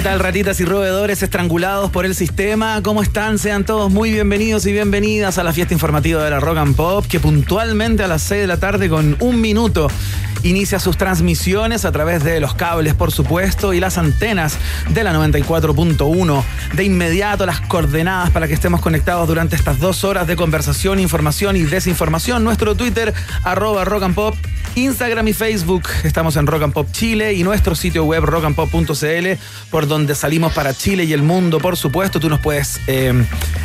¿Qué tal, ratitas y roedores estrangulados por el sistema? ¿Cómo están? Sean todos muy bienvenidos y bienvenidas a la fiesta informativa de la Rock and Pop, que puntualmente a las 6 de la tarde, con un minuto, inicia sus transmisiones a través de los cables, por supuesto, y las antenas de la 94.1. De inmediato, las coordenadas para que estemos conectados durante estas dos horas de conversación, información y desinformación. Nuestro Twitter, arroba Rock Pop. Instagram y Facebook, estamos en Rock and Pop Chile y nuestro sitio web rockandpop.cl, por donde salimos para Chile y el mundo, por supuesto. Tú nos puedes eh,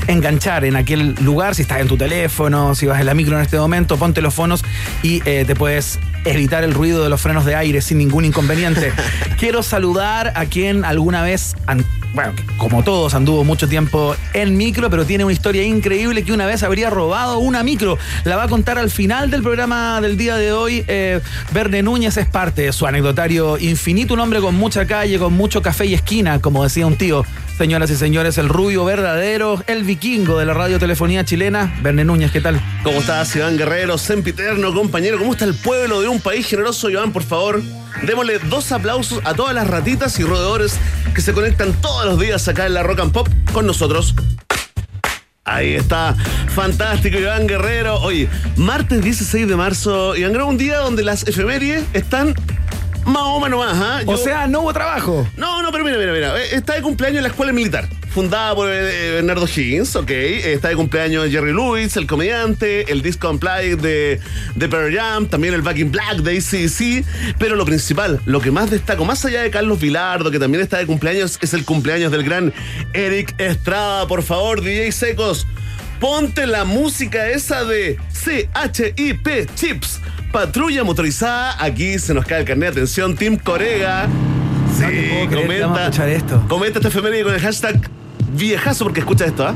enganchar en aquel lugar, si estás en tu teléfono, si vas en la micro en este momento, ponte los fonos y eh, te puedes evitar el ruido de los frenos de aire sin ningún inconveniente. Quiero saludar a quien alguna vez, bueno, como todos, anduvo mucho tiempo en micro, pero tiene una historia increíble que una vez habría robado una micro. La va a contar al final del programa del día de hoy. Eh, Verne Núñez es parte de su anecdotario infinito, un hombre con mucha calle, con mucho café y esquina, como decía un tío. Señoras y señores, el rubio verdadero, el vikingo de la radiotelefonía chilena, Verne Núñez, ¿qué tal? ¿Cómo estás, Iván Guerrero, sempiterno, compañero? ¿Cómo está el pueblo de un país generoso, Iván, por favor? Démosle dos aplausos a todas las ratitas y roedores que se conectan todos los días acá en la Rock and Pop con nosotros. Ahí está, fantástico Iván Guerrero. Oye, martes 16 de marzo, Iván Guerrero, un día donde las efemérides están más o menos más, ¿ah? O sea, no hubo trabajo. No, no, pero mira, mira, mira. Eh, Está de cumpleaños en la escuela militar. Fundada por eh, Bernardo Higgins, ok. Está de cumpleaños Jerry Lewis, el comediante, el disco Unplugged de, de Pearl Jam, también el Back in Black de ACC. Pero lo principal, lo que más destaco, más allá de Carlos Vilardo, que también está de cumpleaños, es el cumpleaños del gran Eric Estrada. Por favor, DJ Secos, ponte la música esa de CHIP Chips. Patrulla motorizada, aquí se nos cae el carnet. Atención, Team Corega. Sí, No te puedo creer que vamos a comenta. escuchar esto. Comenta este efeméride con el hashtag viejazo porque escucha esto, ¿ah?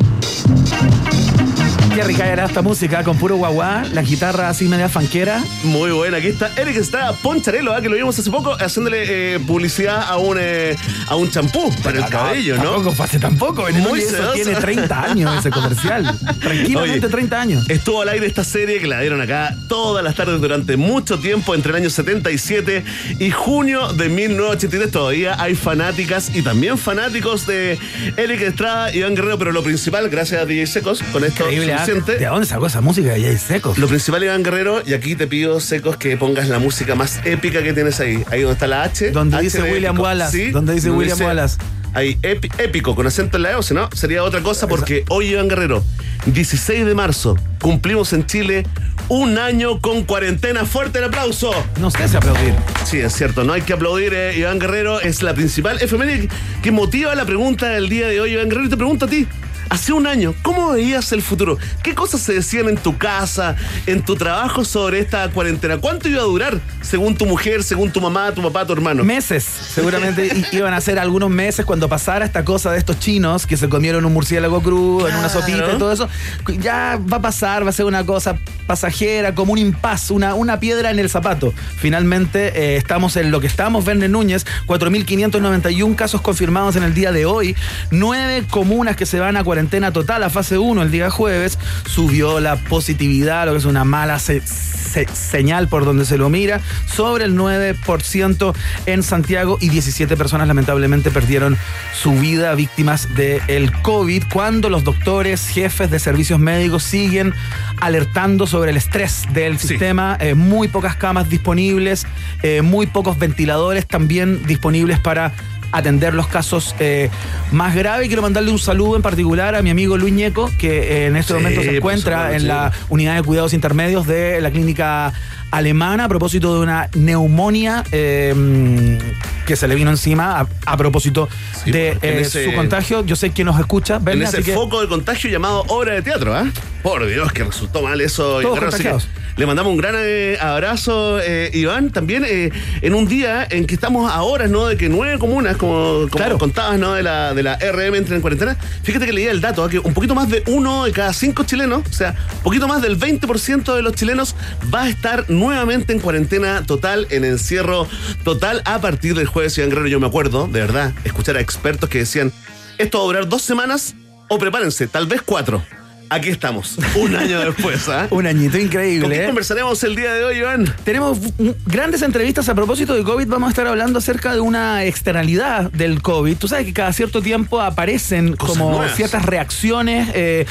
Qué rica era esta música, con puro guaguá, la guitarra así media fanquera. Muy buena, aquí está Eric Estrada Poncharelo, ¿ah? que lo vimos hace poco haciéndole eh, publicidad a un eh, a un champú para el cabello, ¿no? Tampoco hace tampoco. Muy eso tiene 30 años ese comercial. Tranquilamente Oye, 30 años. Estuvo al aire esta serie que la dieron acá todas las tardes durante mucho tiempo, entre el año 77 y junio de 1983. Todavía hay fanáticas y también fanáticos de Eric Estrada y Iván Guerrero, pero lo principal, gracias a DJ Secos, con esto Increíble. ¿De dónde sacó esa música de Jay Secos? Lo principal, Iván Guerrero, y aquí te pido, Secos, que pongas la música más épica que tienes ahí. Ahí donde está la H. Donde H dice William épico. Wallace, donde dice William Wallace. Ahí, épico, con acento en la E, o si no, sería otra cosa, porque hoy, Iván Guerrero, 16 de marzo, cumplimos en Chile un año con cuarentena. ¡Fuerte el aplauso! No sé si aplaudir. Sí, es cierto, no hay que aplaudir, eh, Iván Guerrero, es la principal efeméride que motiva la pregunta del día de hoy, Iván Guerrero, y te pregunto a ti. Hace un año, ¿cómo veías el futuro? ¿Qué cosas se decían en tu casa, en tu trabajo sobre esta cuarentena? ¿Cuánto iba a durar, según tu mujer, según tu mamá, tu papá, tu hermano? Meses, seguramente iban a ser algunos meses cuando pasara esta cosa de estos chinos que se comieron un murciélago crudo en una sopita y todo eso. Ya va a pasar, va a ser una cosa pasajera, como un impas, una, una piedra en el zapato. Finalmente eh, estamos en lo que estamos, Verne Núñez, 4.591 casos confirmados en el día de hoy, nueve comunas que se van a cuarentena total a fase 1 el día jueves, subió la positividad, lo que es una mala se- se- señal por donde se lo mira, sobre el 9% en Santiago y 17 personas lamentablemente perdieron su vida víctimas del COVID cuando los doctores, jefes de servicios médicos siguen alertando sobre el estrés del Sí. sistema, eh, muy pocas camas disponibles, eh, muy pocos ventiladores también disponibles para atender los casos eh, más graves. Quiero mandarle un saludo en particular a mi amigo Luis Ñeco, que eh, en este Sí, momento se encuentra en sí. la unidad de cuidados intermedios de la clínica alemana a propósito de una neumonía eh, que se le vino encima a, a propósito Sí, de en eh, ese- su contagio. Yo sé que nos escucha, En Verne, ese que foco de contagio llamado obra de teatro, ¿ah? Por Dios, que resultó mal eso. Todos contagiados. le mandamos un gran eh, abrazo, eh, Iván. También en un día en que estamos a horas, ¿no? De que nueve comunas, como, como Claro. contabas, ¿no? De la, de la RM entren en cuarentena. Fíjate que leía el dato, ¿ah? que un poquito más de uno de cada cinco chilenos, o sea, un poquito más del 20% de los chilenos va a estar nuevamente en cuarentena total, en encierro total, a partir del jueves. Iván Guerrero, yo me acuerdo, de verdad, escuchar a expertos que decían, esto va a durar dos semanas o prepárense, tal vez cuatro. Aquí estamos, un año después, ¿ah? un añito ¿Con increíble. qué ¿eh? conversaremos el día de hoy, Iván? Tenemos grandes entrevistas a propósito de COVID. Vamos a estar hablando acerca de una externalidad del COVID. Tú sabes que cada cierto tiempo aparecen Cosas como nuevas. ciertas reacciones. eh,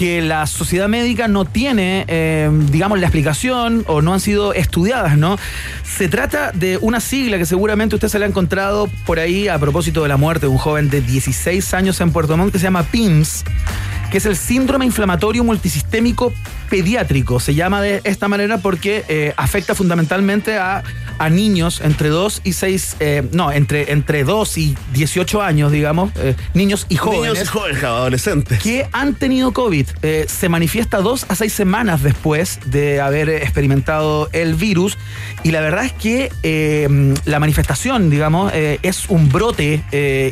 que la sociedad médica no tiene, eh, digamos, la explicación o no han sido estudiadas, ¿no? Se trata de una sigla que seguramente usted se la ha encontrado por ahí a propósito de la muerte de un joven de 16 años en Puerto Montt que se llama PIMS, que es el síndrome inflamatorio multisistémico pediátrico. Se llama de esta manera porque eh, afecta fundamentalmente a, a niños entre 2 y 6, eh, no, entre, entre 2 y 18 años, digamos, eh, niños y jóvenes. Niños y jóvenes, adolescentes. que han tenido COVID. Se manifiesta dos a seis semanas después de haber experimentado el virus. Y la verdad es que la manifestación, digamos, es un brote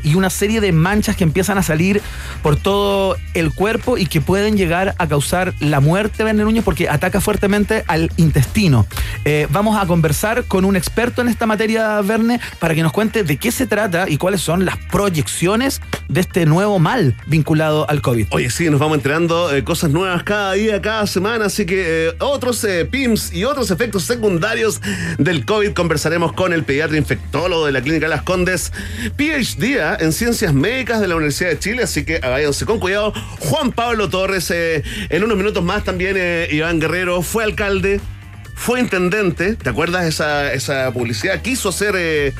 y una serie de manchas que empiezan a salir por todo el cuerpo y que pueden llegar a causar la muerte, Verne Núñez, porque ataca fuertemente al intestino. Eh, vamos a conversar con un experto en esta materia, Verne, para que nos cuente de qué se trata y cuáles son las proyecciones de este nuevo mal vinculado al COVID. Oye, sí, nos vamos enterando eh, cosas nuevas cada día, cada semana, así que eh, otros PIMS y otros efectos secundarios del COVID conversaremos con el pediatra infectólogo de la Clínica Las Condes, PhD en Ciencias Médicas de la Universidad de Chile, así que váyanse con cuidado. Juan Pablo Torres, eh, en unos minutos más también eh, Iván Guerrero, fue alcalde. Fue intendente, ¿te acuerdas esa, esa publicidad? Quiso ser eh,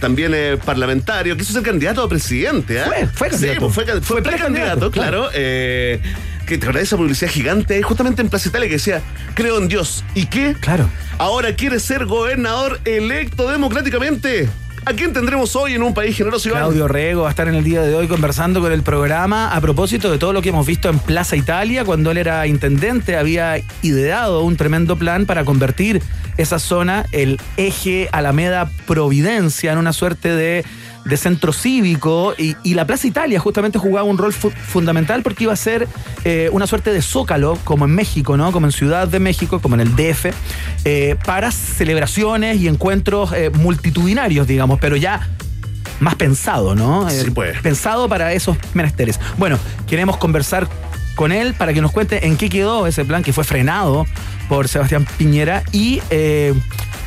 también parlamentario, quiso ser candidato a presidente. ¿ah? Fue, fue Sí, candidato. pues fue, can- fue Fue precandidato, claro. que te acordás de esa publicidad gigante justamente en Plaza Italia que decía, creo en Dios. ¿Y qué? Claro. Ahora quiere ser gobernador electo democráticamente. ¿A quién tendremos hoy en un país generoso? Claudio Rego va a estar en el día de hoy conversando con el programa a propósito de todo lo que hemos visto en Plaza Italia cuando él era intendente. Había ideado un tremendo plan para convertir esa zona, el eje Alameda Providencia, en una suerte de, de centro cívico. Y, y la Plaza Italia justamente jugaba un rol fu- fundamental porque iba a ser eh, una suerte de zócalo, como en México, ¿no? Como en Ciudad de México, como en el DF, eh, para celebraciones y encuentros eh, multitudinarios, digamos, pero ya más pensado, ¿no? Sí, pues. Pensado para esos menesteres. Bueno, queremos conversar con él para que nos cuente en qué quedó ese plan que fue frenado por Sebastián Piñera y eh,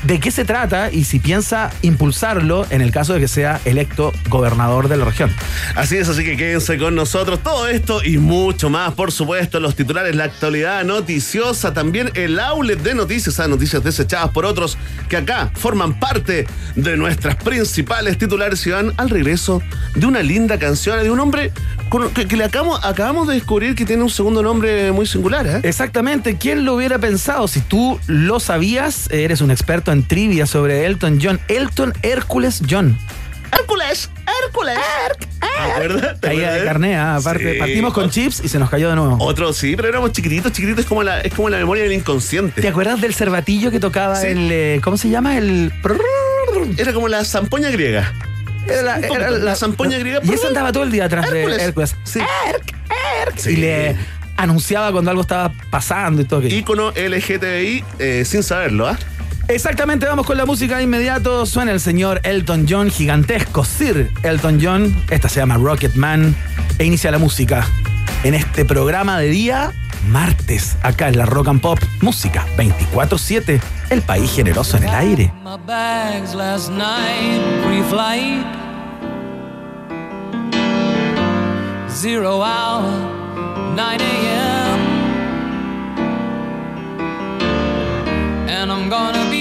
de qué se trata y si piensa impulsarlo en el caso de que sea electo gobernador de la región. Así es, así que quédense con nosotros. Todo esto y mucho más, por supuesto, los titulares, la actualidad noticiosa, también el outlet de noticias, a noticias desechadas por otros que acá forman parte de nuestras principales titulares y van al regreso de una linda canción de un hombre que, que le acabamos, acabamos de descubrir que tiene un segundo nombre muy singular. ¿eh? Exactamente, ¿quién lo hubiera pensado? Si tú lo sabías, eres un experto en trivia sobre Elton John. Elton Hércules John. Hércules, Hércules. ¿Verdad? ¿Te Caída de acuerdas? carnea, aparte. Sí. Partimos con chips y se nos cayó de nuevo. Otro sí, pero éramos chiquititos, chiquititos, es como la, es como la memoria del inconsciente. ¿Te acuerdas del cervatillo que tocaba Sí. el. eh, ¿Cómo se llama? El. Era como la zampoña griega. Era la, la zampoña griega. Y ese andaba todo el día atrás Hércules. de Hércules. Sí. Erc, Erc. Sí. Y le anunciaba cuando algo estaba pasando y todo. Ícono LGTBI eh, sin saberlo, ¿ah? Exactamente, vamos con la música de inmediato. Suena el señor Elton John, gigantesco Sir Elton John. Esta se llama Rocket Man. E inicia la música en este programa de día martes, acá en la Rock and Pop. Música 24-7. El país generoso en el aire. Zero hour, 9 a.m. And I'm be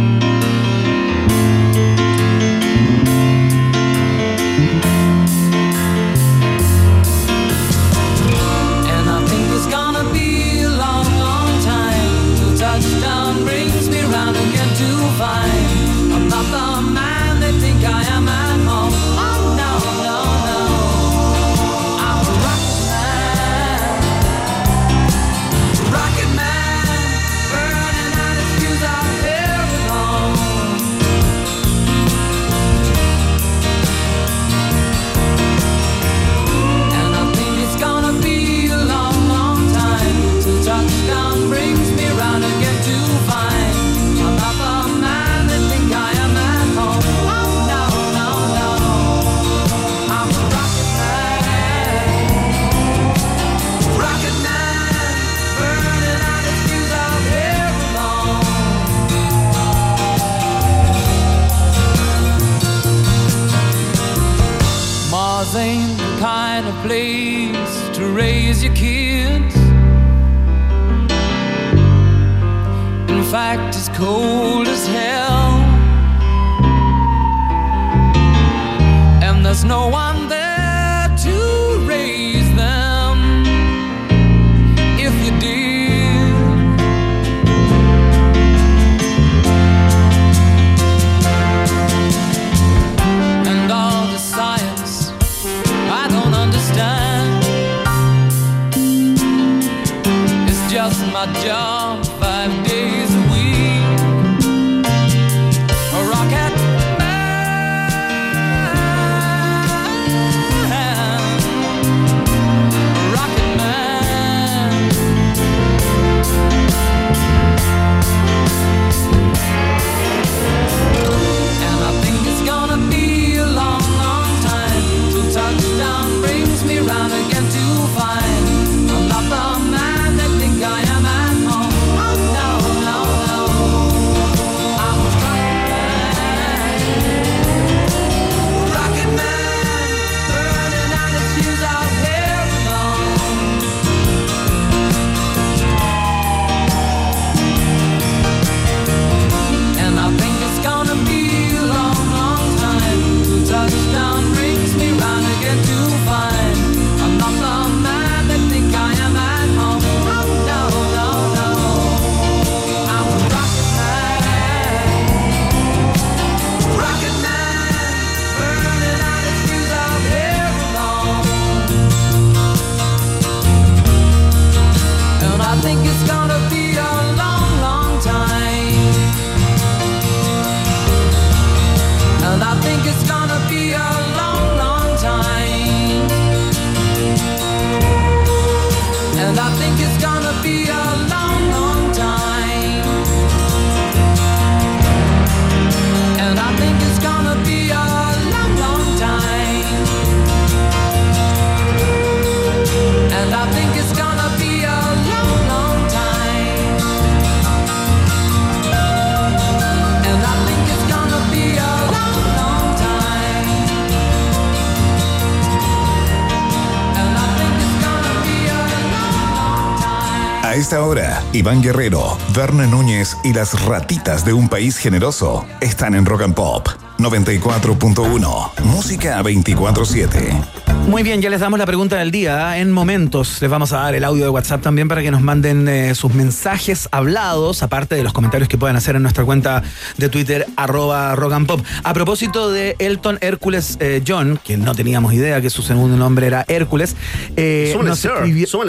Iván Guerrero, Verne Núñez y las ratitas de un país generoso están en Rock and Pop 94.1. Música 24-7. Muy bien, ya les damos la pregunta del día. ¿ah? En momentos les vamos a dar el audio de WhatsApp también para que nos manden eh, sus mensajes hablados, aparte de los comentarios que puedan hacer en nuestra cuenta de Twitter, arroba Pop. A propósito de Elton Hércules eh, John, que no teníamos idea que su segundo nombre era Hércules, eh, nos, sir.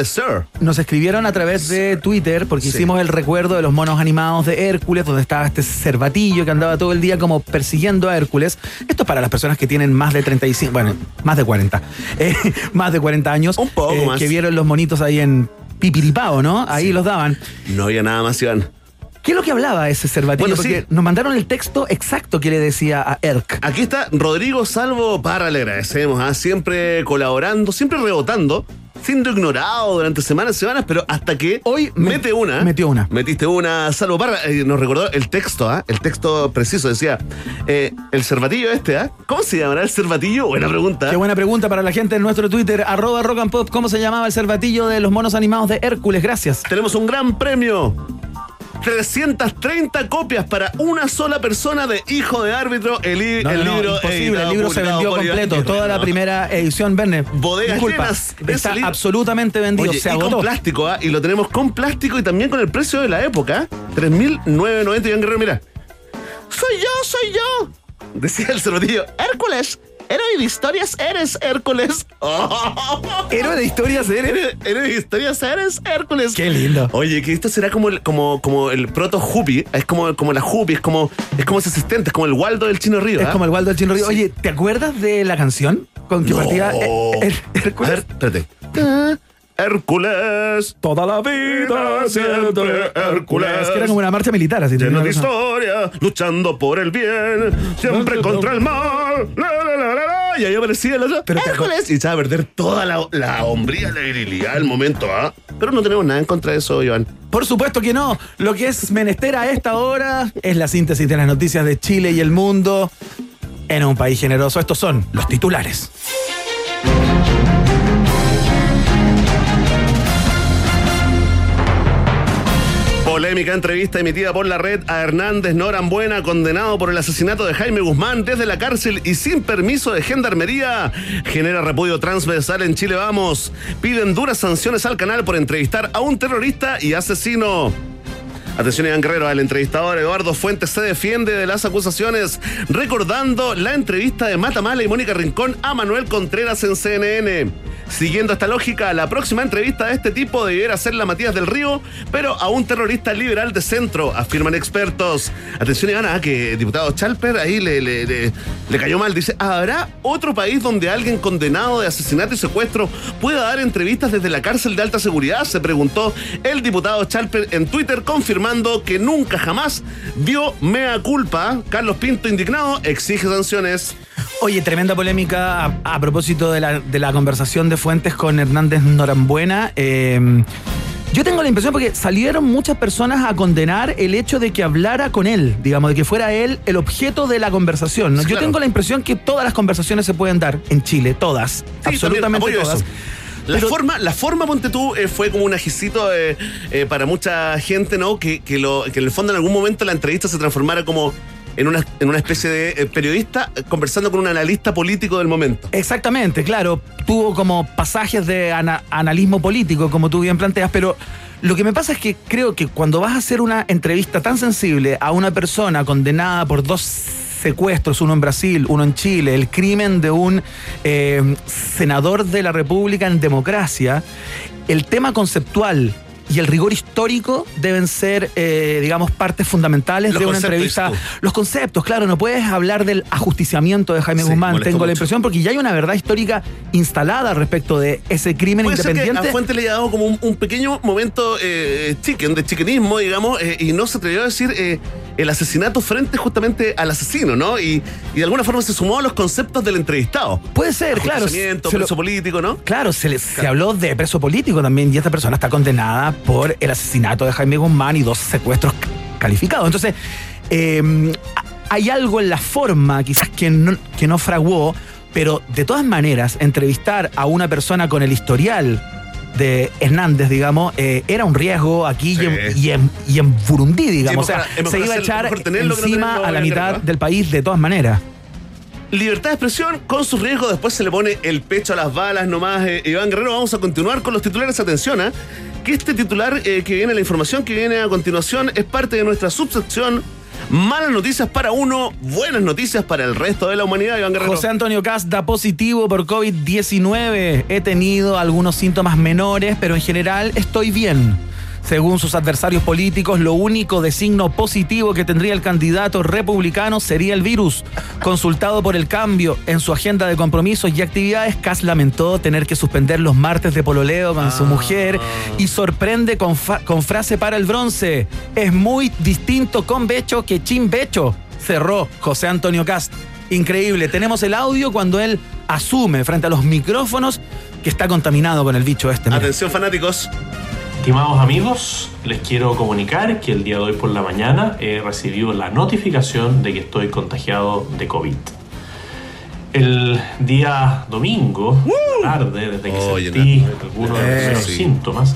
Sir. nos escribieron a través de Twitter porque hicimos el recuerdo de los monos animados de Hércules, donde estaba este cervatillo que andaba todo el día como persiguiendo a Hércules. Esto es para las personas que tienen más de 35, bueno, más de 40. Eh, más de 40 años. Un poco eh, más. Que vieron los monitos ahí en Pipiripao, ¿no? Ahí los daban. No había nada más, Iván. ¿Qué es lo que hablaba ese Cervatillo? Porque nos mandaron el texto exacto que le decía a Erk. Aquí está Rodrigo Salvo Parra, le agradecemos, ¿ah? siempre colaborando, siempre rebotando siendo ignorado durante semanas y semanas, pero hasta que Hoy me- mete una. metió una. Metiste una, Salvo Parra, eh, nos recordó el texto, ¿ah? el texto preciso, decía, eh, el cervatillo este, ¿ah? ¿cómo se llamará el cervatillo? Buena pregunta. Qué buena pregunta para la gente en nuestro Twitter, arroba rock and pop. ¿Cómo se llamaba el cervatillo de los monos animados de Hércules? Gracias. Tenemos un gran premio. 330 copias para una sola persona de Hijo de Árbitro, el, li- No, el no, libro. imposible, el libro se vendió Iván completo, toda la primera edición, Verne. Bodegas Disculpa, llenas está absolutamente vendido, Oye, se y agotó. con plástico, ¿ah? y lo tenemos con plástico y también con el precio de la época. ¿ah? 3.990, Iván Guerrero, mira. Soy yo, soy yo. Decía el cervatillo, Hércules, héroe de historias eres, Hércules. Héroe de historias, eres. Héroe de historias eres, Hércules. Qué lindo. Oye, que esto será como el, como, como el proto Hupi, es como, como la Hupi, es como, es como ese asistente, es como el Waldo del Chino Río. Es ¿ah? como el Waldo del Chino Río. Oye, ¿te acuerdas de la canción con que No. partía eh, eh, A ver, espérate. Hércules. Toda la vida siempre Hércules. Es que era como una marcha militar, así. Lleno de historia, luchando por el bien, siempre contra el mal. La, la, la, la, la. Y ahí aparecía el otro. Pero Hércules. Y echaba a perder toda la, la hombría, la virilidad del momento. ¿ah? Pero no tenemos nada en contra de eso, Iván. Por supuesto que no. Lo que es menester a esta hora es la síntesis de las noticias de Chile y el mundo en un país generoso. Estos son los titulares. Polémica entrevista emitida por la red a Hernández Norambuena, condenado por el asesinato de Jaime Guzmán desde la cárcel y sin permiso de gendarmería. Genera repudio transversal en Chile Vamos. Piden duras sanciones al canal por entrevistar a un terrorista y asesino. Atención, Iván Guerrero, el entrevistador Eduardo Fuentes se defiende de las acusaciones, recordando la entrevista de Matamala y Mónica Rincón a Manuel Contreras en CNN. Siguiendo esta lógica, la próxima entrevista de este tipo debiera ser la Matías del Río, pero a un terrorista liberal de centro, afirman expertos. Atención, Iván, ah, que el diputado Chalper ahí le, le- le- le cayó mal. Dice, ¿habrá otro país donde alguien condenado de asesinato y secuestro pueda dar entrevistas desde la cárcel de alta seguridad? Se preguntó el diputado Chalper en Twitter, confirmando que nunca jamás vio mea culpa. Carlos Pinto, indignado, exige sanciones. Oye, tremenda polémica a, a propósito de la, de la conversación de Fuentes con Hernández Norambuena. Eh, yo tengo la impresión porque salieron muchas personas a condenar el hecho de que hablara con él, digamos, de que fuera él el objeto de la conversación. ¿no? Sí, Yo claro. tengo la impresión que todas las conversaciones se pueden dar en Chile, todas, Sí, absolutamente todas. eso. La Pero- forma, la forma, ponte tú, eh, fue como un ajicito eh, eh, para mucha gente, ¿no? Que, que, lo, que en el fondo en algún momento la entrevista se transformara como en una, en una especie de periodista conversando con un analista político del momento. Exactamente, claro. Tuvo como pasajes de ana- analismo político, como tú bien planteas, pero lo que me pasa es que creo que cuando vas a hacer una entrevista tan sensible a una persona condenada por dos secuestros, uno en Brasil, uno en Chile, el crimen de un eh, senador de la República en democracia, el tema conceptual y el rigor histórico deben ser, eh, digamos, partes fundamentales Los de una entrevista. tú. Los conceptos, claro, no puedes hablar del ajusticiamiento de Jaime Sí, Guzmán, tengo la impresión, porque ya hay una verdad histórica instalada respecto de ese crimen Puede ser que independiente. a Fuente le haya dado como un, un pequeño momento eh, chicken, de chiquenismo, digamos, eh, y no se atrevió a decir el asesinato frente justamente al asesino, ¿no? Y, y de alguna forma se sumó a los conceptos del entrevistado. Puede ser, claro. Se lo- preso político, ¿no? Claro, se, se habló de preso político también y esta persona está condenada por el asesinato de Jaime Guzmán y dos secuestros calificados. Entonces, eh, a- hay algo en la forma quizás que no, que no fraguó, pero de todas maneras, entrevistar a una persona con el historial de Hernández, digamos, eh, era un riesgo aquí y, en, y, en, y en Burundi, digamos. Sí, o sea, mejor se iba a echar tenerlo no encima a la mitad del país de todas maneras. Libertad de expresión con sus riesgos, después se le pone el pecho a las balas nomás. eh, Iván Guerrero, vamos a continuar con los titulares. Atención, ¿ah? que este titular eh, que viene, la información que viene a continuación, es parte de nuestra subsección. Malas noticias para uno, buenas noticias para el resto de la humanidad, Iván Guerrero. José Antonio Cast da positivo por COVID-19. He tenido algunos síntomas menores, pero en general estoy bien. Según sus adversarios políticos, lo único de signo positivo que tendría el candidato republicano sería el virus. Consultado por el cambio en su agenda de compromisos y actividades, Kass lamentó tener que suspender los martes de pololeo con su mujer y sorprende con, frase para el bronce. Es muy distinto con Becho que Chin Becho. Cerró José Antonio Cast. Increíble. Tenemos el audio cuando él asume frente a los micrófonos que está contaminado con el bicho este. Mira. Atención, fanáticos. Estimados amigos, les quiero comunicar que el día de hoy por la mañana he recibido la notificación de que estoy contagiado de COVID. El día domingo, tarde, desde que Oye, sentí algunos de los sí. síntomas,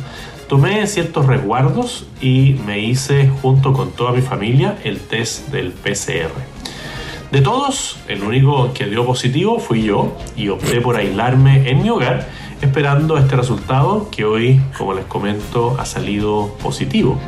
tomé ciertos resguardos y me hice junto con toda mi familia el test del PCR. De todos, el único que dio positivo fui yo y opté por aislarme en mi hogar esperando este resultado que hoy, como les comento, ha salido positivo.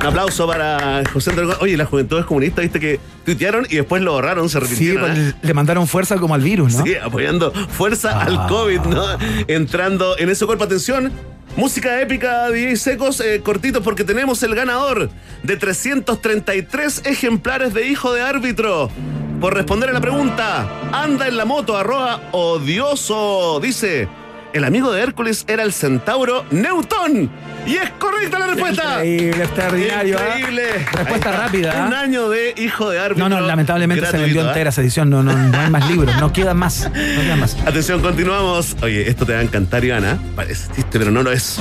Un aplauso para José Antonio. Oye, la juventud es comunista, viste que tuitearon y después lo borraron, se Sí, arrepintieron. pues, ¿eh? le mandaron fuerza como al virus, ¿no? Sí, apoyando fuerza al Ah. COVID, ¿no? Entrando en ese cuerpo. Atención, música épica, DJ Secos, eh, cortitos, porque tenemos el ganador de 333 ejemplares de Hijo de Árbitro. Por responder a la pregunta, anda en la moto, arroba odioso. Dice, el amigo de Hércules era el centauro Neutón. Y es correcta la respuesta. Increíble, extraordinario. ¿ah? Increíble. Respuesta rápida. ¿ah? Un año de Hijo de Árbitro. No, no, lamentablemente se vendió ¿ah? entera esa edición. No, no, no hay más libros. No quedan más. No quedan más. Atención, continuamos. Oye, esto te va a encantar, Ivana. Parece chiste, pero no lo es.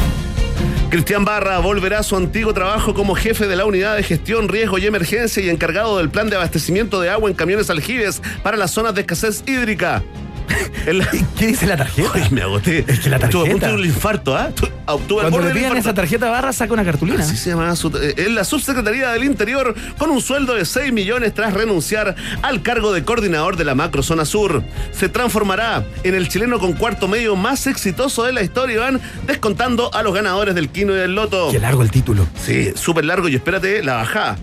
Cristian Barra volverá a su antiguo trabajo como jefe de la unidad de gestión, riesgo y emergencia y encargado del plan de abastecimiento de agua en camiones aljibes para las zonas de escasez hídrica. La- ¿Qué dice la tarjeta? Ay, me agoté. Es que la Estuve a punto tarjeta. de un infarto, ¿ah? El Cuando le pidan esa tarjeta barra, saca una cartulina. Así se llama su, eh, en la subsecretaría del Interior con un sueldo de 6 millones tras renunciar al cargo de coordinador de la macrozona sur. Se transformará en el chileno con cuarto medio más exitoso de la historia, Iván, descontando a los ganadores del Quino y del Loto. Qué largo el título. Sí, súper largo y espérate la bajada.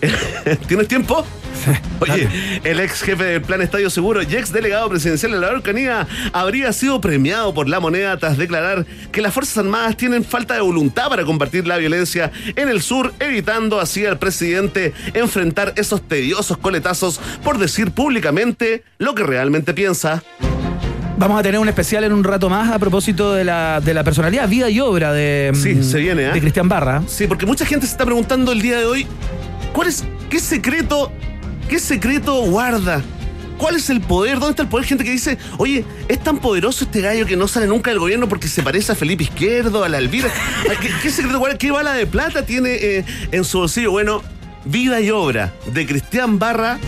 ¿Tienes tiempo? Oye, el ex jefe del Plan Estadio Seguro y ex delegado presidencial de la Araucanía habría sido premiado por la moneda tras declarar que las Fuerzas Armadas tienen falta de voluntad para combatir la violencia en el sur, evitando así al presidente enfrentar esos tediosos coletazos por decir públicamente lo que realmente piensa. Vamos a tener un especial en un rato más a propósito de la, de la personalidad, vida y obra de, Sí, mm, se viene, ¿ah? de Cristian Barra. Sí, porque mucha gente se está preguntando el día de hoy, ¿cuál es, qué secreto, qué secreto guarda? ¿Cuál es el poder? ¿Dónde está el poder? Gente que dice, oye, es tan poderoso este gallo que no sale nunca del gobierno porque se parece a Felipe Izquierdo, a la Elvira. ¿Qué, qué secreto guarda? ¿Qué bala de plata tiene eh, en su bolsillo? Bueno, vida y obra de Cristian Barra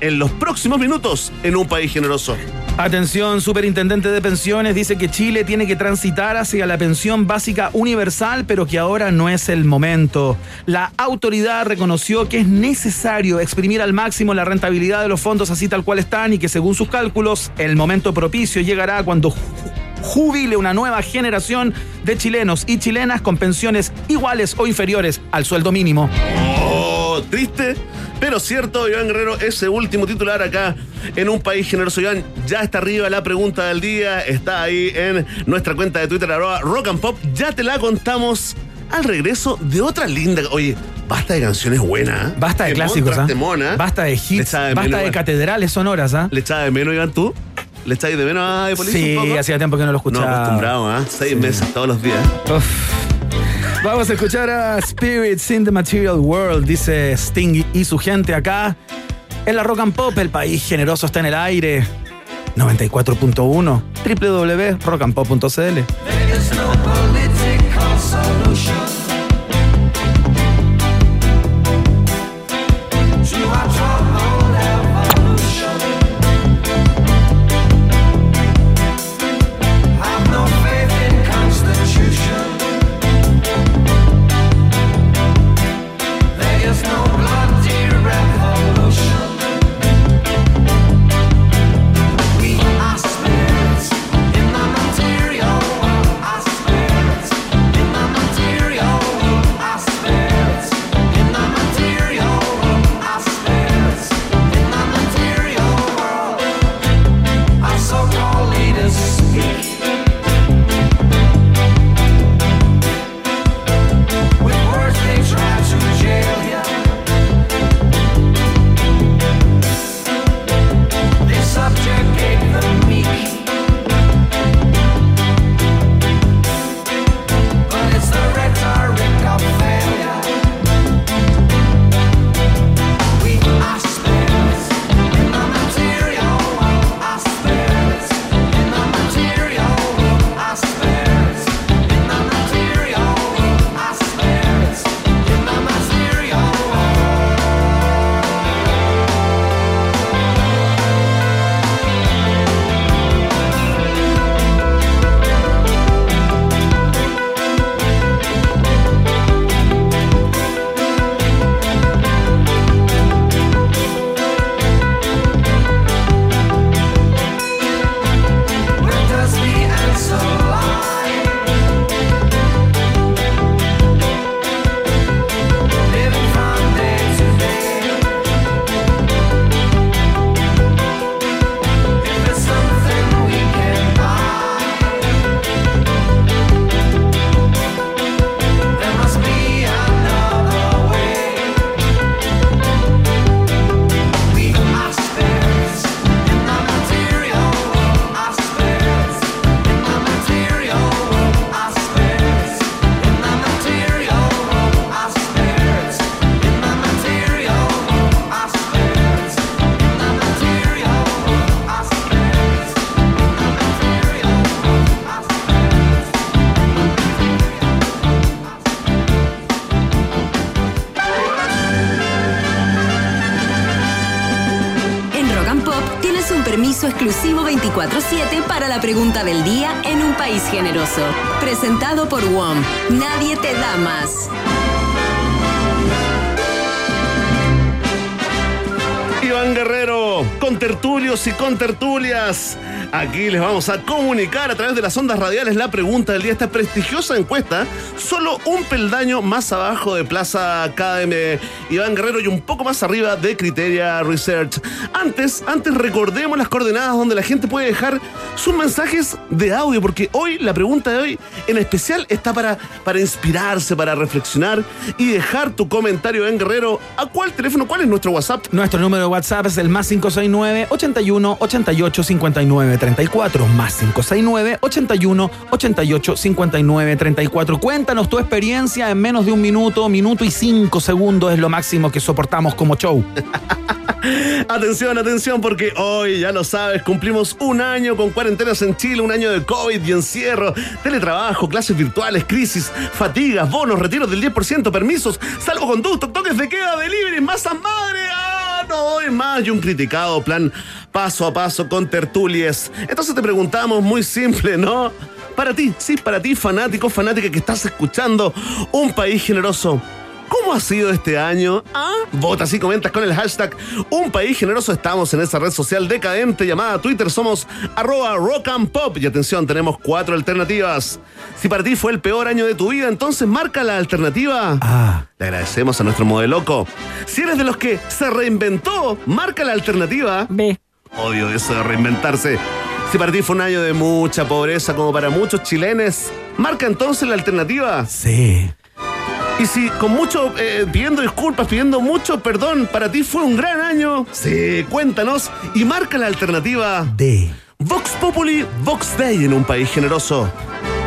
en los próximos minutos en un país generoso. Atención, superintendente de pensiones dice que Chile tiene que transitar hacia la pensión básica universal, pero que ahora no es el momento. La autoridad reconoció que es necesario exprimir al máximo la rentabilidad de los fondos así tal cual están y que según sus cálculos el momento propicio llegará cuando ju- jubile una nueva generación de chilenos y chilenas con pensiones iguales o inferiores al sueldo mínimo. Oh, triste, pero cierto, Iván Guerrero, ese último titular acá en un país generoso. Iván, ya está arriba la pregunta del día, está ahí en nuestra cuenta de Twitter, arroba rock and pop. Ya te la contamos al regreso de otra linda. Oye, basta de canciones buenas. ¿eh? Basta de clásicos, ¿ah? temón, ¿ah? Basta de hits, echaba de basta menos, de Iván. catedrales sonoras, ¿ah? ¿Le echabas de menos, Iván, tú? ¿Le echabas de menos a Police Sí, hacía tiempo que no lo No, escuchaba. acostumbrado, ¿ah? Seis meses todos los días. Uf. Vamos a escuchar a Spirits in the Material World, dice Sting y su gente acá. En la Rock and Pop, el país generoso está en el aire. 94.1 www.rockandpop.cl exclusivo 24-7 para la pregunta del día en un país generoso. Presentado por WOM. Nadie te da más. Iván Guerrero, con tertulios y con tertulias. Aquí les vamos a comunicar a través de las ondas radiales la pregunta del día. Esta prestigiosa encuesta, solo un peldaño más abajo de Plaza Academy Iván Guerrero y un poco más arriba de Criteria Research. Antes, antes recordemos las coordenadas donde la gente puede dejar sus mensajes de audio, porque hoy, la pregunta de hoy en especial está para, para inspirarse, para reflexionar y dejar tu comentario en Guerrero. ¿A cuál teléfono? ¿Cuál es nuestro WhatsApp? Nuestro número de WhatsApp es el más 569 81 88 59 34. Más 569 81 88 59 34. Cuéntanos tu experiencia en menos de un minuto, minuto y cinco segundos es lo máximo que soportamos como show. Atención, atención, porque hoy, ya lo sabes, cumplimos un año con cuarentenas en Chile, un año de COVID y encierro, teletrabajo, clases virtuales, crisis, fatigas, bonos, retiros del 10%, permisos, salvoconducto, toques de queda, delivery, masa madre. ¡Ah, no doy más! Y un criticado plan paso a paso con tertulias. Entonces te preguntamos, muy simple, ¿no? Para ti, sí, para ti, fanático, fanática que estás escuchando un país generoso. ¿Cómo ha sido este año? ¿Ah? Vota si comentas con el hashtag Un País Generoso. Estamos en esa red social decadente llamada Twitter. Somos arroba rock and pop. Y atención, tenemos cuatro alternativas. Si para ti fue el peor año de tu vida, entonces marca la alternativa. Ah. Le agradecemos a nuestro modeloco. Si eres de los que se reinventó, marca la alternativa. B. Odio eso de reinventarse. Si para ti fue un año de mucha pobreza, como para muchos chilenes, marca entonces la alternativa. Sí. Y si con mucho, eh, pidiendo disculpas, pidiendo mucho perdón, para ti fue un gran año, sí, cuéntanos y marca la alternativa D. Vox Populi, Vox Day en un país generoso.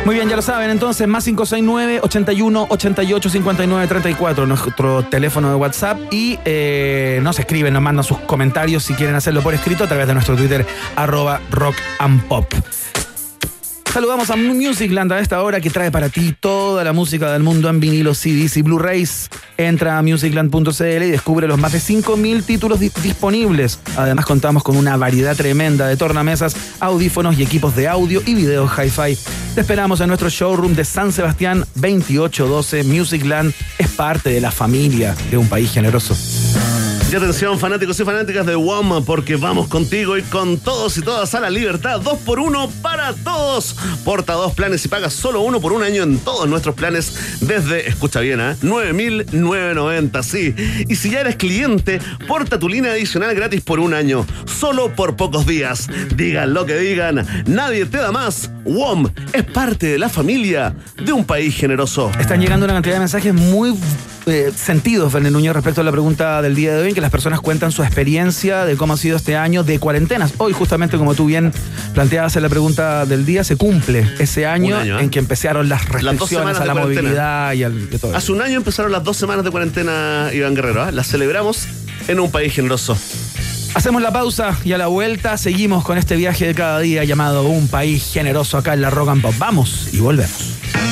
Muy bien, ya lo saben, entonces, más 569 81 88 59 34, nuestro teléfono de WhatsApp. Y eh, nos escriben, nos mandan sus comentarios si quieren hacerlo por escrito a través de nuestro Twitter, arroba rock and pop. Saludamos a Musicland a esta hora que trae para ti toda la música del mundo en vinilo, CDs y Blu-rays. Entra a musicland.cl y descubre los más de 5.000 títulos di- disponibles. Además contamos con una variedad tremenda de tornamesas, audífonos y equipos de audio y video hi-fi. Te esperamos en nuestro showroom de San Sebastián 2812. Musicland es parte de la familia de un país generoso. Y atención, fanáticos y fanáticas de WOM, porque vamos contigo y con todos y todas a la libertad. Dos por uno para todos. Porta dos planes y paga solo uno por un año en todos nuestros planes desde, escucha bien, ¿eh? 9.990, sí. Y si ya eres cliente, porta tu línea adicional gratis por un año. Solo por pocos días. Digan lo que digan, nadie te da más. WOM es parte de la familia de un país generoso. Están llegando una cantidad de mensajes muy eh, sentidos, Fernández Núñez, respecto a la pregunta del día de hoy, en que las personas cuentan su experiencia de cómo ha sido este año de cuarentenas. Hoy, justamente como tú bien planteabas en la pregunta del día, se cumple ese año, ¿eh? en que empezaron las restricciones a la movilidad y al, y todo. Hace un año empezaron las dos semanas de cuarentena, Iván Guerrero. ¿ah? Las celebramos en un país generoso. Hacemos la pausa y a la vuelta seguimos con este viaje de cada día llamado Un País Generoso acá en la Rock and Pop. Vamos y volvemos.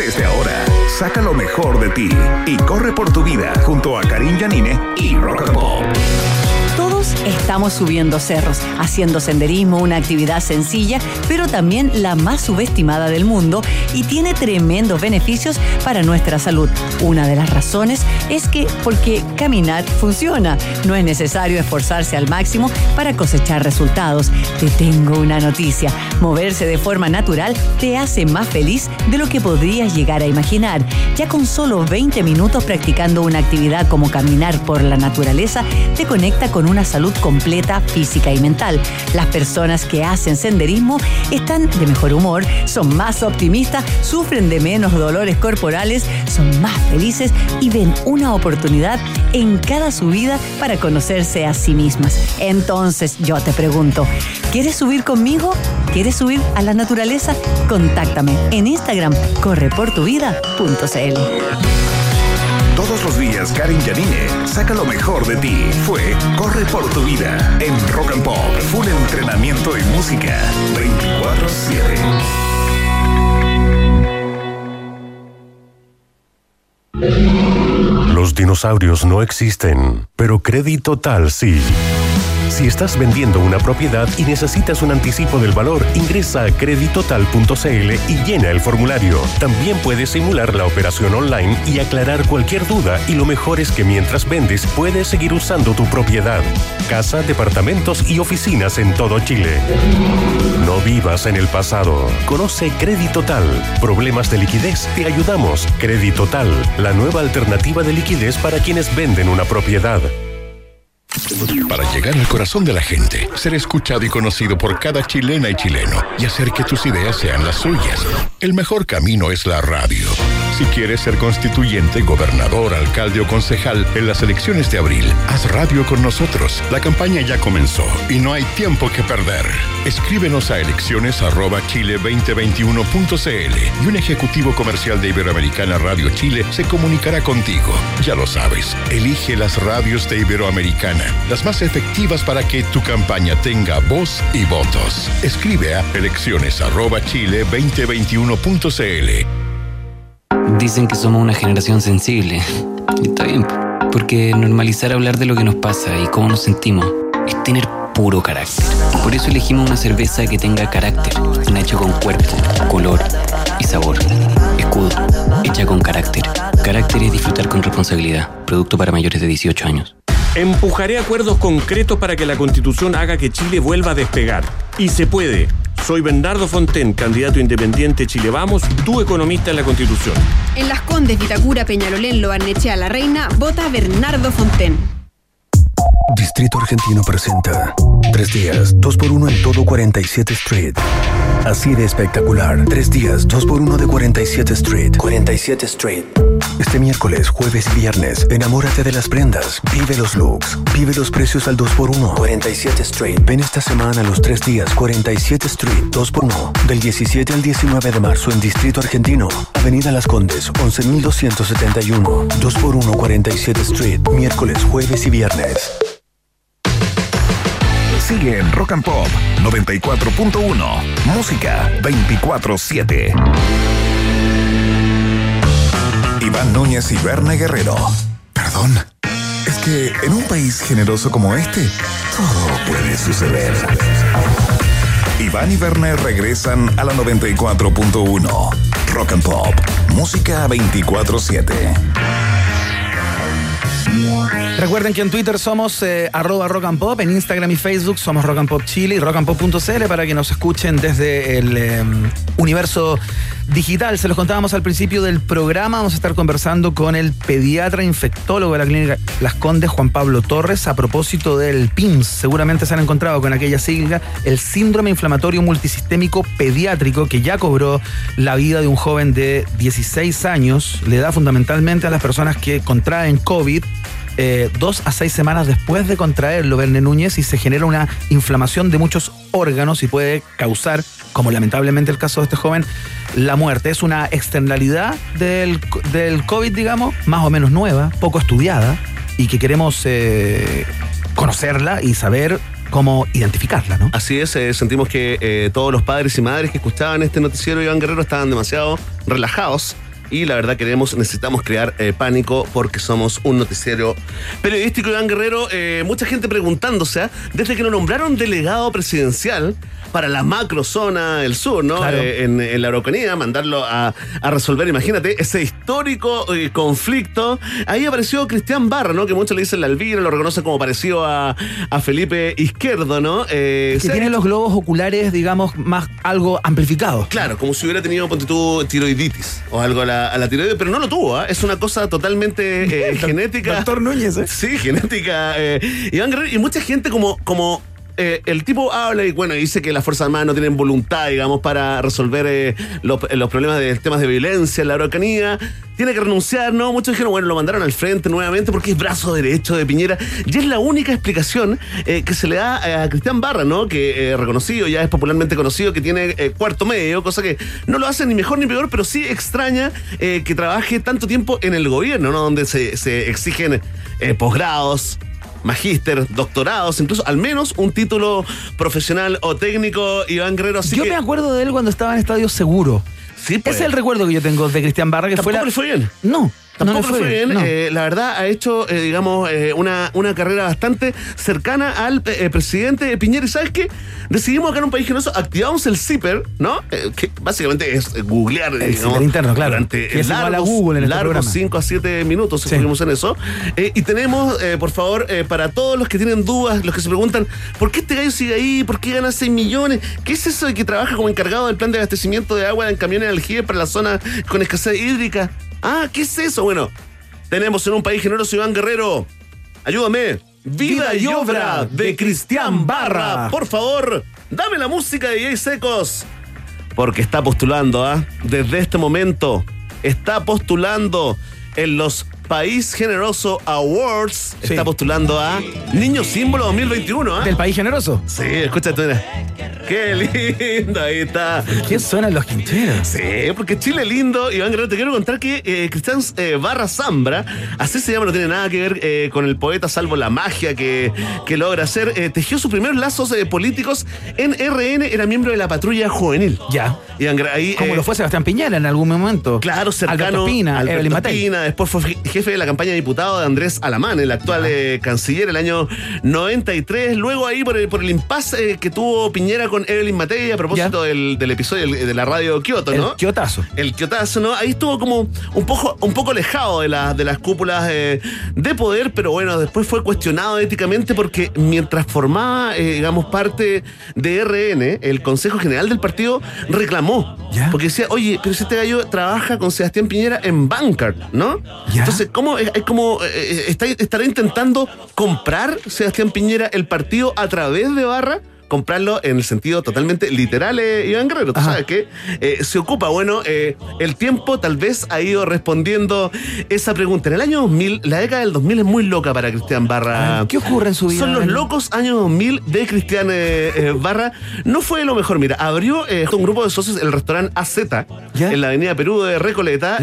Desde ahora, saca lo mejor de ti y corre por tu vida junto a Karim Yanine y Rock and Pop. Estamos subiendo cerros, haciendo senderismo, una actividad sencilla, pero también la más subestimada del mundo y tiene tremendos beneficios para nuestra salud. Una de las razones es que porque caminar funciona, no es necesario esforzarse al máximo para cosechar resultados. Te tengo una noticia, moverse de forma natural te hace más feliz de lo que podrías llegar a imaginar. Ya con solo 20 minutos practicando una actividad como caminar por la naturaleza, te conecta con una salud completa física y mental. Las personas que hacen senderismo están de mejor humor, son más optimistas, sufren de menos dolores corporales, son más felices y ven una oportunidad en cada subida para conocerse a sí mismas. Entonces yo te pregunto, ¿quieres subir conmigo? ¿Quieres subir a la naturaleza? Contáctame en Instagram correportuvida.cl. Todos los días, Karen Janine saca lo mejor de ti. Fue Corre por tu vida en Rock and Pop. Full entrenamiento y música. 24-7. Los dinosaurios no existen, pero Crédito Total sí. Si estás vendiendo una propiedad y necesitas un anticipo del valor, ingresa a creditotal.cl y llena el formulario. También puedes simular la operación online y aclarar cualquier duda y lo mejor es que mientras vendes puedes seguir usando tu propiedad. Casa, departamentos y oficinas en todo Chile. No vivas en el pasado. Conoce Creditotal. Problemas de liquidez, te ayudamos. Creditotal, la nueva alternativa de liquidez para quienes venden una propiedad. Para llegar al corazón de la gente, ser escuchado y conocido por cada chilena y chileno y hacer que tus ideas sean las suyas. El mejor camino es la radio. Si quieres ser constituyente, gobernador, alcalde o concejal en las elecciones de abril, haz radio con nosotros. La campaña ya comenzó y no hay tiempo que perder. Escríbenos a elecciones@chile2021.cl y un ejecutivo comercial de Iberoamericana Radio Chile se comunicará contigo. Ya lo sabes, elige las radios de Iberoamericana, las más efectivas para que tu campaña tenga voz y votos. Escribe a elecciones@chile2021.cl. Dicen que somos una generación sensible. Está bien, porque normalizar hablar de lo que nos pasa y cómo nos sentimos es tener puro carácter. Por eso elegimos una cerveza que tenga carácter, una hecha con cuerpo, color y sabor. Escudo, hecha con carácter. Carácter es disfrutar con responsabilidad. Producto para mayores de 18 años. Empujaré acuerdos concretos para que la Constitución haga que Chile vuelva a despegar. Y se puede. Soy Bernardo Fonten, candidato independiente Chile Vamos, tu economista en la Constitución. En Las Condes, Vitacura, Peñalolén, Lobarnechea, La Reina, vota Bernardo Fonten. Distrito Argentino presenta Tres días, dos por uno en todo 47 Street. Así de espectacular. Tres días, dos por uno de 47 Street. 47 Street. Este miércoles, jueves y viernes, enamórate de las prendas. Vive los looks. Vive los precios al 2x1. 47 Street. Ven esta semana los tres días, 47 Street, 2x1. Del 17 al 19 de marzo en Distrito Argentino. Avenida Las Condes, 11.271. 2x1, 47 Street. Miércoles, jueves y viernes. Sigue en Rock and Pop 94.1. Música 24-7. Iván Núñez y Berna Guerrero. Perdón. Es que en un país generoso como este, todo puede suceder. Iván y Berna regresan a la 94.1. Rock and Pop. Música 24-7. Recuerden que en Twitter somos eh, arroba rock and pop, en Instagram y Facebook somos rock and pop Chile y rockandpop.cl para que nos escuchen desde el eh, universo digital. Se los contábamos al principio del programa. Vamos a estar conversando con el pediatra infectólogo de la clínica Las Condes, Juan Pablo Torres, a propósito del PIMS. Seguramente se han encontrado con aquella sigla, el síndrome inflamatorio multisistémico pediátrico, que ya cobró la vida de un joven de 16 años. Le da fundamentalmente a las personas que contraen COVID eh, dos a seis semanas después de contraerlo, Verne Núñez, y se genera una inflamación de muchos órganos y puede causar, como lamentablemente el caso de este joven, la muerte. Es una externalidad del, del COVID, digamos, más o menos nueva, poco estudiada, y que queremos eh, conocerla y saber cómo identificarla, ¿no? Así es, eh, sentimos que todos los padres y madres que escuchaban este noticiero Iván Guerrero estaban demasiado relajados y la verdad queremos, necesitamos crear eh, pánico porque somos un noticiero periodístico Iván Guerrero. eh, mucha gente preguntándose, ¿ah? desde que nos nombraron delegado presidencial para la macrozona del sur, ¿no? Claro. Eh, en, en la Araucanía, mandarlo a, a resolver, imagínate, ese histórico eh, conflicto. Ahí apareció Cristian Barra, ¿no? Que muchos le dicen la Elvira, lo reconocen como parecido a, a Felipe Izquierdo, ¿no? Eh, Que tiene los globos oculares, digamos, más algo amplificados. Claro, como si hubiera tenido, ponte tú, tiroiditis o algo la, la, a la tiroides, pero no lo tuvo, ¿ah? es una cosa totalmente genética. Doctor Núñez, ¿eh? Sí, genética. Iván Guerrero, y mucha gente como, como eh, el tipo habla y bueno, dice que las Fuerzas Armadas no tienen voluntad, digamos, para resolver eh, los, los problemas de temas de violencia en la Araucanía. Tiene que renunciar, ¿no? Muchos dijeron, bueno, lo mandaron al frente nuevamente porque es brazo derecho de Piñera. Y es la única explicación eh, que se le da a Cristian Barra, ¿no? Que eh, reconocido, ya es popularmente conocido, que tiene eh, cuarto medio, cosa que no lo hace ni mejor ni peor, pero sí extraña eh, que trabaje tanto tiempo en el gobierno, ¿no? Donde se, exigen eh, posgrados, magíster, doctorados, incluso al menos un título profesional o técnico, Iván Guerrero. Así Yo que, me acuerdo de él cuando estaba en Estadio Seguro. Sí, pues. Ese es el recuerdo que yo tengo de Cristian Barra, que fue la... le fue bien. No, Tampoco no fue bien. no. Eh, la verdad, ha hecho, eh, digamos, eh, una, una carrera bastante cercana al presidente Piñera. ¿Y sabes qué? Decidimos acá en un país generoso, activamos el zipper, ¿no? Que básicamente es googlear, El digamos, interno, claro. Durante Que es igual a Google en este largos programa. 5 a 7 minutos, estuvimos en eso. Y tenemos, por favor, para todos los que tienen dudas, los que se preguntan, ¿por qué este gallo sigue ahí? ¿Por qué gana 6 millones? ¿Qué es eso de que trabaja como encargado del plan de abastecimiento de agua en camiones de aljibe para la zona con escasez hídrica? Ah, ¿qué es eso? Bueno, tenemos en un país generoso Iván Guerrero. Ayúdame. Vida y obra de Cristian Barra. Por favor, dame la música de Jay Secos. Porque está postulando, ¿ah? Desde este momento, está postulando en los País Generoso Awards. Está postulando a Niño Símbolo 2021, ¿ah? ¿Del país generoso? Sí, escúchate, mira. Qué lindo, ahí está. ¿Qué suenan los quincheros? Sí, porque Chile lindo. Iván Guerrero, te quiero contar que eh, Cristian eh, Barra Zambra, así se llama, no tiene nada que ver eh, con el poeta, salvo la magia que, que logra hacer. eh, tejió sus primeros lazos eh, políticos en RN, era miembro de la patrulla juvenil. Ya. Iván Guerrero, ahí, Como eh, lo fue Sebastián Piñera en algún momento. Claro, cercano Alberto Pina, Alberto. Pina, después fue jefe de la campaña de diputado de Andrés Alamán, el actual eh, canciller, el año 93. Luego ahí por el, por el impasse eh, que tuvo Piñera con Evelyn Matei a propósito del, del episodio de la radio Kioto, ¿no? El quiotazo. El Kiotazo, ¿no? Ahí estuvo como un poco, un poco alejado de, la- de las cúpulas eh, de poder, pero bueno, después fue cuestionado éticamente porque mientras formaba, digamos, parte de RN, el Consejo General del partido reclamó. Porque decía, oye, pero si este gallo trabaja con Sebastián Piñera en Bancard, ¿no? Entonces, ¿cómo es como eh, está, estará intentando comprar Sebastián Piñera el partido a través de Barra? Comprarlo en el sentido totalmente literal, eh, Iván Guerrero. Tú sabes que eh, se ocupa, bueno, eh, el tiempo tal vez ha ido respondiendo esa pregunta. En el año 2000, la década del 2000 es muy loca para Cristian Barra. ¿Qué ocurre en su vida? Son los locos años 2000 de Cristian eh, Barra. No fue lo mejor. Mira, abrió eh, un grupo de socios el restaurante AZ en la avenida Perú de Recoleta.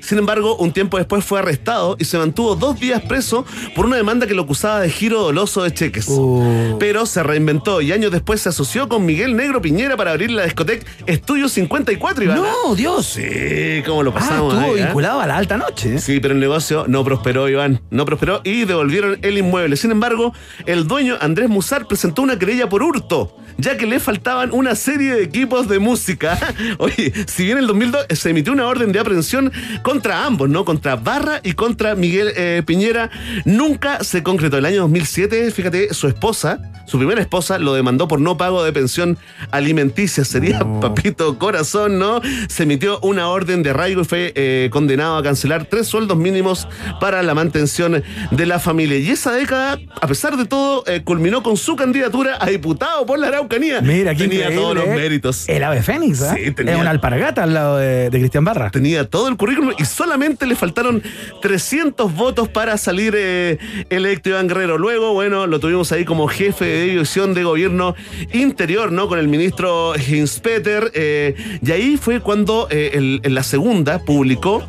Sin embargo, un tiempo después fue arrestado y se mantuvo dos días preso por una demanda que lo acusaba de giro doloso de cheques. Uh. Pero se reinventó y años después se asoció con Miguel Negro Piñera para abrir la discoteca Estudio 54. Iván. No, Dios. Sí, cómo lo Ah, pasamos. estuvo ahí, ¿eh? vinculado a la alta noche. Sí, pero el negocio no prosperó, Iván. No prosperó y devolvieron el inmueble. Sin embargo, el dueño, Andrés Musar, presentó una querella por hurto, ya que le faltaban una serie de equipos de música. Oye, si bien en el 2002 se emitió una orden de aprehensión contra ambos, ¿no? Contra Barra y contra Miguel eh, Piñera, nunca se concretó. El año 2007, fíjate, su esposa, su primera esposa, lo demandó por no pago de pensión alimenticia. Sería papito corazón, ¿no? Se emitió una orden de arraigo y fue eh, condenado a cancelar tres sueldos mínimos para la mantención de la familia. Y esa década, a pesar de todo, eh, culminó con su candidatura a diputado por la Araucanía. Mira, Tenía todos los ¿eh? méritos. El ave fénix, ¿eh? Sí, tenía- Es una alpargata al lado de, de Cristian Barra. Tenía todo el currículum y solamente le faltaron 300 votos para salir eh, electo Iván Guerrero. Luego, bueno, lo tuvimos ahí como jefe de división de gobierno interior, ¿no? Con el ministro Hinspeter. eh, y ahí fue cuando eh, en la segunda publicó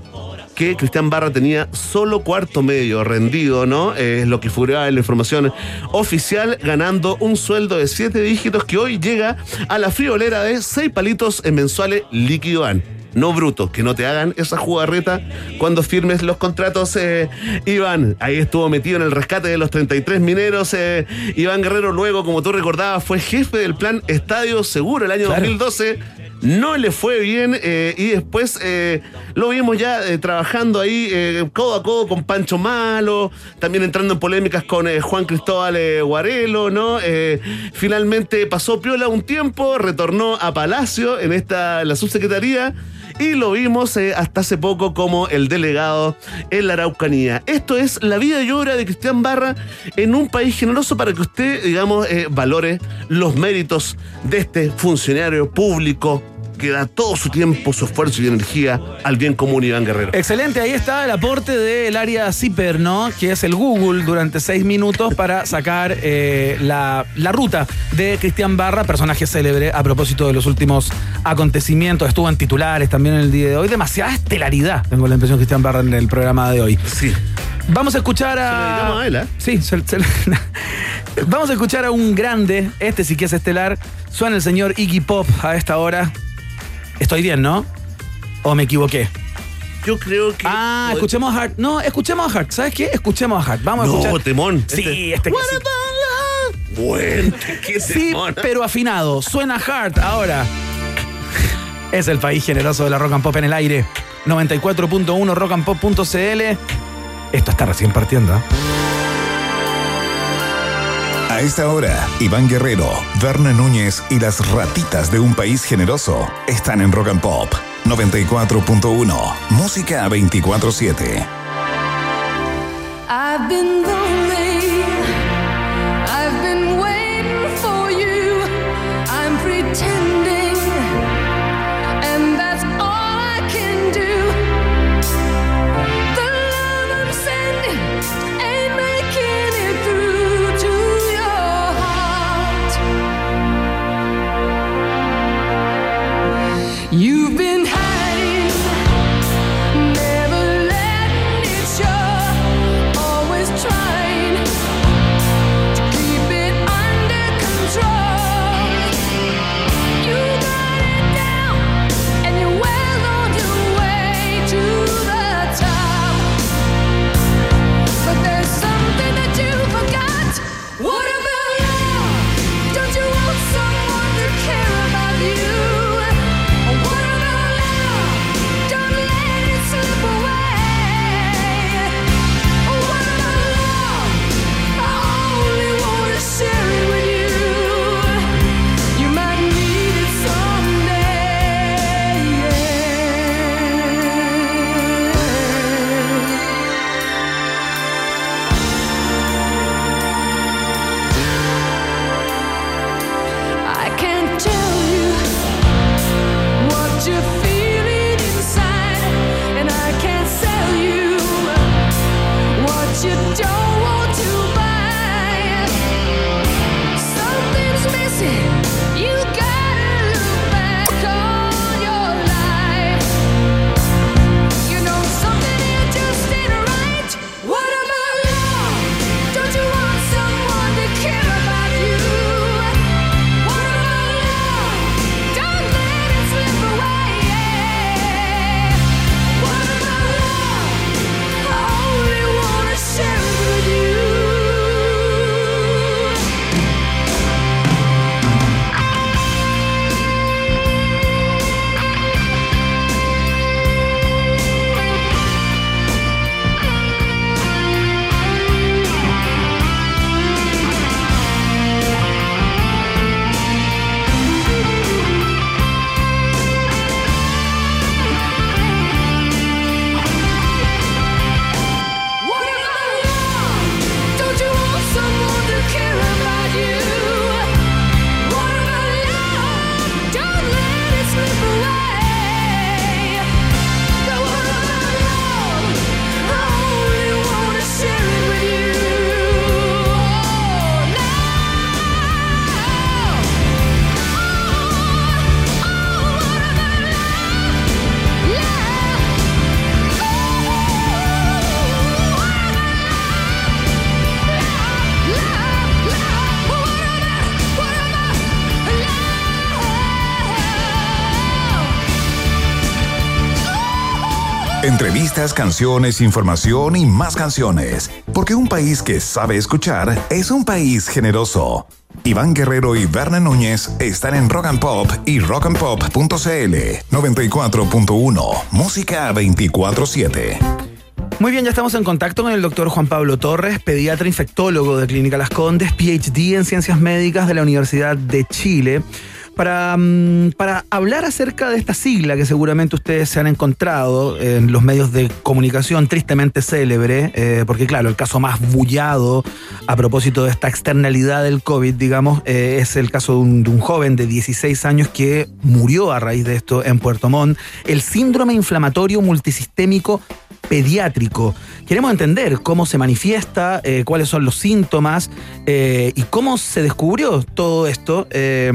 que Cristian Barra tenía solo cuarto medio rendido, ¿no? Eh, Es lo que figuraba en la información oficial, ganando un sueldo de siete dígitos que hoy llega a la friolera de seis palitos en mensuales líquido. No bruto, que no te hagan esa jugarreta cuando firmes los contratos, eh, Iván. Ahí estuvo metido en el rescate de los 33 mineros. eh, Iván Guerrero, luego, como tú recordabas, fue jefe del plan Estadio Seguro el año 2012 no le fue bien eh, y después lo vimos ya trabajando ahí codo a codo con Pancho Malo, también entrando en polémicas con Juan Cristóbal Guarelo, ¿no? Finalmente pasó Piola un tiempo, retornó a Palacio en esta la subsecretaría y lo vimos eh, hasta hace poco como el delegado en la Araucanía. Esto es la vida y obra de Cristian Barra en un país generoso para que usted, digamos, eh, valore los méritos de este funcionario público que da todo su tiempo, su esfuerzo y energía al bien común Iván Guerrero. Excelente, ahí está el aporte del área CIPER, ¿no? Que es el Google durante seis minutos para sacar eh, la, la ruta de Cristian Barra, personaje célebre a propósito de los últimos acontecimientos. Estuvo en titulares también en el día de hoy. Demasiada estelaridad, tengo la impresión, Cristian Barra en el programa de hoy. Sí. Vamos a escuchar a. Se lo a él, ¿eh? Sí, se- se- vamos a escuchar a un grande, este sí que es estelar. Suena el señor Iggy Pop a esta hora. Estoy bien, ¿no? ¿O me equivoqué? Yo creo que. Ah, escuchemos a Hart. No, escuchemos a Hart. ¿Sabes qué? Escuchemos a Hart. Vamos a No, escuchar. temón. Sí, este, que sí. Bueno, qué Sí, temón. pero afinado. Suena Hart ahora. Es el país generoso de la Rock and Pop en el aire. 94.1 rockandpop.cl. Esto está recién partiendo. ¿eh? A esta hora, Iván Guerrero, Verne Núñez y las ratitas de un país generoso están en Rock and Pop 94.1, música 24-7. Entrevistas, canciones, información y más canciones. Porque un país que sabe escuchar es un país generoso. Iván Guerrero y Berna Núñez están en Rock and Pop y rockandpop.cl 94.1, música 24-7. Muy bien, ya estamos en contacto con el doctor Juan Pablo Torres, pediatra infectólogo de Clínica Las Condes, PhD en Ciencias Médicas de la Universidad de Chile, Para, mm, para hablar acerca de esta sigla que seguramente ustedes se han encontrado en los medios de comunicación tristemente célebre, eh, porque claro, el caso más bullado a propósito de esta externalidad del COVID, digamos, eh, es el caso de un, de un joven de 16 años que murió a raíz de esto en Puerto Montt, el síndrome inflamatorio multisistémico pediátrico. Queremos entender cómo se manifiesta, eh, cuáles son los síntomas eh, y cómo se descubrió todo esto. Eh,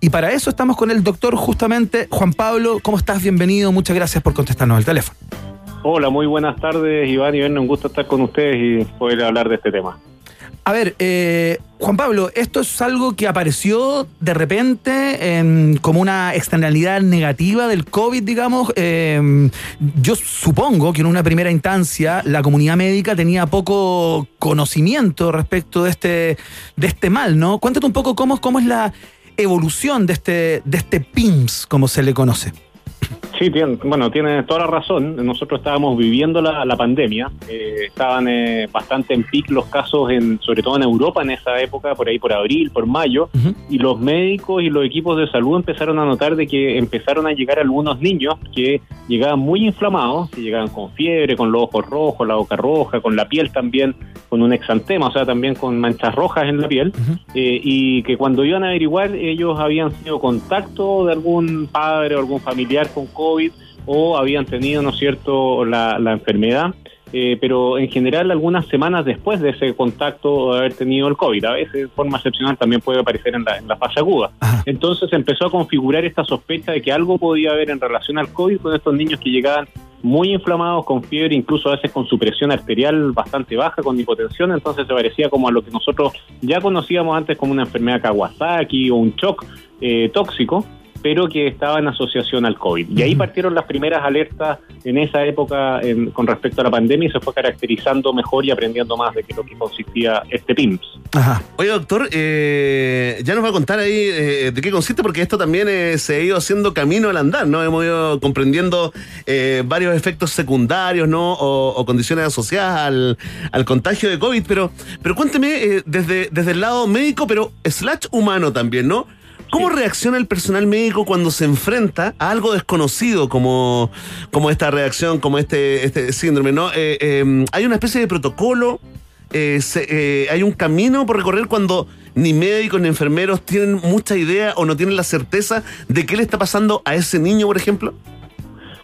y para eso estamos con el doctor justamente Juan Pablo. ¿Cómo estás? Bienvenido. Muchas gracias por contestarnos al teléfono. Hola, muy buenas tardes, Iván y Ben. Un gusto estar con ustedes y poder hablar de este tema. A ver, eh, Juan Pablo, esto es algo que apareció de repente en- como una externalidad negativa del COVID, digamos. Eh, yo supongo que en una primera instancia la comunidad médica tenía poco conocimiento respecto de este, de este mal, ¿no? Cuéntate un poco cómo, cómo es la evolución de este, de este PIMS, como se le conoce. Sí, tiene, bueno, tiene toda la razón. Nosotros estábamos viviendo la, la pandemia. eh, estaban eh, bastante en pic los casos, en, sobre todo en Europa en esa época, por ahí por abril, por mayo. Y los médicos y los equipos de salud empezaron a notar de que empezaron a llegar algunos niños que llegaban muy inflamados, que llegaban con fiebre, con los ojos rojos, la boca roja, con la piel también, con un exantema, o sea, también con manchas rojas en la piel. eh, y que cuando iban a averiguar, ellos habían sido contacto de algún padre o algún familiar con COVID o habían tenido, ¿no es cierto?, la, la enfermedad. eh, pero en general algunas semanas después de ese contacto o de haber tenido el COVID, a veces de forma excepcional también puede aparecer en la, en la fase aguda. Entonces empezó a configurar esta sospecha de que algo podía haber en relación al COVID con estos niños que llegaban muy inflamados, con fiebre, incluso a veces con su presión arterial bastante baja, con hipotensión, entonces se parecía como a lo que nosotros ya conocíamos antes como una enfermedad Kawasaki o un shock eh, tóxico, pero que estaba en asociación al COVID. Y ahí partieron las primeras alertas en esa época en- con respecto a la pandemia y se fue caracterizando mejor y aprendiendo más de qué es lo que consistía este PIMS. Oye, doctor, eh, ya nos va a contar ahí eh, de qué consiste, porque esto también eh, se ha ido haciendo camino al andar, ¿no? Hemos ido comprendiendo eh, varios efectos secundarios, ¿no? O, o condiciones asociadas al, al contagio de COVID, pero, pero cuénteme eh, desde, desde el lado médico, pero slash humano también, ¿no? ¿Cómo reacciona el personal médico cuando se enfrenta a algo desconocido como, como esta reacción, como este, este síndrome, ¿no? Eh, eh, ¿Hay una especie de protocolo? Eh, se- ¿Hay un camino por recorrer cuando ni médicos ni enfermeros tienen mucha idea o no tienen la certeza de qué le está pasando a ese niño, por ejemplo?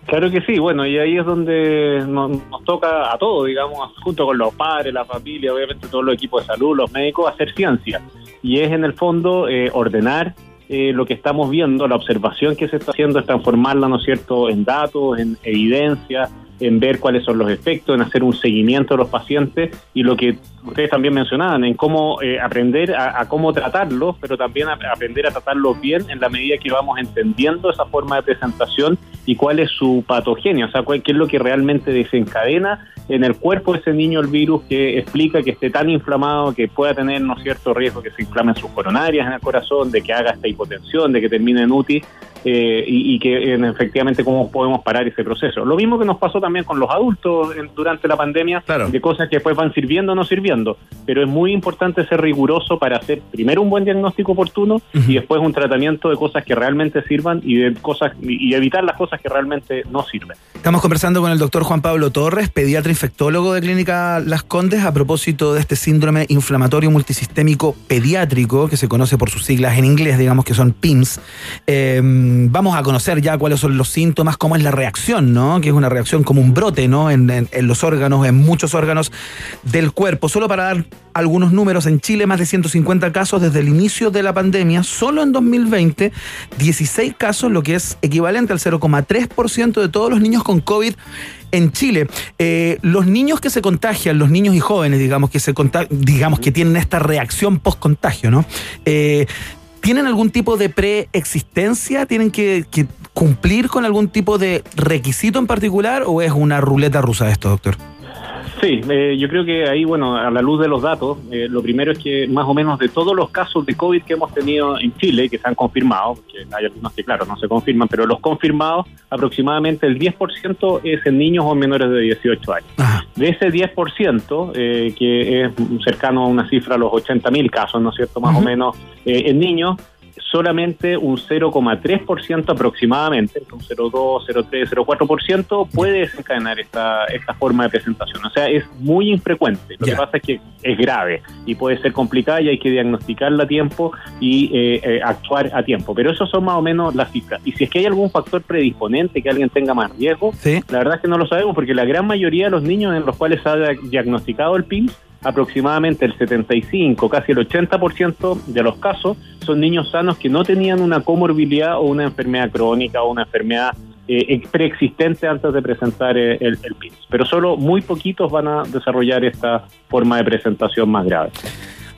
Claro que sí, bueno, y ahí es donde nos, nos toca a todos, digamos, junto con los padres, la familia, obviamente todos los equipos de salud, los médicos, hacer ciencia. Y es en el fondo eh, ordenar eh, lo que estamos viendo, la observación que se está haciendo, es transformarla, ¿no cierto?, en datos, en evidencia, en ver cuáles son los efectos, en hacer un seguimiento de los pacientes y lo que ustedes también mencionaban, en cómo eh, aprender a, a cómo tratarlos, pero también a- aprender a tratarlos bien en la medida que vamos entendiendo esa forma de presentación y cuál es su patogenia, o sea, cuál, qué es lo que realmente desencadena en el cuerpo de ese niño el virus que explica que esté tan inflamado que pueda tener no cierto riesgo que se inflamen sus coronarias en el corazón, de que haga esta hipotensión, de que termine en UTI eh, y, y que eh, efectivamente cómo podemos parar ese proceso. Lo mismo que nos pasó también con los adultos en- durante la pandemia, de cosas que después van sirviendo o no sirviendo, pero es muy importante ser riguroso para hacer primero un buen diagnóstico oportuno y después un tratamiento de cosas que realmente sirvan y de cosas y y evitar las cosas que realmente no sirven. Estamos conversando con el doctor Juan Pablo Torres, pediatra infectólogo de Clínica Las Condes, a propósito de este síndrome inflamatorio multisistémico pediátrico, que se conoce por sus siglas en inglés, digamos que son PIMS. Eh, vamos a conocer ya cuáles son los síntomas, cómo es la reacción, ¿no? Que es una reacción como un brote, ¿no? En, los órganos, en muchos órganos del cuerpo. Solo para dar algunos números, en Chile más de 150 casos desde el inicio de la pandemia, solo en 2020, 16 casos, lo que es equivalente al 0,3% de todos los niños con COVID en Chile. Eh, los niños que se contagian, los niños y jóvenes, digamos, que se digamos que tienen esta reacción post-contagio, ¿no? Eh, ¿Tienen algún tipo de preexistencia? ¿Tienen que, cumplir con algún tipo de requisito en particular o es una ruleta rusa esto, doctor? Sí, eh, yo creo que ahí, bueno, a la luz de los datos, eh, lo primero es que más o menos de todos los casos de COVID que hemos tenido en Chile, que se han confirmado, porque hay algunos que, claro, no se confirman, pero los confirmados, aproximadamente el 10% es en niños o menores de 18 años. De ese 10%, eh, que es cercano a una cifra a los 80.000 casos, ¿no es cierto?, más o menos, eh, en niños, solamente un 0,3% aproximadamente, un 0,2, 0,3, 0,4% puede desencadenar esta, esta forma de presentación. O sea, es muy infrecuente. Lo que pasa es que es grave y puede ser complicada y hay que diagnosticarla a tiempo y eh, eh, actuar a tiempo. Pero eso son más o menos las cifras. Y si es que hay algún factor predisponente que alguien tenga más riesgo, la verdad es que no lo sabemos porque la gran mayoría de los niños en los cuales se ha diagnosticado el PIMS aproximadamente el 75, casi el 80% de los casos son niños sanos que no tenían una comorbilidad o una enfermedad crónica o una enfermedad eh, preexistente antes de presentar eh, el, el. Pero solo muy poquitos van a desarrollar esta forma de presentación más grave.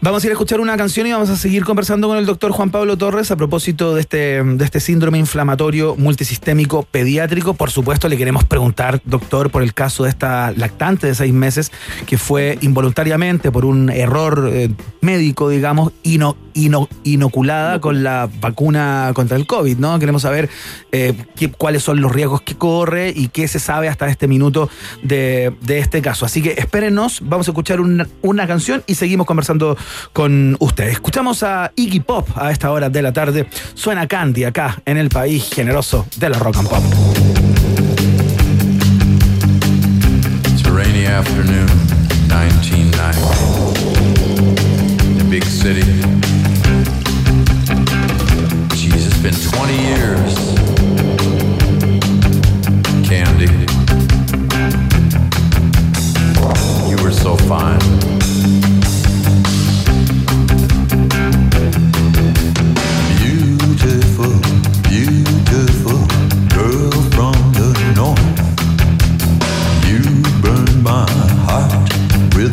Vamos a ir a escuchar una canción y vamos a seguir conversando con el doctor Juan Pablo Torres a propósito de este, de este síndrome inflamatorio multisistémico pediátrico. Por supuesto, le queremos preguntar, doctor, por el caso de esta lactante de seis meses que fue involuntariamente, por un error eh, médico, digamos, ino, ino- inoculada con la vacuna contra el COVID, ¿no? Queremos saber eh, qué- cuáles son los riesgos que corre y qué se sabe hasta este minuto de, de este caso. Así que espérenos, vamos a escuchar una, una canción y seguimos conversando con ustedes. Escuchamos a Iggy Pop a esta hora de la tarde. Suena Candy acá en el país generoso de la rock and pop. It's a rainy afternoon, 1990. In a big city. Jeez, it's been 20 years.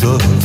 sevda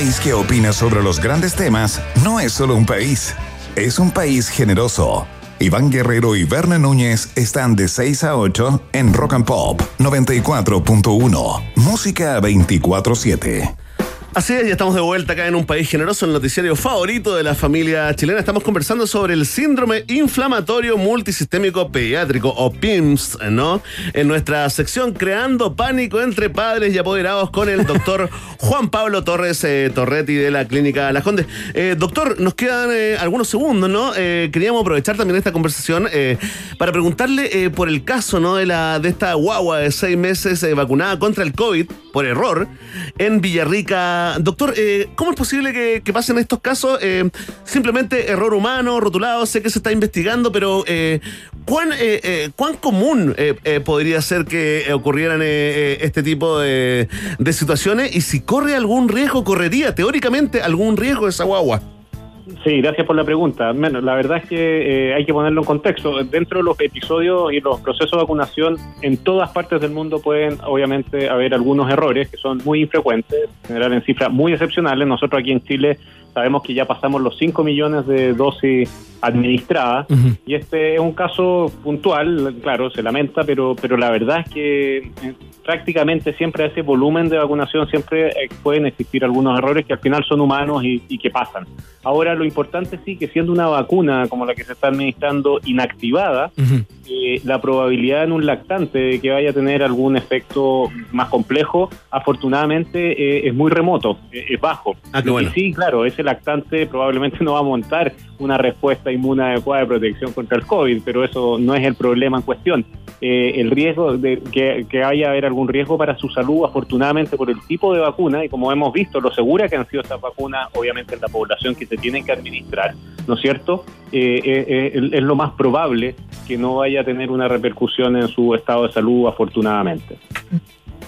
país que opina sobre los grandes temas no es solo un país, es un país generoso. Iván Guerrero y Berna Núñez están de 6 a 8 en Rock and Pop 94.1. Música 24-7. Así es, ya estamos de vuelta acá en un país generoso, el noticiario favorito de la familia chilena. Estamos conversando sobre el síndrome inflamatorio multisistémico pediátrico o PIMS, ¿no? En nuestra sección Creando Pánico entre Padres y Apoderados con el doctor Juan Pablo Torres eh, Torretti de la Clínica Las Condes. Eh, doctor, nos quedan eh, algunos segundos, ¿no? Queríamos aprovechar también esta conversación para preguntarle por el caso, ¿no? De, la, de esta guagua de seis meses vacunada contra el COVID por error en Villarrica. Doctor, eh, ¿cómo es posible que, que pasen estos casos? Eh, simplemente error humano, rotulado, sé que se está investigando, pero eh, ¿cuán, ¿cuán común podría ser que ocurrieran este tipo de, de situaciones? Y si corre algún riesgo, correría teóricamente algún riesgo esa guagua. Sí, gracias por la pregunta. Bueno, la verdad es que eh, hay que ponerlo en contexto. Dentro de los episodios y los procesos de vacunación, en todas partes del mundo pueden obviamente haber algunos errores que son muy infrecuentes, en general en cifras muy excepcionales. Nosotros aquí en Chile sabemos que ya pasamos los 5 millones de dosis administradas y este es un caso puntual, claro, se lamenta, pero, pero la verdad es que eh, prácticamente siempre a ese volumen de vacunación siempre eh, pueden existir algunos errores que al final son humanos y, y que pasan. Ahora lo importante sí que siendo una vacuna como la que se está administrando inactivada, eh, la probabilidad en un lactante de que vaya a tener algún efecto más complejo, afortunadamente eh, es muy remoto, eh, es bajo. Ah, qué bueno. sí, claro, ese lactante probablemente no va a montar una respuesta inmune adecuada de protección contra el COVID, pero eso no es el problema en cuestión. Eh, el riesgo de que, haya haber algún riesgo para su salud, afortunadamente por el tipo de vacuna, y como hemos visto, lo segura que han sido estas vacunas, obviamente en la población que se tienen que administrar, ¿no es cierto? Eh, eh, es lo más probable que no vaya a tener una repercusión en su estado de salud, afortunadamente.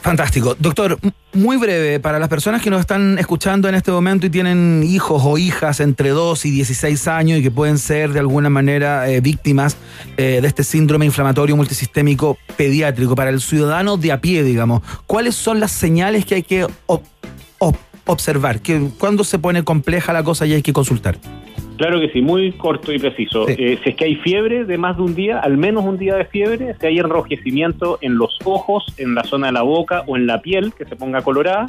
Fantástico. Doctor, muy breve, para las personas que nos están escuchando en este momento y tienen hijos o hijas entre 2 y 16 años y que pueden ser de alguna manera eh, víctimas eh, de este síndrome inflamatorio multisistémico pediátrico, para el ciudadano de a pie, digamos, ¿cuáles son las señales que hay que ob- ob- observar? Que cuando se pone compleja la cosa y hay que consultar. Claro que sí, muy corto y preciso. Eh, si es que hay fiebre de más de un día, al menos un día de fiebre, si hay enrojecimiento en los ojos, en la zona de la boca o en la piel que se ponga colorada,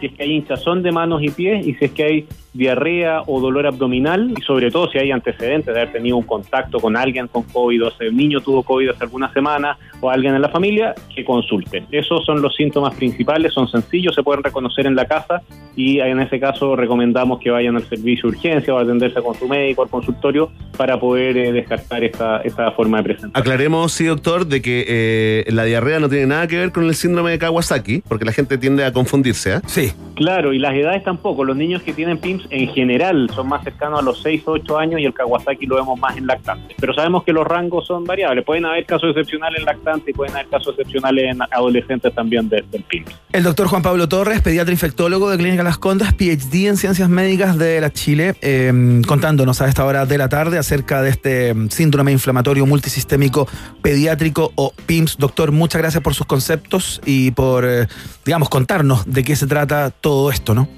si es que hay hinchazón de manos y pies y si es que hay diarrea o dolor abdominal y sobre todo si hay antecedentes de haber tenido un contacto con alguien con COVID o si el niño tuvo COVID hace algunas semanas o alguien en la familia, que consulte. Esos son los síntomas principales, son sencillos, se pueden reconocer en la casa y en ese caso recomendamos que vayan al servicio de urgencia o atenderse con su médico al consultorio para poder eh, descartar esta, esta forma de presentar. Aclaremos, sí, doctor, de que eh, la diarrea no tiene nada que ver con el síndrome de Kawasaki, porque la gente tiende a confundirse. ¿eh? Sí. Claro, y las edades tampoco. Los niños que tienen PIMS en general son más cercanos a los 6 o 8 años y el Kawasaki lo vemos más en lactantes. Pero sabemos que los rangos son variables. Pueden haber casos excepcionales en lactantes y pueden haber casos excepcionales en adolescentes también de- del PIMS. El doctor Juan Pablo Torres, pediatra infectólogo de Clínica Las Condas, PhD en Ciencias Médicas de la Chile, eh, contándonos a esta hora de la tarde acerca de este mm, síndrome inflamatorio multisistémico pediátrico o PIMS. Doctor, muchas gracias por sus conceptos y por, eh, digamos, contarnos de qué se trata todo esto, ¿no?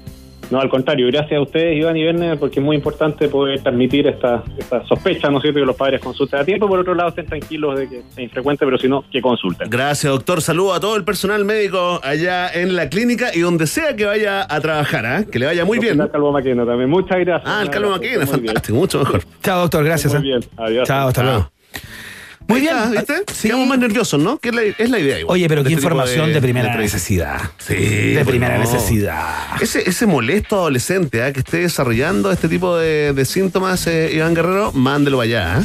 No, al contrario, gracias a ustedes, Iván y Verne, porque es muy importante poder transmitir esta, esta sospecha, ¿no es cierto?, que los padres consulten a tiempo. Por otro lado, estén tranquilos de que es infrecuente, pero si no, que consulten. Gracias, doctor. Saludo a todo el personal médico allá en la clínica y donde sea que vaya a trabajar, ¿ah? que le vaya muy bien. Al Calvo Maquena también. Muchas gracias. Ah, el Calvo Maquena, fantástico, mucho mejor. Chao, doctor, gracias. Muy ¿eh? bien, adiós. Chao, hasta luego. Muy bien, ¿viste? Quedamos más nerviosos, ¿no? Que es la, es la idea igual. Oye, pero qué Este tipo información de, primera necesidad. Sí. De primera no. necesidad. Ese, ese molesto adolescente ¿ah? que esté desarrollando este tipo de, de síntomas, eh, Iván Guerrero, mándelo allá, ¿ah?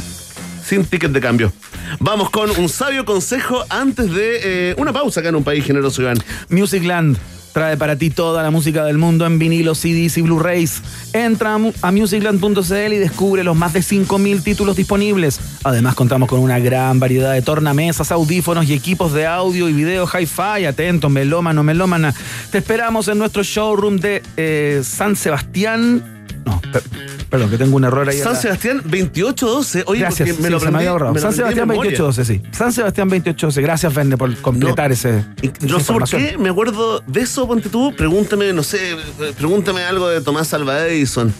sin ticket de cambio. Vamos con un sabio consejo antes de eh, una pausa acá en un país generoso, Iván. Musicland trae para ti toda la música del mundo en vinilo, CDs y Blu-rays. Entra a mu- a musicland.cl y descubre los más de 5.000 títulos disponibles. Además, contamos con una gran variedad de tornamesas, audífonos y equipos de audio y video hi-fi. Atento, melómano, melómana. Te esperamos en nuestro showroom de eh, San Sebastián. No, Perdón, que tengo un error ahí. San Sebastián 2812. Oye, Gracias, porque me sí, lo se me aprendí. había ahorrado. me lo San Sebastián memoria. 2812, sí. San Sebastián 2812. Gracias, Verne, por completar ese. No sé por qué me acuerdo de eso, ponte tú. Pregúntame, no sé, pregúntame algo de Tomás Alva Edison.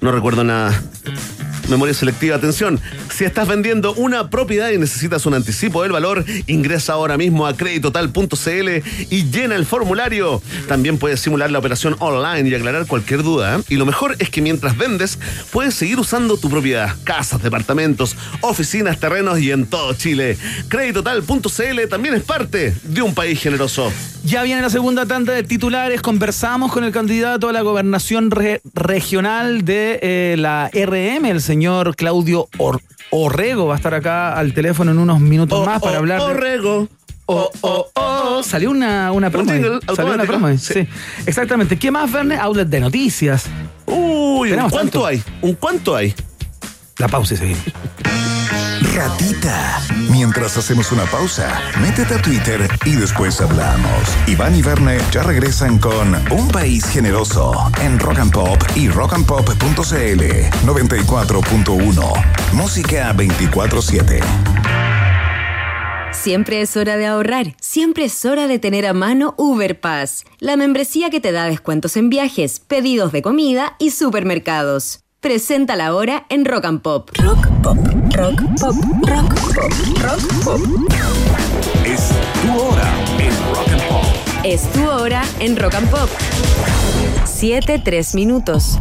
No recuerdo nada. Memoria selectiva, atención. Si estás vendiendo una propiedad y necesitas un anticipo del valor, ingresa ahora mismo a creditotal.cl y llena el formulario. También puedes simular la operación online y aclarar cualquier duda. ¿eh? Y lo mejor es que mientras vendes, puedes seguir usando tu propiedad. Casas, departamentos, oficinas, terrenos y en todo Chile. Creditotal.cl también es parte de un país generoso. Ya viene la segunda tanda de titulares. Conversamos con el candidato a la gobernación re- regional de eh, la RM, el señor Claudio Or- Orrego. Va a estar acá al teléfono en unos minutos más para hablar. de- Orrego. Oh, oh, oh. Salió una, una promo. Salió una promo. Sí. Exactamente. ¿Qué más, Verne? Outlet de noticias. Uy, ¿un cuánto tanto. hay? ¿Un cuánto hay? La pausa y seguimos. Ratita. Mientras hacemos una pausa, métete a Twitter y después hablamos. Iván y Verne ya regresan con Un País Generoso en Rock and Pop y rockandpop.cl 94.1. Música 24-7. Siempre es hora de ahorrar, siempre es hora de tener a mano Uber Pass, la membresía que te da descuentos en viajes, pedidos de comida y supermercados. Preséntala ahora en Rock and Pop. Rock Pop, Rock Pop, Rock Pop, Rock Pop. Es tu hora en Rock and Pop. Es tu hora en Rock and Pop. 7, 3 minutos.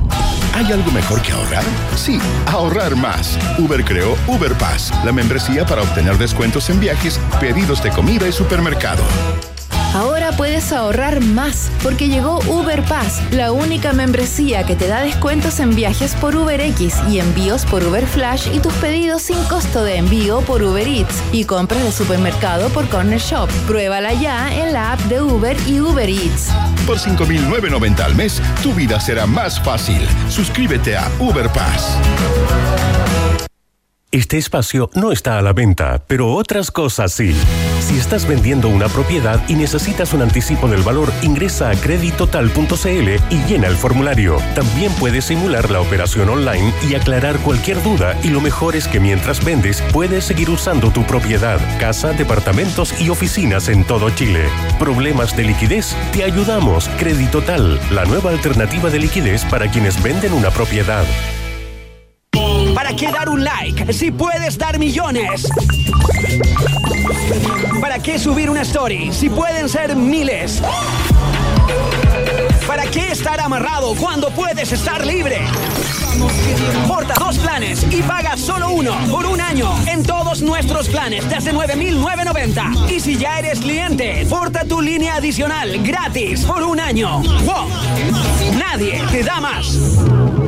¿Hay algo mejor que ahorrar? Sí, ahorrar más. Uber creó Uber Pass, la membresía para obtener descuentos en viajes, pedidos de comida y supermercado. Ahora puedes ahorrar más porque llegó Uber Pass, la única membresía que te da descuentos en viajes por UberX y envíos por Uber Flash y tus pedidos sin costo de envío por Uber Eats y compras de supermercado por Corner Shop. Pruébala ya en la app de Uber y Uber Eats. Por 5.990 al mes, tu vida será más fácil. Suscríbete a Uber Pass. Este espacio no está a la venta, pero otras cosas sí. Si estás vendiendo una propiedad y necesitas un anticipo del valor, ingresa a creditotal.cl y llena el formulario. También puedes simular la operación online y aclarar cualquier duda y lo mejor es que mientras vendes puedes seguir usando tu propiedad, casa, departamentos y oficinas en todo Chile. ¿Problemas de liquidez? Te ayudamos. Creditotal, la nueva alternativa de liquidez para quienes venden una propiedad. ¿Para qué dar un like si puedes dar millones? ¿Para qué subir una story si pueden ser miles? ¿Para qué estar amarrado cuando puedes estar libre? Porta dos planes y paga solo uno por un año en todos nuestros planes desde 9.990. Y si ya eres cliente, porta tu línea adicional gratis por un año. ¡Wow! Nadie te da más.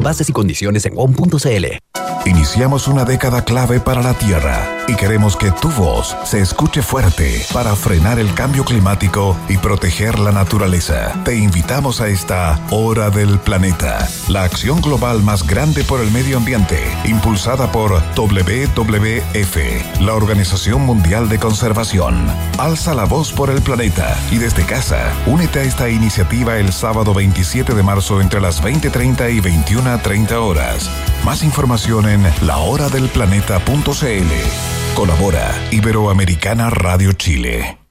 Bases y condiciones en WOM.cl. Iniciamos una década clave para la Tierra y queremos que tu voz se escuche fuerte para frenar el cambio climático y proteger la naturaleza. Te invitamos a esta Hora del Planeta, la acción global más grande por el medio ambiente, impulsada por WWF, la Organización Mundial de Conservación. Alza la voz por el planeta y desde casa, únete a esta iniciativa el sábado 27 de marzo entre las 20.30 y 21.30 horas. Más información en lahoradelplaneta.cl. Colabora Iberoamericana Radio Chile.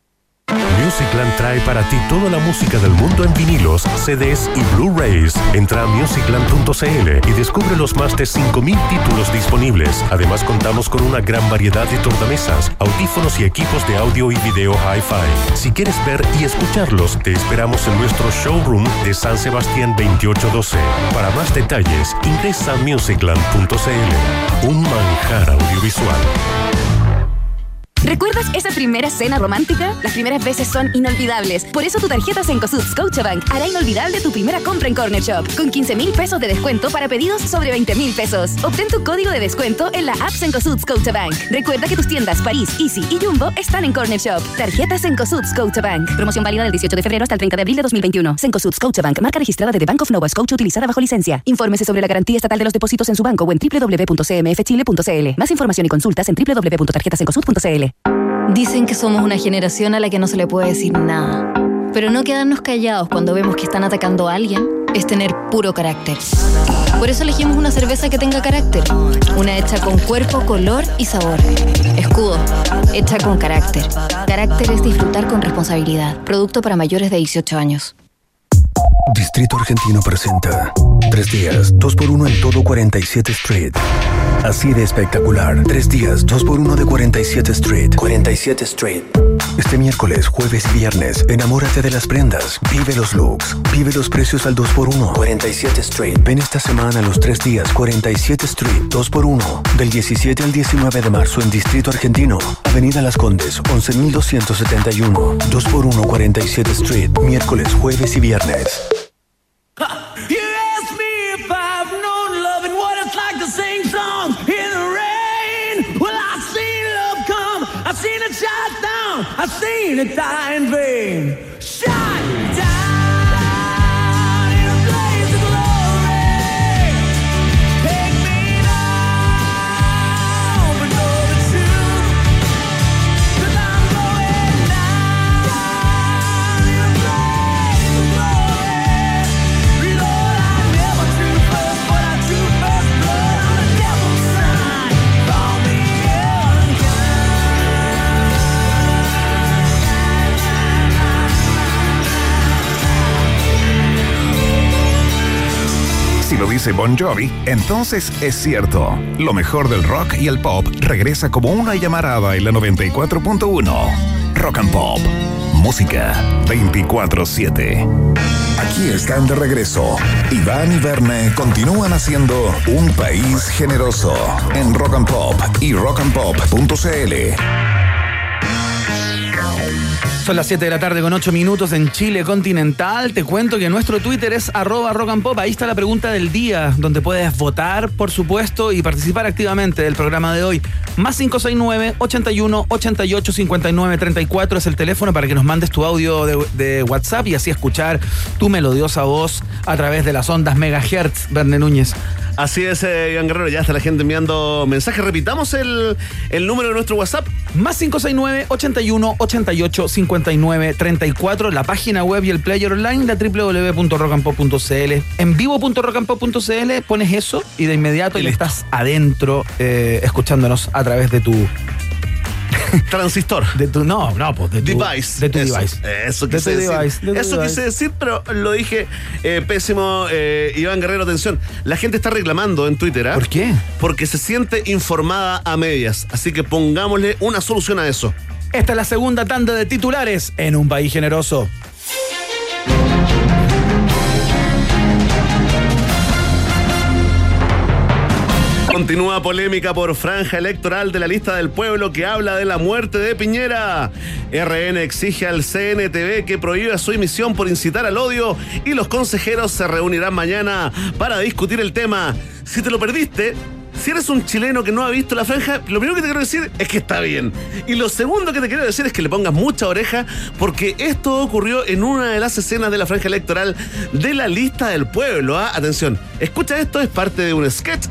Musicland trae para ti toda la música del mundo en vinilos, CDs y Blu-rays. Entra a musicland.cl y descubre los más de 5.000 títulos disponibles. Además contamos con una gran variedad de tornamesas, audífonos y equipos de audio y video hi-fi. Si quieres ver y escucharlos, te esperamos en nuestro showroom de San Sebastián 2812. Para más detalles, ingresa a musicland.cl. Un manjar audiovisual. ¿Recuerdas esa primera cena romántica? Las primeras veces son inolvidables. Por eso tu tarjeta Cencosud Scotiabank hará inolvidable tu primera compra en Corner Shop. Con 15 mil pesos de descuento para pedidos sobre 20 mil pesos. Obtén tu código de descuento en la app Cencosud Scotiabank. Recuerda que tus tiendas París, Easy y Jumbo están en Corner Shop. Tarjeta Cencosud Scotiabank. Promoción válida del 18 de febrero hasta el 30 de abril de 2021. Cencosud Scotiabank. Marca registrada de The Bank of Nova Scotia utilizada bajo licencia. Infórmese sobre la garantía estatal de los depósitos en su banco o en www.cmfchile.cl. Más información y consultas en www.tarjetacencosud.cl. Dicen que somos una generación a la que no se le puede decir nada. Pero no quedarnos callados cuando vemos que están atacando a alguien es tener puro carácter. Por eso elegimos una cerveza que tenga carácter. Una hecha con cuerpo, color y sabor. Escudo, hecha con carácter. Carácter es disfrutar con responsabilidad. Producto para mayores de 18 años. Distrito Argentino presenta Tres días, dos por uno en todo 47 Street. Así de espectacular. Tres días, dos por uno de 47 Street. 47 Street. Este miércoles, jueves y viernes, enamórate de las prendas. Vive los looks. Vive los precios al 2x1. 47 Street. Ven esta semana los tres días 47 Street 2x1. Del 17 al 19 de marzo en Distrito Argentino. Avenida Las Condes, 11.271. 2x1 47 Street. Miércoles, jueves y viernes. You ask me if I've known love and what it's like to sing songs in the rain. Well, I've seen love come, I've seen it shot down, I've seen it die in vain. Si lo dice Bon Jovi, entonces es cierto. Lo mejor del rock y el pop regresa como una llamarada en la 94.1. Rock and Pop. Música 24-7. Aquí están de regreso. Iván y Verne continúan haciendo un país generoso en Rock and Pop y rockandpop.cl. Son las 7 de la tarde con 8 minutos en Chile continental. Te cuento que nuestro Twitter es arroba rock pop. Ahí está la pregunta del día, donde puedes votar, por supuesto, y participar activamente del programa de hoy. Más 569 81 88 59 34 es el teléfono para que nos mandes tu audio de, de WhatsApp y así escuchar tu melodiosa voz a través de las ondas megahertz, Verne Núñez. Así es, eh, Iván Guerrero, ya está la gente enviando mensajes. Repitamos el, el número de nuestro WhatsApp. Más 569 81 88 59 34, la página web y el player online de www.rockandpop.cl. En vivo.rockandpop.cl pones eso y de inmediato ya estás adentro eh, escuchándonos a través de tu Transistor. de tu no, no, pues de tu Device. de tu eso, device. Eso De quise tu decir. device, de tu eso device. quise decir, pero lo dije eh, pésimo. eh, Iván Guerrero, atención. La gente está reclamando en Twitter. ¿ah? ¿Por qué? Porque se siente informada a medias. Así que pongámosle una solución a eso. Esta es la segunda tanda de titulares en un país generoso. Continúa polémica por franja electoral de la lista del pueblo que habla de la muerte de Piñera. RN exige al CNTV que prohíba su emisión por incitar al odio y los consejeros se reunirán mañana para discutir el tema. Si te lo perdiste, si eres un chileno que no ha visto la franja, lo primero que te quiero decir es que está bien. Y lo segundo que te quiero decir es que le pongas mucha oreja porque esto ocurrió en una de las escenas de la franja electoral de la lista del pueblo. ¿ah? Atención, escucha esto, es parte de un sketch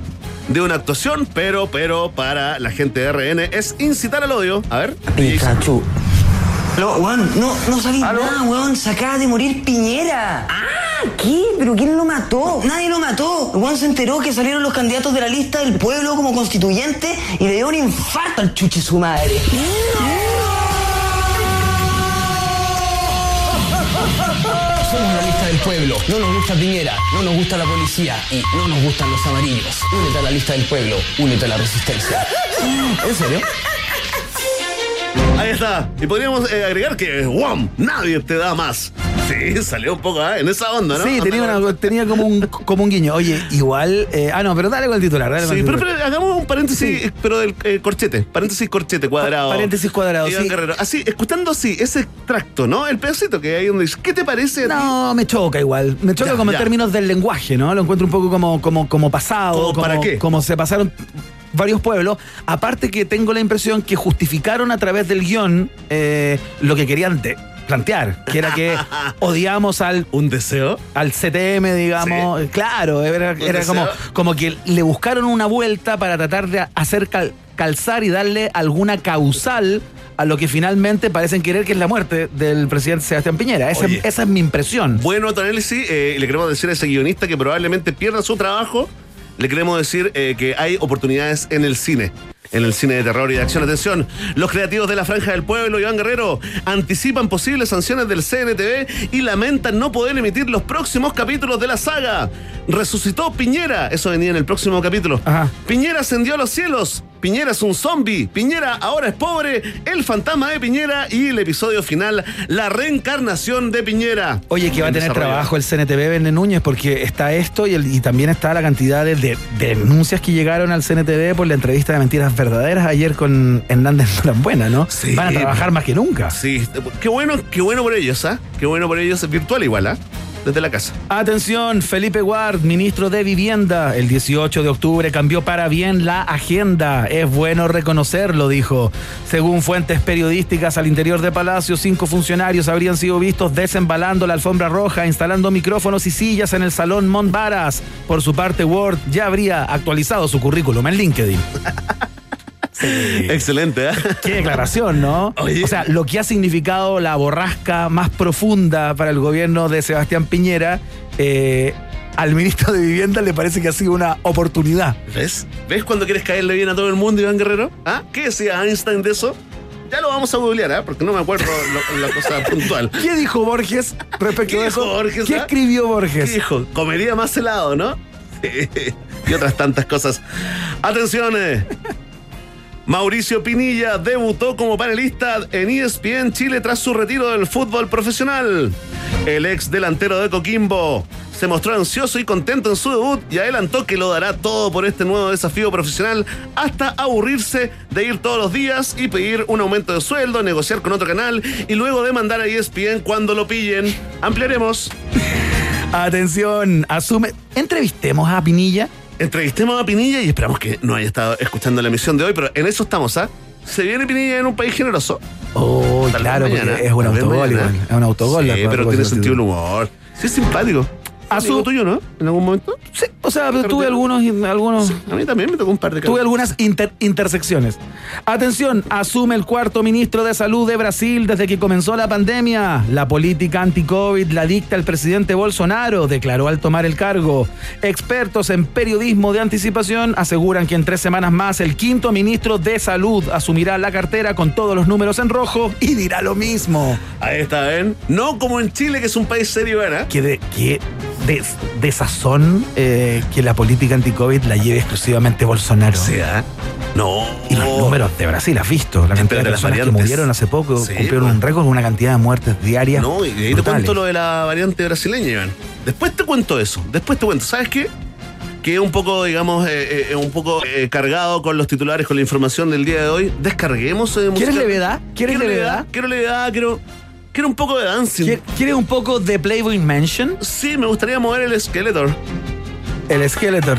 de una actuación, pero, pero para la gente de RN es incitar al odio. A ver. Pikachu. No, weón, no, no sabéis nada, weón. Se acaba de morir Piñera. Ah, ¿qué? ¿Pero quién lo mató? Nadie lo mató. Weón se enteró que salieron los candidatos de la lista del pueblo como constituyente y le dio un infarto al chuche su madre. Pueblo. No nos gusta Piñera, no nos gusta la policía y no nos gustan los amarillos. Únete a la lista del pueblo, únete a la resistencia. ¿En serio? Ahí está. Y podríamos eh, agregar que, ¡WOM! Nadie te da más. Sí, salió un poco ah, en esa onda, ¿no? Sí, tenía, una- tenía como, un, como un guiño. Oye, igual. eh, ah, no, pero dale con el titular. Dale con Sí, el pero, titular. pero hagamos un paréntesis, pero del eh, corchete. Paréntesis corchete cuadrado. Paréntesis cuadrado, Iván sí. Guerrero. Así, escuchando así, ese extracto, ¿no? El pedacito que hay donde dice, ¿qué te parece? No, me choca igual. Me choca Ya, como en términos del lenguaje, ¿no? Lo encuentro un poco como, como, como pasado. ¿Como como, para qué? Como se pasaron varios pueblos. Aparte que tengo la impresión que justificaron a través del guion eh, lo que querían de- plantear, que era que odiamos al... ¿Un deseo? Al CTM, digamos. Claro, era, como, como que le buscaron una vuelta para tratar de hacer cal- calzar y darle alguna causal a lo que finalmente parecen querer que es la muerte del presidente Sebastián Piñera. Esa, es mi impresión. Bueno, análisis, eh, le queremos decir a ese guionista que probablemente pierda su trabajo. Le queremos decir eh, que hay oportunidades en el cine. En el cine de terror y de acción. Atención, los creativos de la Franja del Pueblo, Iván Guerrero, anticipan posibles sanciones del CNTV y lamentan no poder emitir los próximos capítulos de la saga. Resucitó Piñera, eso venía en el próximo capítulo. Piñera ascendió a los cielos. Piñera es un zombie. Piñera ahora es pobre. El fantasma de Piñera y el episodio final, la reencarnación de Piñera. Oye, que va a En tener desarrollo. trabajo el CNTV Vende Núñez porque está esto y, el- y también está la cantidad de, de- de denuncias que llegaron al CNTV por la entrevista de mentiras verdaderas ayer con Hernández Buena, ¿no? Van a trabajar más que nunca. Sí, qué bueno, qué bueno por ellos, ¿ah? Qué bueno por ellos, es virtual igual, ¿ah? Desde la casa. Atención, Felipe Ward, ministro de Vivienda, el 18 de octubre cambió para bien la agenda. Es bueno reconocerlo, dijo. Según fuentes periodísticas al interior de Palacio, cinco funcionarios habrían sido vistos desembalando la alfombra roja, instalando micrófonos y sillas en el salón Montbaras. Por su parte, Ward ya habría actualizado su currículum en LinkedIn. Excelente, ¿eh? Qué declaración, ¿no? O sea, lo que ha significado la borrasca más profunda para el gobierno de Sebastián Piñera, eh, al ministro de Vivienda le parece que ha sido una oportunidad. ¿Ves? ¿Ves cuando quieres caerle bien a todo el mundo, Iván Guerrero? ¿Ah? ¿Qué decía Einstein de eso? Ya lo vamos a googlear, ¿ah? Porque no me acuerdo lo- la cosa puntual. ¿Qué dijo Borges respecto ¿Qué a eso? dijo Borges, ¿Qué ah? escribió Borges? ¿Qué dijo? Comería más helado, ¿no? y otras tantas cosas. Atención. Mauricio Pinilla debutó como panelista en ESPN Chile tras su retiro del fútbol profesional. El ex delantero de Coquimbo se mostró ansioso y contento en su debut y adelantó que lo dará todo por este nuevo desafío profesional hasta aburrirse de ir todos los días y pedir un aumento de sueldo, negociar con otro canal y luego demandar a ESPN cuando lo pillen. Ampliaremos. Atención, asume. Entrevistemos a Pinilla. Entrevistemos a Pinilla y esperamos que no haya estado escuchando la emisión de hoy, pero en eso estamos, ¿ah? Se viene Pinilla en un país generoso. Oh, Tal claro, mañana, es un autogol igual. Es un autogol. Sí, pero tiene sentido el humor. Sí, es simpático. A Amigo su- tuyo, ¿no? En algún momento. Sí, o sea, pero tuve algunos, algunos A mí también me tocó un par de Tuve algunas inter- intersecciones. Atención, asume el cuarto ministro de Salud de Brasil desde que comenzó la pandemia. La política anti-COVID la dicta el presidente Bolsonaro, declaró al tomar el cargo. Expertos en periodismo de anticipación aseguran que en tres semanas más el quinto ministro de Salud asumirá la cartera con todos los números en rojo y dirá lo mismo. Ahí está, ¿ven? No como en Chile, que es un país serio, ¿verdad? Que de, que de, de sazón eh, que la política anti-COVID la lleve exclusivamente Bolsonaro. sea. No. Y los números de Brasil, has visto. La cantidad de de personas que variantes. murieron hace poco Sí, cumplieron pues. un récord con una cantidad de muertes diarias. No, y ahí te cuento lo de la variante brasileña, Iván. Después te cuento eso. Después te cuento. ¿Sabes qué? Que un poco, digamos, eh, eh, un poco eh, cargado con los titulares, con la información del día de hoy. Descarguemos. eh, ¿Quieres levedad? ¿Quieres Quiero levedad? Quiero levedad, quiero, quiero un poco de dancing. ¿Quie- ¿Quieres un poco de Playboy Mansion? Sí, me gustaría mover el Skeletor. El Skeletor.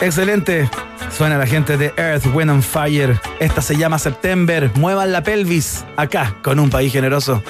Excelente. Suena la gente de Earth, Wind and Fire. Esta se llama September. Muevan la pelvis. Acá, con un país generoso.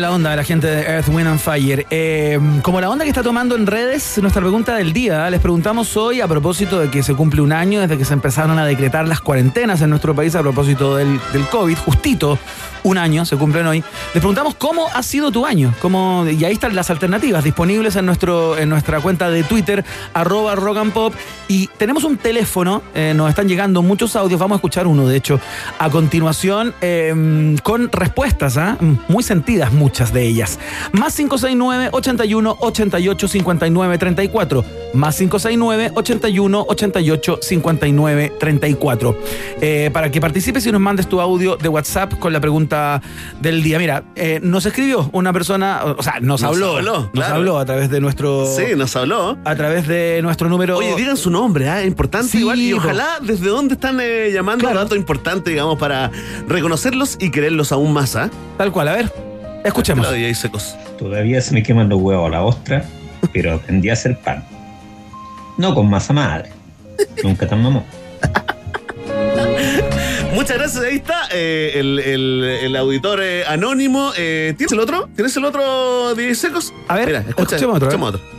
La onda de la gente de Earth, Wind and Fire. Eh, como la onda que está tomando en redes, nuestra pregunta del día. Les preguntamos hoy a propósito de que se cumple un año desde que se empezaron a decretar las cuarentenas en nuestro país a propósito del, del COVID. Justito un año, se cumplen hoy. Les preguntamos cómo ha sido tu año. Y ahí están las alternativas disponibles en, nuestro, en nuestra cuenta de Twitter, arroba rock pop. Y tenemos un teléfono, eh, nos están llegando muchos audios, vamos a escuchar uno de hecho a continuación eh, con respuestas, ¿ah? muy sentidas muchas de ellas. Más 569 81 88 59 34. Más 569 81 88 59 34. Eh, para que participes y nos mandes tu audio de WhatsApp con la pregunta del día. Mira, eh, nos escribió una persona, o sea, nos, Nos habló, habló, nos claro. habló a través de nuestro Sí, nos habló. a través de nuestro número Oye, digan su nombre, ¿ah? es importante Sí, igual. Y ojalá desde dónde están eh, llamando, dato importante, digamos, para reconocerlos y quererlos aún más, ¿ah? Tal cual, a ver, escuchemos. Todavía se me queman los huevos a la ostra, pero aprendí a hacer pan. No con masa madre. Nunca tan mamón. Muchas gracias, ahí está eh, el, el- el auditor eh, anónimo. Eh, ¿Tienes el otro? ¿Tienes el otro de secos? A ver, Mira, escucha, escuchemos otro, escuchemos otro.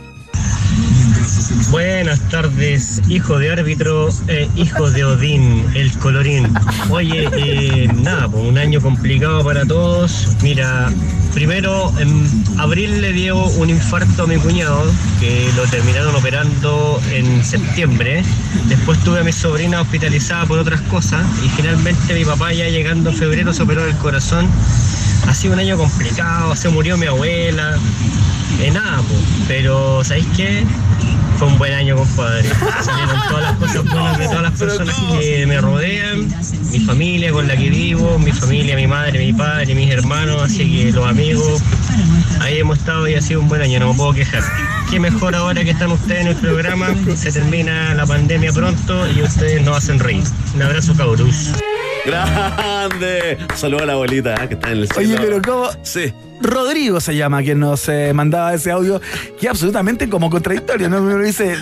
Buenas tardes, hijo de árbitro, eh, hijo de Odín, el colorín. Oye, eh, nada, pues un año complicado para todos. Mira, primero en abril le dio un infarto a mi cuñado, que lo terminaron operando en septiembre. Después tuve a mi sobrina hospitalizada por otras cosas y finalmente mi papá ya llegando en febrero se operó del corazón. Ha sido un año complicado, se murió mi abuela. Eh, nada, pues, pero ¿sabéis qué? Fue un buen año, compadre. Salieron todas las cosas buenas de todas las personas que me rodean, mi familia con la que vivo, mi familia, mi madre, mi padre, mis hermanos, así que los amigos. Ahí hemos estado y ha sido un buen año, no me puedo quejar. Qué mejor ahora que están ustedes en el programa, se termina la pandemia pronto y ustedes nos hacen reír. Un abrazo, cabros. Grande. Saludos a la abuelita ¿eh? que está en el Oye, cielo. pero ¿cómo? Sí. Rodrigo se llama quien nos eh, mandaba ese audio, que es absolutamente como contradictorio, ¿no? Me dice,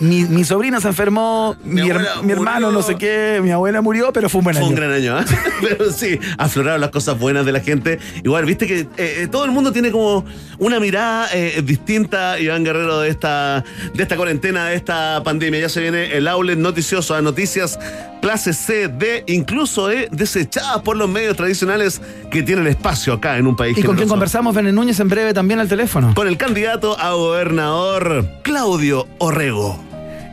mi, sobrina se enfermó, mi, her- abuela mi hermano no sé qué, mi abuela murió, pero fue un buen Fue año. un gran año, ¿ah? Pero sí, afloraron las cosas buenas de la gente. Igual, viste que eh, eh, todo el mundo tiene como una mirada eh, distinta, Iván Guerrero, de esta, de esta cuarentena, de esta pandemia. Ya se viene el outlet noticioso a noticias clase C, D, incluso eh, desechadas por los medios tradicionales que tienen espacio acá en un país Y con quien generoso. conversamos, Bené Núñez, en breve también al teléfono. Con el candidato a gobernador Claudio Orrego.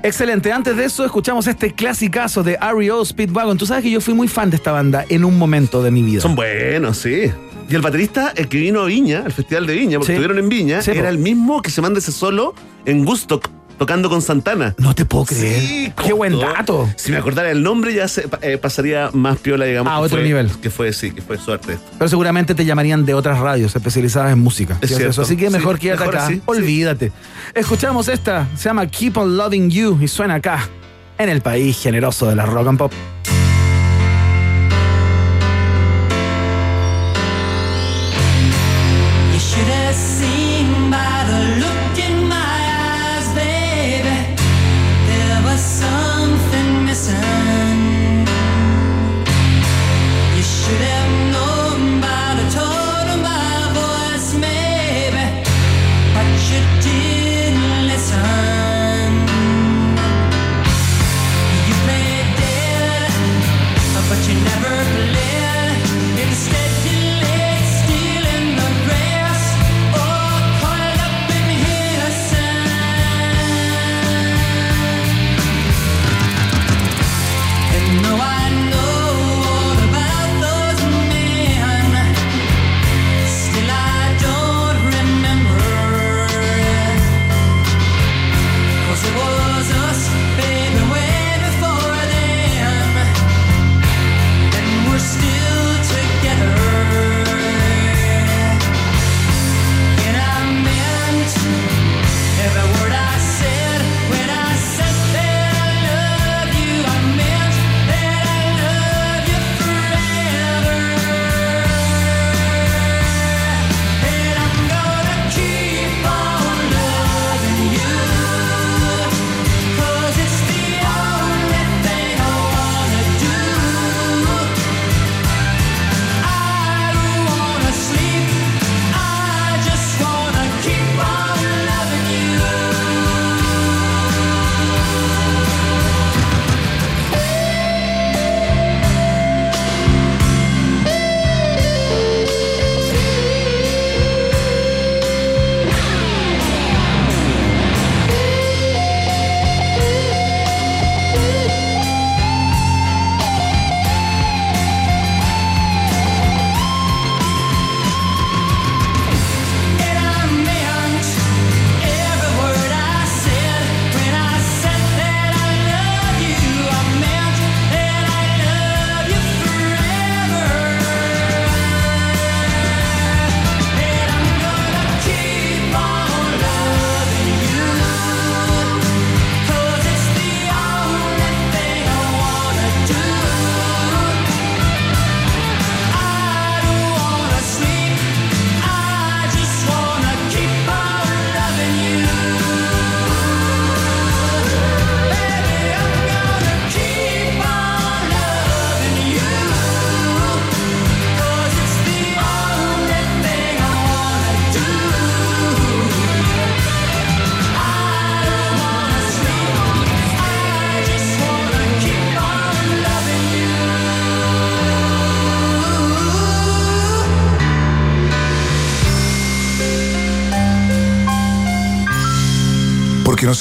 Excelente. Antes de eso, escuchamos este clasicazo de R.E.O. Speedwagon. Tú sabes que yo fui muy fan de esta banda en un momento de mi vida. Son buenos, sí. Y el baterista, el que vino a Viña, al Festival de Viña, porque Sí. estuvieron en Viña, Sí, po. era el mismo que se manda ese solo en Gusto, tocando con Santana. No te puedo creer. Sí, Qué buen dato. Si me acordara el nombre, ya se, eh, pasaría más piola, digamos. A otro fue- nivel. Que fue, sí, que fue suerte. Pero seguramente te llamarían de otras radios especializadas en música. Es cierto. eso. Así que Sí, mejor quédate mejor acá. sí. Olvídate. Escuchamos esta. Se llama Keep on Loving You y suena acá, en el país generoso de la rock and pop.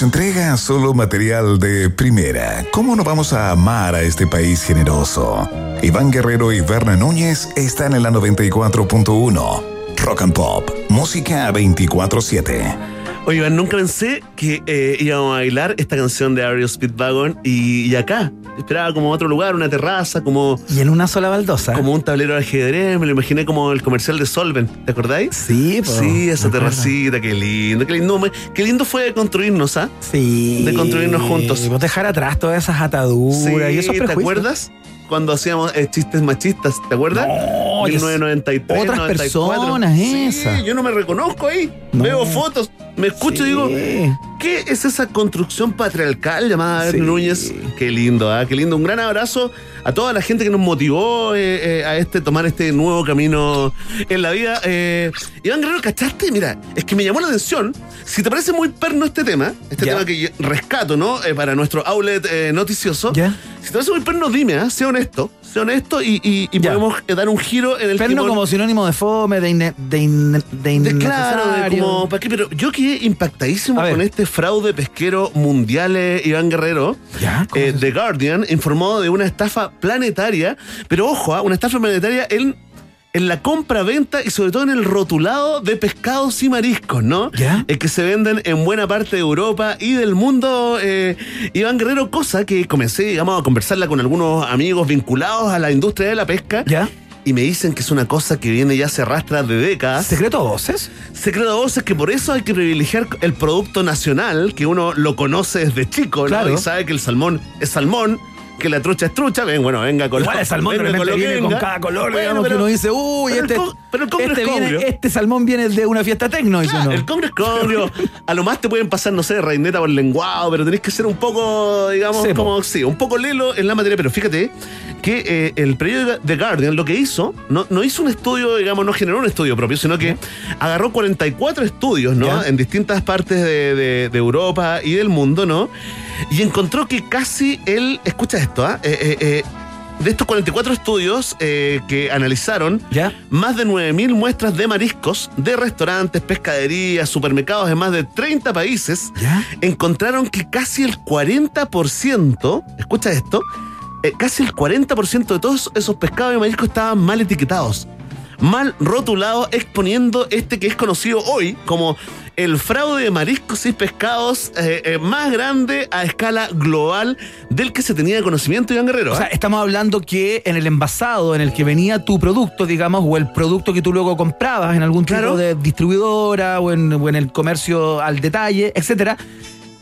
Entrega solo material de primera. ¿Cómo no vamos a amar a este país generoso? Iván Guerrero y Berna Núñez están en la 94.1. Rock and Pop, música 24-7. Oye, Iván, nunca pensé que eh, íbamos a bailar esta canción de Aerial Speedwagon y, y acá. Esperaba como otro lugar, una terraza, como. Y en una sola baldosa. Como un tablero de ajedrez, me lo imaginé como el comercial de Solvent, ¿te acordáis? Sí, po, Sí, esa terracita, qué lindo, qué lindo. Qué lindo fue construirnos, ¿ah? Sí. De construirnos juntos. Vos dejar atrás todas esas ataduras y esos ¿te prejuicios. acuerdas? Cuando hacíamos eh, chistes machistas, ¿te acuerdas? No, 1993, otras 94. personas Sí, esas. yo no me reconozco ahí. No. Veo fotos, me escucho y digo, ¿qué es esa construcción patriarcal llamada Sí. Núñez? Qué lindo, ¿ah? Qué lindo. Un gran abrazo a toda la gente que nos motivó eh, eh, a este tomar este nuevo camino en la vida. Eh, Iván Guerrero, ¿cachaste? Mira, es que me llamó la atención. Si te parece muy perno este tema, este tema que rescato, ¿no? Eh, para nuestro outlet eh, noticioso. Ya. Si te parece muy perno, dime, ¿ah? Sé honesto. Sé honesto y, y- y Ya. podemos eh, dar un giro en el Perno timón. como sinónimo de fome, de, De- claro, de como, ¿para qué? Pero yo quedé impactadísimo con este fraude pesquero mundial, eh, Iván Guerrero. Eh, The Guardian informó de una estafa planetaria, pero ojo, ah, una estafa planetaria en, en la compra-venta y sobre todo en el rotulado de pescados y mariscos, ¿no? Eh, que se venden en buena parte de Europa y del mundo, eh, Iván Guerrero, cosa que comencé, digamos, a conversarla con algunos amigos vinculados a la industria de la pesca. ¿Ya? Y me dicen que es una cosa que viene ya se arrastra de décadas. ¿Secreto a voces? Secreto a voces que por eso hay que privilegiar el producto nacional, que uno lo conoce desde chico, ¿no? Claro. Y sabe que el salmón es salmón, que la trucha es trucha. Ven, bueno, venga con Igual el salmón de venga que viene con cada color, Bueno, digamos, pero- que uno dice, uy, este, pero el este, es viene- congrio. este salmón viene de una fiesta tecno, dice Claro, el congrio es congrio. A lo más te pueden pasar, no sé, reineta por lenguado, pero tenés que ser un poco, digamos, como, sí, un poco lelo en la materia. Pero fíjate que eh, el periódico The Guardian lo que hizo, no, no hizo un estudio, digamos, no generó un estudio propio, sino que agarró 44 estudios, ¿no? Ya. En distintas partes de, de- de Europa y del mundo, ¿no? Y encontró que casi él, escucha esto, ¿ah? Eh, eh, eh, de estos 44 estudios eh, que analizaron, más de 9.000 muestras de mariscos de restaurantes, pescaderías, supermercados en más de 30 países, encontraron que casi el 40%, escucha esto, eh, casi el 40% de todos esos pescados y mariscos estaban mal etiquetados, mal rotulados, exponiendo este que es conocido hoy como el fraude de mariscos y pescados eh, eh, más grande a escala global del que se tenía conocimiento, Iván Guerrero. O sea, estamos hablando que en el envasado en el que venía tu producto, digamos, o el producto que tú luego comprabas en algún tipo Claro. de distribuidora o en, o en el comercio al detalle, etcétera,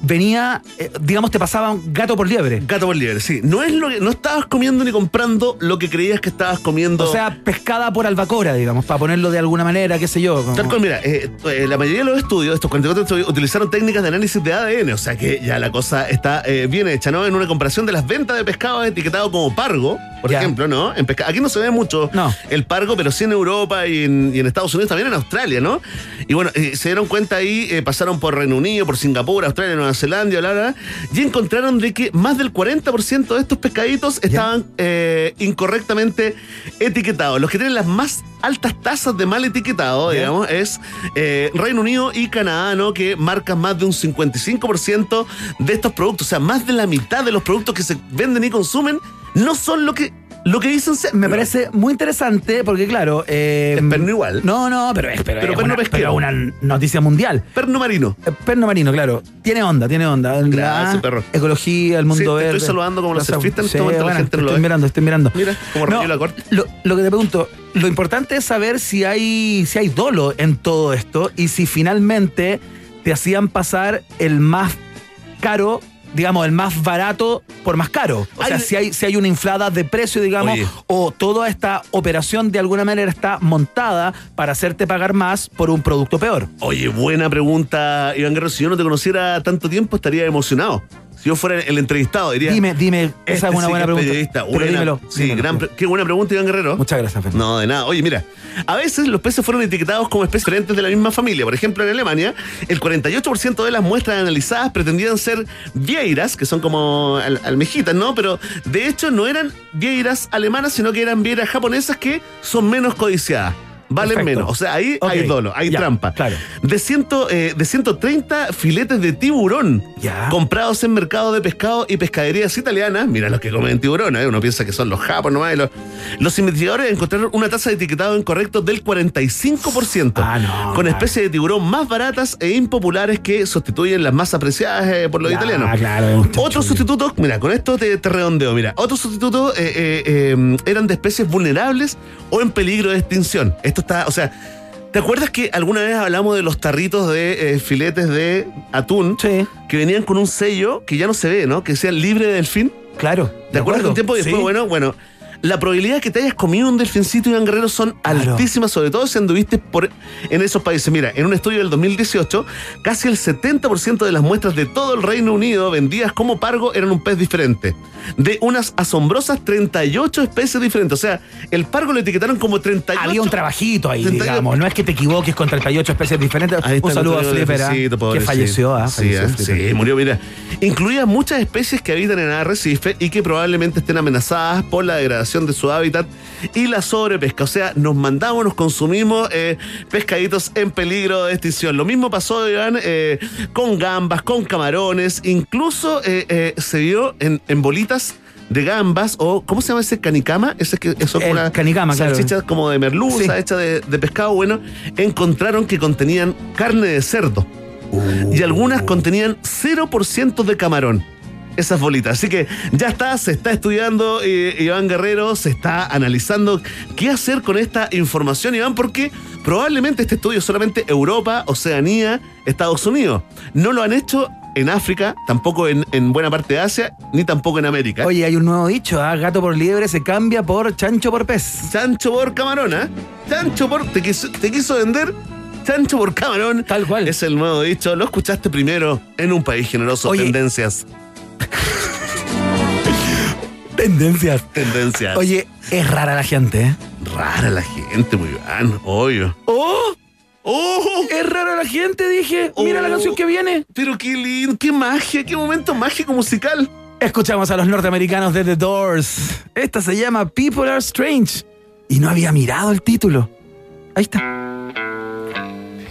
venía, eh, digamos, te pasaban gato por liebre. Gato por liebre, sí. No es lo que. No estabas comiendo ni comprando lo que creías que estabas comiendo. O sea, pescada por albacora, digamos, para ponerlo de alguna manera, qué sé yo. como- Tal cual, mira, eh, eh, la mayoría de los estudios, estos 44 estudios, utilizaron técnicas de análisis de ADN, o sea que ya la cosa está eh, bien hecha, ¿no? En una comparación de las ventas de pescado etiquetado como pargo, por Ya. ejemplo, ¿no? En pesca- Aquí no se ve mucho el pargo, pero sí en Europa y en, y en Estados Unidos, también en Australia, ¿no? Y bueno, se dieron cuenta ahí, pasaron por Reino Unido, por Singapur, Australia, Nueva Zelanda, bla, bla, bla, y encontraron de que más del 40% de estos pescaditos estaban eh, incorrectamente etiquetados. Los que tienen las más altas tasas de mal etiquetado, digamos, es eh, Reino Unido y Canadá, ¿no? Que marcan más de un 55% de estos productos. O sea, más de la mitad de los productos que se venden y consumen no son lo que, lo que dicen ser. Me parece muy interesante porque, claro. Eh, Es perno igual. No, no, pero es, pero Pero es perno una, pesquero. pero una noticia mundial. Perno marino. Eh, Perno marino, claro. Tiene onda, tiene onda. Gracias, perro. Ecología, el mundo Sí, te verde. estoy saludando como los surfistas en este Sí, momento, la bueno, gente lo Estoy mirando, estoy mirando. Mira, como No, la corte. Lo, lo que te pregunto, lo importante es saber si hay, si hay dolo en todo esto y si finalmente te hacían pasar el más caro, digamos, el más barato por más caro. O sea, si hay, si hay una inflada de precio, digamos, Oye. o toda esta operación de alguna manera está montada para hacerte pagar más por un producto peor. Oye, buena pregunta, Iván Guerrero. Si yo no te conociera tanto tiempo, estaría emocionado. Si yo fuera el entrevistado, diría. Dime, dime, Este esa es una sí buena que es pregunta. Buena- dímelo, Sí, dímelo, gran qué buena pregunta, Iván Guerrero. Muchas gracias, Fernando. No, de nada. Oye, mira, a veces los peces fueron etiquetados como especies diferentes de la misma familia. Por ejemplo, en Alemania, el 48% de las muestras analizadas pretendían ser vieiras, que son como al- almejitas, ¿no? Pero de hecho no eran vieiras alemanas, sino que eran vieiras japonesas que son menos codiciadas. Valen Perfecto. menos. O sea, ahí hay dolo, hay ya, trampa. claro. De, ciento, eh, de 130 filetes de tiburón Ya. comprados en mercados de pescado y pescaderías italianas, mira los que comen tiburón, ¿eh? uno piensa que son los japos nomás. Los, los investigadores encontraron una tasa de etiquetado incorrecto del 45%, Ah, con especies de tiburón más baratas e impopulares que sustituyen las más apreciadas eh, por los Ya, italianos. claro. Otros sustitutos, mira, con esto te, te redondeo, mira, otros sustitutos eh, eh, eran de especies vulnerables o en peligro de extinción. Esto está, o sea, ¿te acuerdas que alguna vez hablamos de los tarritos de eh, filetes de atún Sí. que venían con un sello que ya no se ve, ¿no? Que decía libre de delfín. Claro. ¿Te acuerdas de un tiempo después, Sí. bueno, bueno, la probabilidad de que te hayas comido un delfincito Iván Guerrero son altísimas, sobre todo si anduviste por, en esos países. Mira, en un estudio del 2018, casi el 70% de las muestras de todo el Reino Unido vendidas como pargo eran un pez diferente. De unas asombrosas 38 especies diferentes. O sea, el pargo lo etiquetaron como 38. Había un trabajito ahí, 38. digamos. No es que te equivoques con 38 especies diferentes. Ahí Un saludo a Flipper, ¿ah? que falleció. ¿ah? Sí, Falleció ah, sí, murió, mira. Incluía muchas especies que habitan en arrecife y que probablemente estén amenazadas por la degradación de su hábitat y la sobrepesca. O sea, nos mandamos, nos consumimos eh, pescaditos en peligro de extinción. Lo mismo pasó, Iván, eh, con gambas, con camarones, incluso eh, se vio en, en bolitas de gambas o ¿cómo se llama ese canicama? Ese que eso El canicama, claro. salchichas como de merluza Sí. hecha de, de pescado bueno, encontraron que contenían carne de cerdo y algunas contenían 0% de camarón. Esas bolitas. Así que ya está, se está estudiando eh, Iván Guerrero, se está analizando qué hacer con esta información, Iván, porque probablemente este estudio es solamente Europa, Oceanía, Estados Unidos. No lo han hecho en África, tampoco en, en buena parte de Asia, ni tampoco en América. Oye, hay un nuevo dicho, ¿ah? gato por liebre se cambia por chancho por pez. Chancho por camarón, ¿ah? Chancho por. Te quiso, te quiso vender. Chancho por camarón. Tal cual. Es el nuevo dicho. Lo escuchaste primero en un país generoso. Oye. Tendencias. Tendencias. Tendencias. Oye, es rara la gente, ¿eh? Rara la gente, muy bien. Obvio. ¡Oh! ¡Oh! Es rara la gente, dije. Mira la Oh. canción que viene. Pero qué lindo, qué magia, qué momento mágico musical. Escuchamos a los norteamericanos de The Doors. Esta se llama People Are Strange. Y no había mirado el título. Ahí está.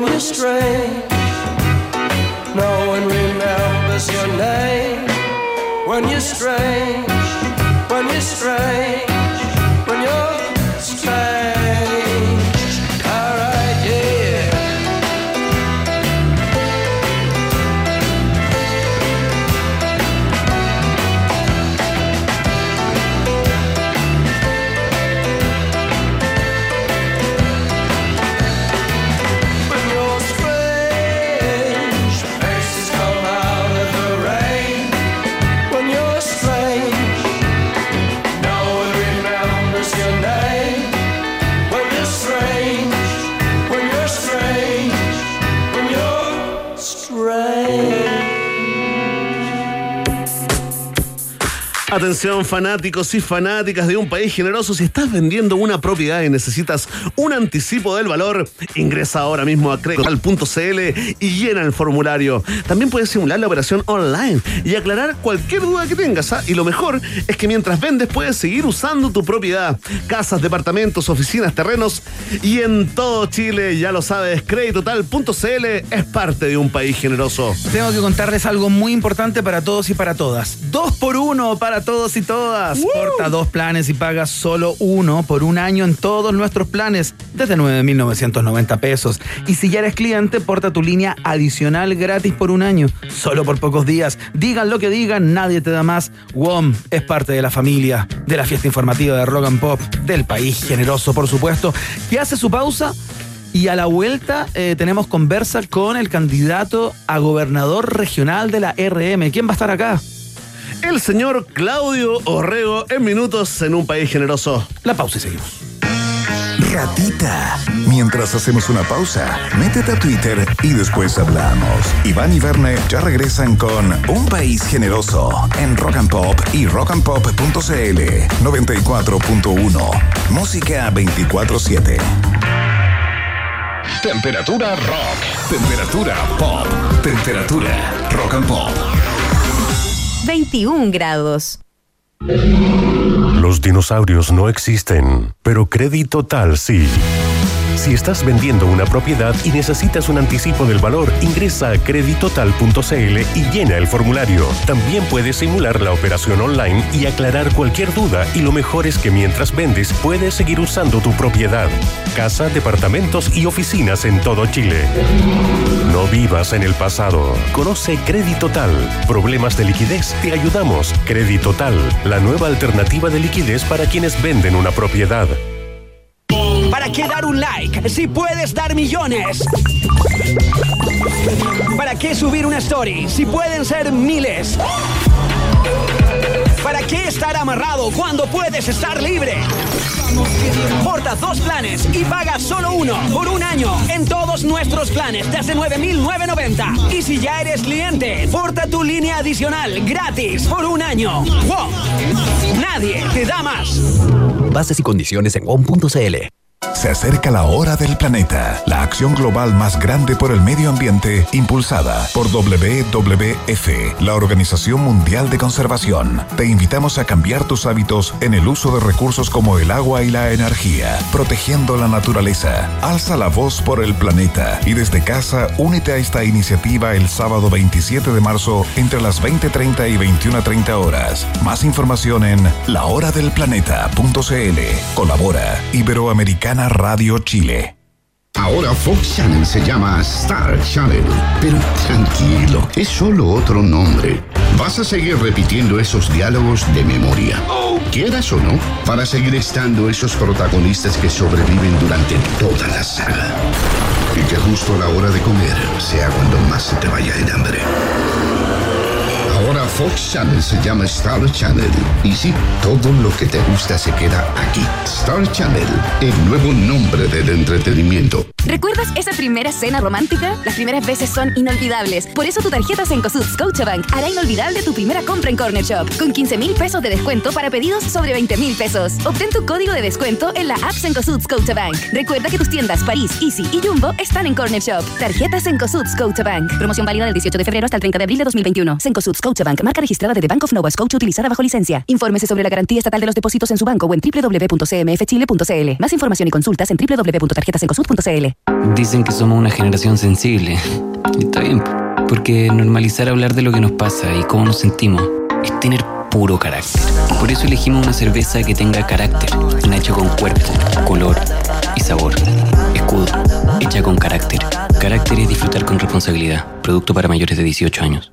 when you stray. No one remembers your name when you stray, when you stray. Atención fanáticos y fanáticas de un país generoso, si estás vendiendo una propiedad y necesitas un anticipo del valor, ingresa ahora mismo a credital.cl y llena el formulario. También puedes simular la operación online y aclarar cualquier duda que tengas. ¿ah? Y lo mejor es que mientras vendes puedes seguir usando tu propiedad. Casas, departamentos, oficinas, terrenos y en todo Chile, ya lo sabes, creditotal.cl es parte de un país generoso. Tengo que contarles algo muy importante para todos y para todas. Dos por uno para todos y todas. Porta dos planes y paga solo uno por un año en todos nuestros planes, desde 9,990 pesos. Y si ya eres cliente, porta tu línea adicional gratis por un año, solo por pocos días. Digan lo que digan, nadie te da más. WOM es parte de la familia, de la fiesta informativa de Rock and Pop, del país generoso, por supuesto, que hace su pausa. Y a la vuelta eh, tenemos conversa con el candidato a gobernador regional de la RM. ¿Quién va a estar acá? El señor Claudio Orrego en minutos en un país generoso. La pausa y seguimos. Ratita. Mientras hacemos una pausa, métete a Twitter y después hablamos. Iván y Verne ya regresan con Un País Generoso en Rock and Pop y rockandpop.cl 94.1. Música 24-7. Temperatura rock. Temperatura pop. Temperatura rock and pop. 21 grados. Los dinosaurios no existen, pero Crédito Tal sí. Si estás vendiendo una propiedad y necesitas un anticipo del valor, ingresa a creditotal.cl y llena el formulario. También puedes simular la operación online y aclarar cualquier duda y lo mejor es que mientras vendes puedes seguir usando tu propiedad. Casa, departamentos y oficinas en todo Chile. No vivas en el pasado. Conoce Creditotal. Problemas de liquidez, te ayudamos. Creditotal, la nueva alternativa de liquidez para quienes venden una propiedad. ¿Para qué dar un like si puedes dar millones? ¿Para qué subir una story si pueden ser miles? ¿Para qué estar amarrado cuando puedes estar libre? Porta dos planes y paga solo uno por un año en todos nuestros planes desde 9,990. Y si ya eres cliente, porta tu línea adicional gratis por un año. ¡Wow! Nadie te da más. Bases y condiciones en WOM.cl. Se acerca la hora del planeta, la acción global más grande por el medio ambiente impulsada por WWF, la Organización Mundial de Conservación. Te invitamos a cambiar tus hábitos en el uso de recursos como el agua y la energía, protegiendo la naturaleza. Alza la voz por el planeta y desde casa únete a esta iniciativa el sábado 27 de marzo entre las 20.30 y 21.30 horas. Más información en lahoradelplaneta.cl. Colabora Iberoamericana Radio Chile. Ahora Fox Channel se llama Star Channel. Pero tranquilo, es solo otro nombre. Vas a seguir repitiendo esos diálogos de memoria. Quieras o no, para seguir estando esos protagonistas que sobreviven durante toda la saga. Y que justo a la hora de comer sea cuando más se te vaya el hambre. Fox Channel se llama Star Channel. Y sí, todo lo que te gusta se queda aquí. Star Channel, el nuevo nombre del entretenimiento. ¿Recuerdas esa primera cena romántica? Las primeras veces son inolvidables. Por eso tu tarjeta Cencosud Scotiabank hará inolvidable tu primera compra en Corner Shop. Con 15 mil pesos de descuento para pedidos sobre 20 mil pesos. Obtén tu código de descuento en la app Cencosud Scotiabank. Recuerda que tus tiendas París, Easy y Jumbo están en Corner Shop. Tarjeta Cencosud Scotiabank. Promoción válida del 18 de febrero hasta el 30 de abril de 2021. Cencosud Scotiabank, marca registrada de The Bank of Nova Scotia utilizada bajo licencia. Infórmese sobre la garantía estatal de los depósitos en su banco o en www.cmfchile.cl. Más información y consultas en www.tarjetasencosud.cl. Dicen que somos una generación sensible. Está bien, porque normalizar hablar de lo que nos pasa y cómo nos sentimos es tener puro carácter. Por eso elegimos una cerveza que tenga carácter, una hecha con cuerpo, color y sabor. Escudo, hecha con carácter. Carácter es disfrutar con responsabilidad. Producto para mayores de 18 años.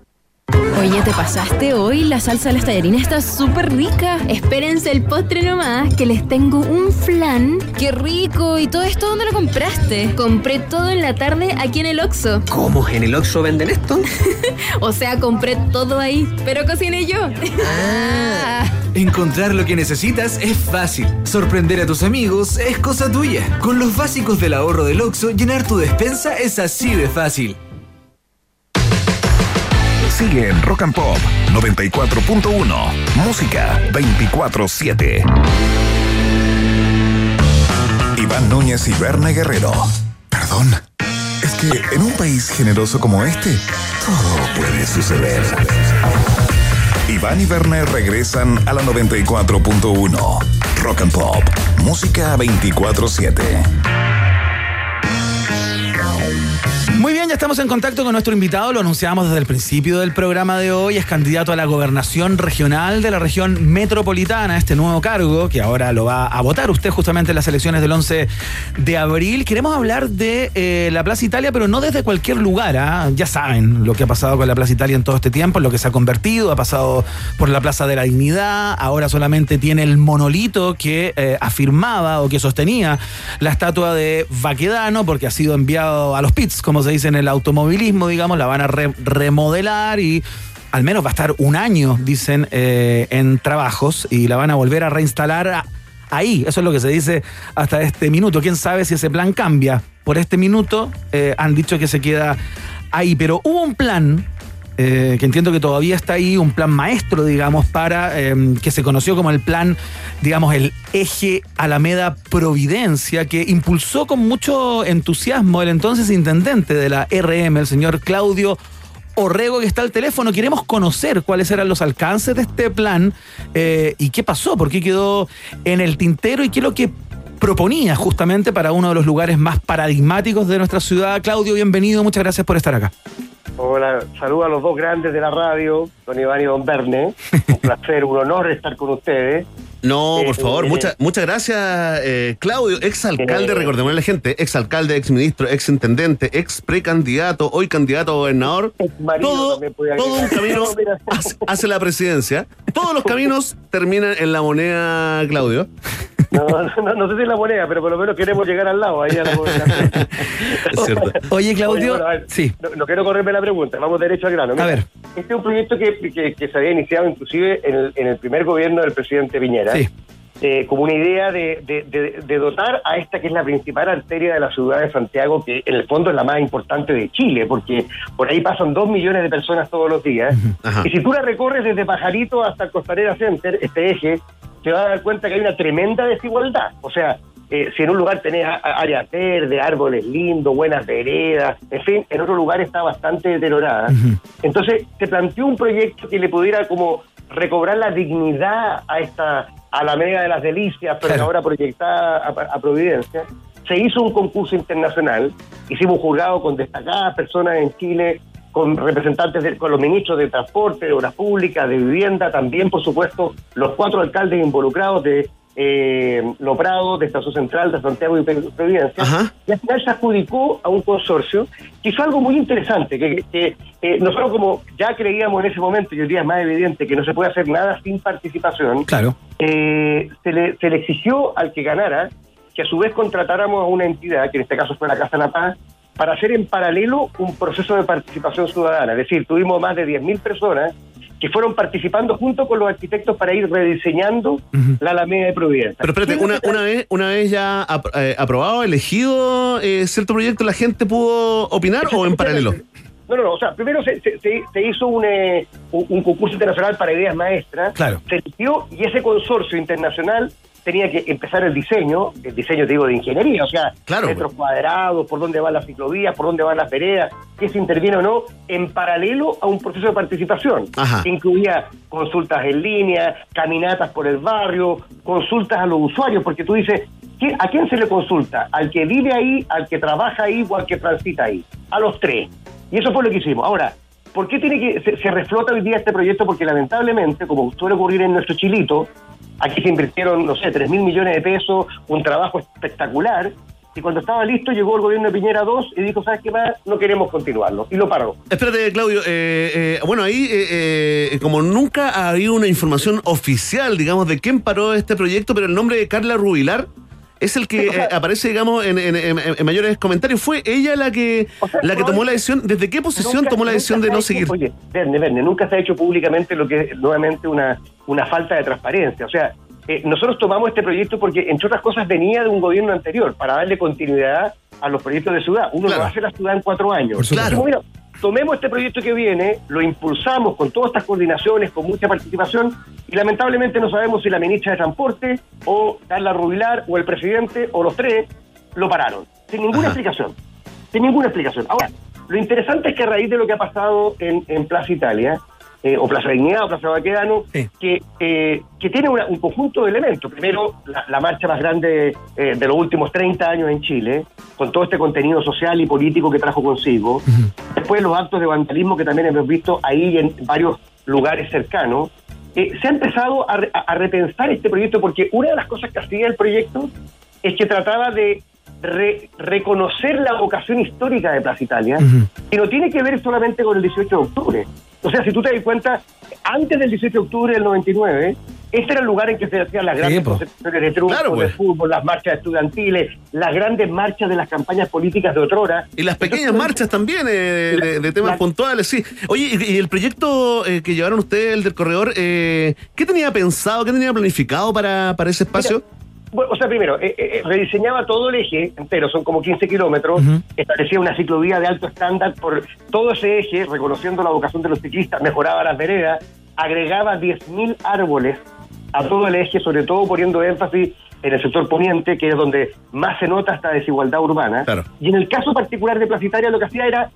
Oye, ¿te pasaste hoy? La salsa de las tallarines está súper rica. Espérense el postre nomás, que les tengo un flan. ¡Qué rico! ¿Y todo esto dónde lo compraste? Compré todo en la tarde aquí en el Oxxo. ¿Cómo? ¿En el Oxxo venden esto? o sea, compré todo ahí, pero cociné yo. Ah. Encontrar lo que necesitas es fácil. Sorprender a tus amigos es cosa tuya. Con los básicos del ahorro del Oxxo, llenar tu despensa es así de fácil. Sigue en Rock and Pop 94.1. Música 24-7. Iván Núñez y Berna Guerrero. Perdón. Es que en un país generoso como este, todo puede suceder. Iván y Berna regresan a la 94.1. Rock and Pop. Música 24-7. Ya estamos en contacto con nuestro invitado, lo anunciamos desde el principio del programa de hoy, es candidato a la gobernación regional de la región metropolitana, este nuevo cargo que ahora lo va a votar usted justamente en las elecciones del 11 de abril. Queremos hablar de eh, la Plaza Italia, pero no desde cualquier lugar, ¿ah? ya saben lo que ha pasado con la Plaza Italia en todo este tiempo, lo que se ha convertido, ha pasado por la Plaza de la Dignidad, ahora solamente tiene el monolito que eh, afirmaba o que sostenía la estatua de Baquedano, porque ha sido enviado a los pits, como se dice en el automovilismo, digamos, la van a re- remodelar y al menos va a estar un año, dicen, eh, en trabajos y la van a volver a reinstalar ahí. Eso es lo que se dice hasta este minuto. ¿Quién sabe si ese plan cambia? Por este minuto eh, han dicho que se queda ahí, pero hubo un plan eh, que entiendo que todavía está ahí, un plan maestro, digamos, para eh, que se conoció como el plan, digamos, el eje Alameda Providencia, que impulsó con mucho entusiasmo el entonces intendente de la RM, el señor Claudio Orrego, que está al teléfono. Queremos conocer cuáles eran los alcances de este plan eh, y qué pasó, por qué quedó en el tintero y qué es lo que proponía justamente para uno de los lugares más paradigmáticos de nuestra ciudad. Claudio, bienvenido, muchas gracias por estar acá. Hola, saludo a los dos grandes de la radio, don Iván y don Verne. Un placer, un honor estar con ustedes. No, por Eh, favor, eh, muchas muchas gracias, eh, Claudio, ex alcalde, recordemos a la gente, ex alcalde, ex ministro, ex intendente, ex precandidato, hoy candidato a gobernador. Todo, todo un camino hace, hace la presidencia. Todos los caminos terminan en la moneda, Claudio. No, no, no sé si es la moneda, pero por lo menos queremos llegar al lado. Ahí a la. Oye, Claudio, bueno, a ver, sí. No, no quiero correrme la pregunta, vamos derecho al grano. Mira, A ver. Este es un proyecto que, que- que se había iniciado inclusive en el, en el primer gobierno del presidente Piñera. Sí. eh, como una idea de, de- de- de dotar a esta que es la principal arteria de la ciudad de Santiago, que en el fondo es la más importante de Chile, porque por ahí pasan dos millones de personas todos los días. Ajá. Y si tú la recorres desde Pajarito hasta Costanera Center, este eje, te vas a dar cuenta que hay una tremenda desigualdad. O sea, eh, si en un lugar tenés a- a- áreas verdes, árboles lindos, buenas veredas, en fin, en otro lugar está bastante deteriorada. Entonces, se planteó un proyecto que le pudiera como recobrar la dignidad a esta Alameda de las Delicias, pero ahora proyectada a, a Providencia. Se hizo un concurso internacional, hicimos un jurado con destacadas personas en Chile, con representantes de, con los ministros de Transporte, de Obras Públicas, de Vivienda, también, por supuesto, los cuatro alcaldes involucrados de eh, Loprado, de Estación Central, de Santiago y Providencia. Y al final se adjudicó a un consorcio que hizo algo muy interesante, que, que, eh, nosotros como ya creíamos en ese momento, y hoy día es más evidente que no se puede hacer nada sin participación, Claro. eh, se, le, se le exigió al que ganara que a su vez contratáramos a una entidad, que en este caso fue la Casa de la Paz, para hacer en paralelo un proceso de participación ciudadana. Es decir, tuvimos más de 10.000 personas que fueron participando junto con los arquitectos para ir rediseñando la Alameda de Providencia. Pero espérate, una, una vez, una vez ya ap- eh, aprobado, elegido eh, cierto proyecto, ¿la gente pudo opinar o en paralelo? No, no, no. O sea, primero se, se- se- hizo un, eh, un, un concurso internacional para ideas maestras. Claro. Se eligió y ese consorcio internacional tenía que empezar el diseño, el diseño, te digo, de ingeniería, o sea, Claro. metros cuadrados, por dónde van las ciclovías, por dónde van las veredas, qué se interviene o no, en paralelo a un proceso de participación. Ajá. Que incluía consultas en línea, caminatas por el barrio, consultas a los usuarios, porque tú dices, ¿qué- ¿a quién se le consulta? ¿Al que vive ahí, al que trabaja ahí o al que transita ahí? A los tres. Y eso fue lo que hicimos. Ahora, ¿por qué tiene que se, se reflota hoy día este proyecto? Porque lamentablemente, como suele ocurrir en nuestro Chilito, aquí se invirtieron, no sé, 3 mil millones de pesos, un trabajo espectacular, y cuando estaba listo llegó el gobierno de Piñera 2 y dijo, ¿sabes qué más? No queremos continuarlo. Y lo paró. Espérate, Claudio. eh, eh, bueno, ahí, eh, eh, como nunca ha habido una información oficial, digamos, de quién paró este proyecto, pero el nombre de Carla Rubilar es el que eh, aparece, digamos, en, en- en- en mayores comentarios. ¿Fue ella la que, la que tomó la decisión? ¿Desde qué posición Nunca- tomó la decisión de no hecho- seguir? Oye, Verne, Verne, nunca se ha hecho públicamente lo que es nuevamente una, una falta de transparencia. O sea, eh, nosotros tomamos este proyecto porque, entre otras cosas, venía de un gobierno anterior para darle continuidad a los proyectos de ciudad. Uno Claro. lo hace la ciudad en cuatro años. Por supuesto. Dijimos, mira, tomemos este proyecto que viene, lo impulsamos con todas estas coordinaciones, con mucha participación, y lamentablemente no sabemos si la ministra de Transporte o Carla Rubilar o el presidente o los tres lo pararon, sin ninguna explicación, sin ninguna explicación. Ahora, lo interesante es que a raíz de lo que ha pasado en, en Plaza Italia, eh, o Plaza Dignidad o Plaza Baquedano, que, eh, que tiene una- un conjunto de elementos. Primero, la, la marcha más grande eh, de los últimos 30 años en Chile, con todo este contenido social y político que trajo consigo. Después, los actos de vandalismo que también hemos visto ahí y en varios lugares cercanos. Se ha empezado a, re- a- a repensar este proyecto porque una de las cosas que hacía el proyecto es que trataba de re- reconocer la vocación histórica de Plaza Italia y no tiene que ver solamente con el 18 de octubre. O sea, si tú te das cuenta, antes del 18 de octubre del 99, este era el lugar en que se hacían las grandes concentraciones de triunfo, Claro, de pues. fútbol, las marchas estudiantiles, las grandes marchas de las campañas políticas de otrora. Y las pequeñas marchas también eh, de, de temas la- puntuales, sí. Oye, y, y el proyecto eh, que llevaron ustedes, el del corredor, eh, ¿qué tenía pensado, qué tenía planificado para, para ese espacio? O sea, primero, eh, eh, rediseñaba todo el eje entero, son como 15 kilómetros, establecía una ciclovía de alto estándar por todo ese eje, reconociendo la vocación de los ciclistas, mejoraba las veredas, agregaba 10.000 árboles a todo el eje, sobre todo poniendo énfasis en el sector poniente, que es donde más se nota esta desigualdad urbana. Y en el caso particular de Plaza Italia, lo que hacía era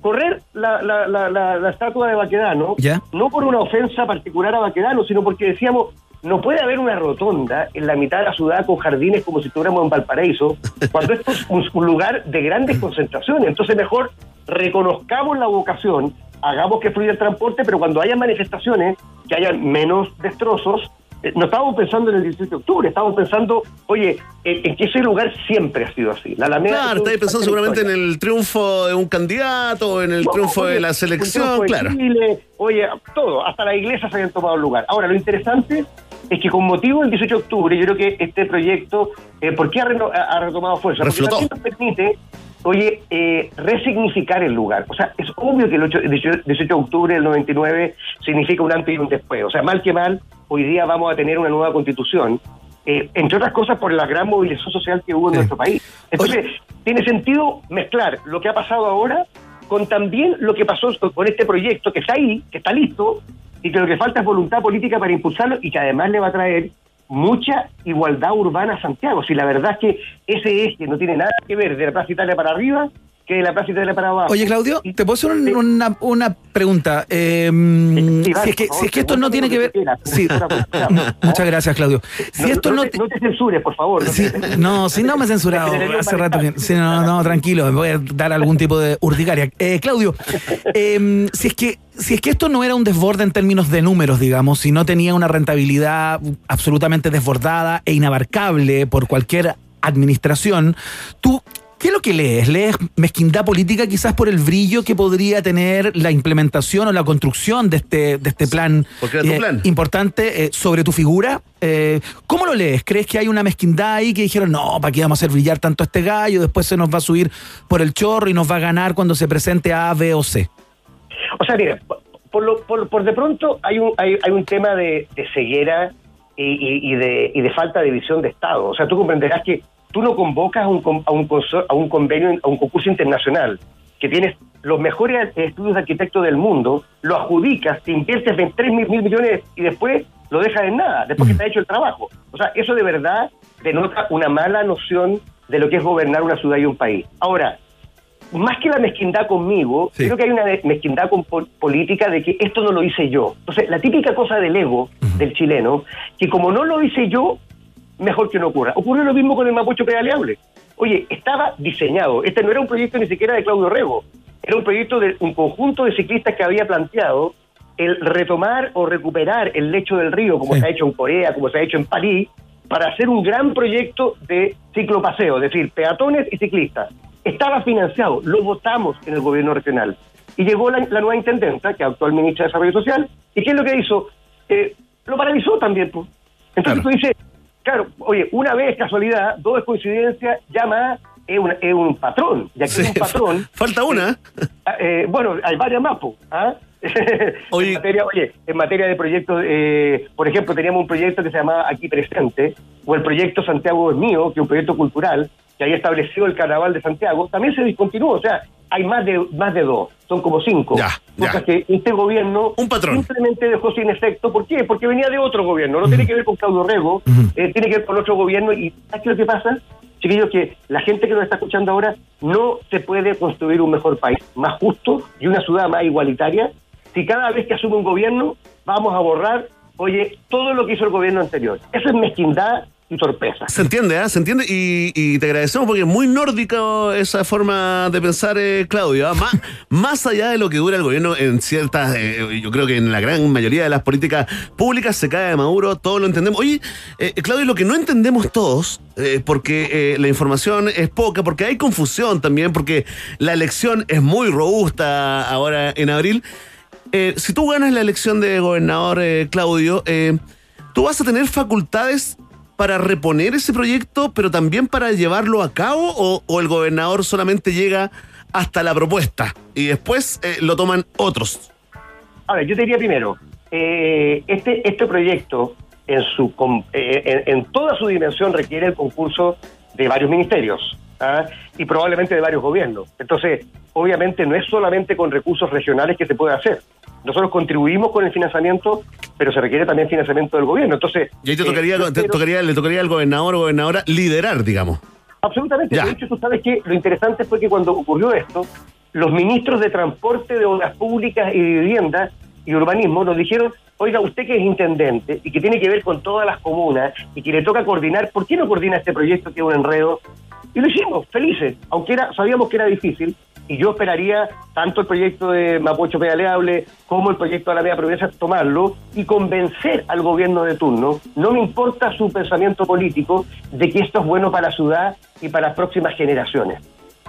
correr la, la, la, la, la estatua de Baquedano, ¿Ya? no por una ofensa particular a Baquedano, sino porque decíamos, no puede haber una rotonda en la mitad de la ciudad con jardines como si estuviéramos en Valparaíso, cuando esto es un, un lugar de grandes concentraciones. Entonces mejor reconozcamos la vocación, hagamos que fluya el transporte, pero cuando haya manifestaciones, que haya menos destrozos, eh, no estábamos pensando en el 17 de octubre, estábamos pensando, oye, en, en que ese lugar siempre ha sido así. La Alameda Claro, estáis pensando seguramente en el triunfo de un candidato, en el No, triunfo oye, de la selección, triunfo de claro. Chile, oye, todo, hasta la iglesia se habían tomado lugar. Ahora, lo interesante es que con motivo del 18 de octubre, yo creo que este proyecto, eh, ¿por qué ha, reno- ha- ha retomado fuerza? Porque Reflotó. también nos permite, oye, eh, resignificar el lugar. O sea, es obvio que el 8 el 18 18 de octubre del 99 significa un antes y un después. O sea, mal que mal, hoy día vamos a tener una nueva constitución. eh, entre otras cosas por la gran movilización social que hubo en nuestro país. Entonces, tiene sentido mezclar lo que ha pasado ahora con también lo que pasó con este proyecto que está ahí, que está listo, y que lo que falta es voluntad política para impulsarlo y que además le va a traer mucha igualdad urbana a Santiago. Si la verdad es que ese eje no tiene nada que ver de la Plaza Italia para arriba que la Plaza Italia para abajo. Oye, Claudio, ¿te puedo hacer un- una, una pregunta? Eh, sí, si, es que, por si es que esto no tiene que ver... que Sí. quieras. Muchas gracias, Claudio. Si No, esto no te, no te censures, por favor. no te- no, me he censurado hace rato. que- sí, no, no, tranquilo, me voy a dar algún tipo de urticaria. Eh, Claudio, eh, si, es que, si es que esto no era un desborde en términos de números, digamos, si no tenía una rentabilidad absolutamente desbordada e inabarcable por cualquier administración, tú... ¿Qué es lo que lees? ¿Lees mezquindad política quizás por el brillo que podría tener la implementación o la construcción de este, de este plan, porque era tu eh, plan. importante eh, sobre tu figura? Eh, ¿Cómo lo lees? ¿Crees que hay una mezquindad ahí que dijeron, no, ¿para qué vamos a hacer brillar tanto a este gallo? Después se nos va a subir por el chorro y nos va a ganar cuando se presente a B o C. O sea, mira, por, lo- por, por de pronto hay un, hay, hay un tema de, de ceguera y, y- y de, y de falta de visión de Estado. O sea, tú comprenderás que tú no convocas a un, a un, a un convenio, a un concurso internacional, que tienes los mejores estudios de arquitectos del mundo, lo adjudicas, te inviertes 23 mil, mil millones y después lo dejas en nada, después que te ha hecho el trabajo. O sea, eso de verdad denota una mala noción de lo que es gobernar una ciudad y un país. Ahora, más que la mezquindad conmigo, creo que hay una mezquindad con pol- política de que esto no lo hice yo. Entonces, la típica cosa del ego del chileno, que como no lo hice yo, mejor que no ocurra. Ocurrió lo mismo con el Mapocho Pedaleable. Oye, estaba diseñado. Este no era un proyecto ni siquiera de Claudio Rego. Era un proyecto de un conjunto de ciclistas que había planteado el retomar o recuperar el lecho del río, como se ha hecho en Corea, como se ha hecho en París, para hacer un gran proyecto de ciclopaseo, es decir, peatones y ciclistas. Estaba financiado, lo votamos en el gobierno regional. Y llegó la, la nueva intendenta, que actual ministra de Desarrollo Social, ¿y qué es lo que hizo? Eh, lo paralizó también. pues. Entonces tú dices, claro, oye, una vez casualidad, dos es coincidencia, llama es, una- es un patrón. Y aquí hay un patrón. Falta una. Eh, bueno, hay varias más, ¿ah? en materia, oye, en materia de proyectos, eh, por ejemplo, teníamos un proyecto que se llamaba Aquí Presente, o el proyecto Santiago es mío, que es un proyecto cultural, que había establecido el Carnaval de Santiago, también se discontinuó. O sea, hay más de más de dos, son como cinco. Ya, ya. Cosas que este gobierno Un patrón. simplemente dejó sin efecto. ¿Por qué? Porque venía de otro gobierno. No tiene que ver con Claudio Rego, eh, tiene que ver con otro gobierno. ¿Y sabes qué es lo que pasa? Chiquillos, que la gente que nos está escuchando ahora no se puede construir un mejor país, más justo y una ciudad más igualitaria si cada vez que asume un gobierno vamos a borrar, oye, todo lo que hizo el gobierno anterior. Eso es mezquindad y torpeza. Se entiende, ¿ah? Se entiende y, te agradecemos porque es muy nórdico esa forma de pensar, eh, Claudio. ¿ah? Más, más allá de lo que dura el gobierno en ciertas, eh, yo creo que en la gran mayoría de las políticas públicas se cae de Maduro, todos lo entendemos. Oye, eh, Claudio, lo que no entendemos todos, eh, porque eh, la información es poca, porque hay confusión también, porque la elección es muy robusta ahora en abril. Eh, si tú ganas la elección de gobernador, eh, Claudio, eh, tú vas a tener facultades para reponer ese proyecto, pero también para llevarlo a cabo, o, el gobernador solamente llega hasta la propuesta y después eh, lo toman otros. A ver, yo te diría primero, eh, este, este proyecto en, su, eh, en, en toda su dimensión requiere el concurso de varios ministerios ¿ah? y probablemente de varios gobiernos. Entonces, obviamente no es solamente con recursos regionales que se puede hacer. Nosotros contribuimos con el financiamiento, pero se requiere también financiamiento del gobierno. Entonces, Y ahí te eh, tocaría, te le tocaría al gobernador o gobernadora liderar, digamos. Absolutamente. Ya. De hecho, tú sabes que lo interesante fue que cuando ocurrió esto, los ministros de Transporte, de Obras Públicas y de Vivienda y Urbanismo nos dijeron, oiga, usted que es intendente y que tiene que ver con todas las comunas y que le toca coordinar, ¿por qué no coordina este proyecto que es un enredo? Y lo hicimos, felices, aunque era, sabíamos que era difícil. Y yo esperaría tanto el proyecto de Mapocho Pedaleable como el proyecto de la Media Provincia tomarlo y convencer al gobierno de turno. No me importa su pensamiento político de que esto es bueno para la ciudad y para las próximas generaciones.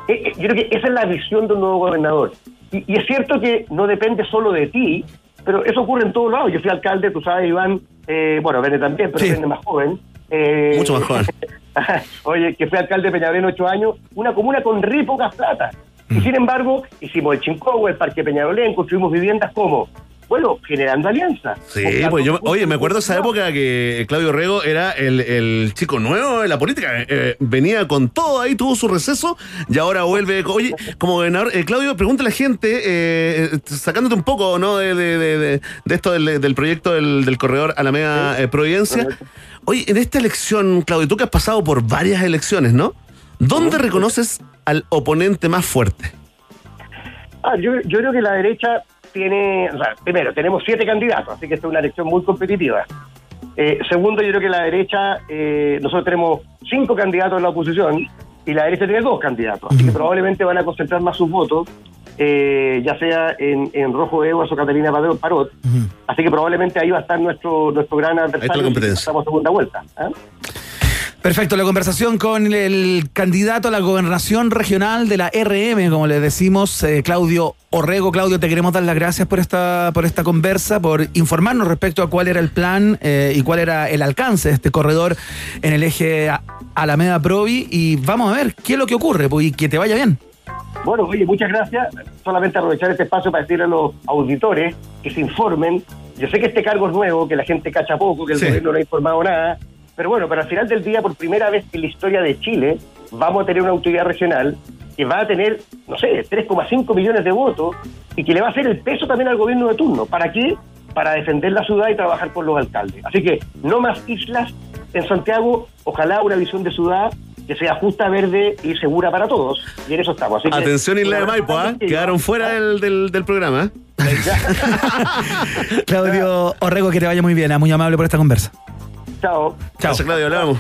Eh, eh, Yo creo que esa es la visión de un nuevo gobernador. Y, y es cierto que no depende solo de ti, pero eso ocurre en todos lados. Yo fui alcalde, tú sabes, Iván, eh, bueno, Vene también, pero Vene más joven. Eh, Mucho más joven. Oye, que fui alcalde de Peñalolén ocho años, una comuna con re pocas plata. Y sin embargo, hicimos el Chincobo, el Parque Peñalolén, construimos viviendas como, bueno, generando alianzas. Sí, pues yo, oye, me acuerdo esa época que Claudio Rego era el, el chico nuevo de la política. eh, venía con todo ahí, tuvo su receso y ahora vuelve. Oye, como gobernador, eh, Claudio, pregunta a la gente, eh, sacándote un poco ¿no? de, de- de- de- esto del, del proyecto del, del corredor Alameda eh, Providencia. Oye, en esta elección, Claudio, tú que has pasado por varias elecciones, ¿no? ¿Dónde reconoces al oponente más fuerte? Ah, yo, yo creo que la derecha tiene, o sea, primero, tenemos siete candidatos, así que esta es una elección muy competitiva. Eh, segundo, yo creo que la derecha, eh, nosotros tenemos cinco candidatos en la oposición y la derecha tiene dos candidatos, así que probablemente van a concentrar más sus votos, eh, ya sea en, en Rojo Eguas o Catalina Parot, Parot. así que probablemente ahí va a estar nuestro nuestro gran adversario. pasamos segunda vuelta. ¿ah? Perfecto, la conversación con el candidato a la gobernación regional de la RM, como le decimos, eh, Claudio Orrego. Claudio, te queremos dar las gracias por esta, por esta conversa, por informarnos respecto a cuál era el plan eh, y cuál era el alcance de este corredor en el eje Alameda Provi. Y vamos a ver qué es lo que ocurre, pues, y que te vaya bien. Bueno, oye, muchas gracias. Solamente aprovechar este espacio para decirle a los auditores que se informen. Yo sé que este cargo es nuevo, que la gente cacha poco, que el Sí. gobierno no ha informado nada, pero bueno, para al final del día, por primera vez en la historia de Chile, vamos a tener una autoridad regional que va a tener, no sé, 3,5 millones de votos y que le va a hacer el peso también al gobierno de turno. ¿Para qué? Para defender la ciudad y trabajar por los alcaldes. Así que no más islas en Santiago, ojalá una visión de ciudad que sea justa, verde y segura para todos. Y en eso estamos. Así que- Atención Isla de Maipo, ¿ah? quedaron fuera del, del- del programa. ¿eh? Claudio Orrego, que te vaya muy bien, ah, muy amable por esta conversa. Chao. Chao. Gracias, Claudio, hablamos.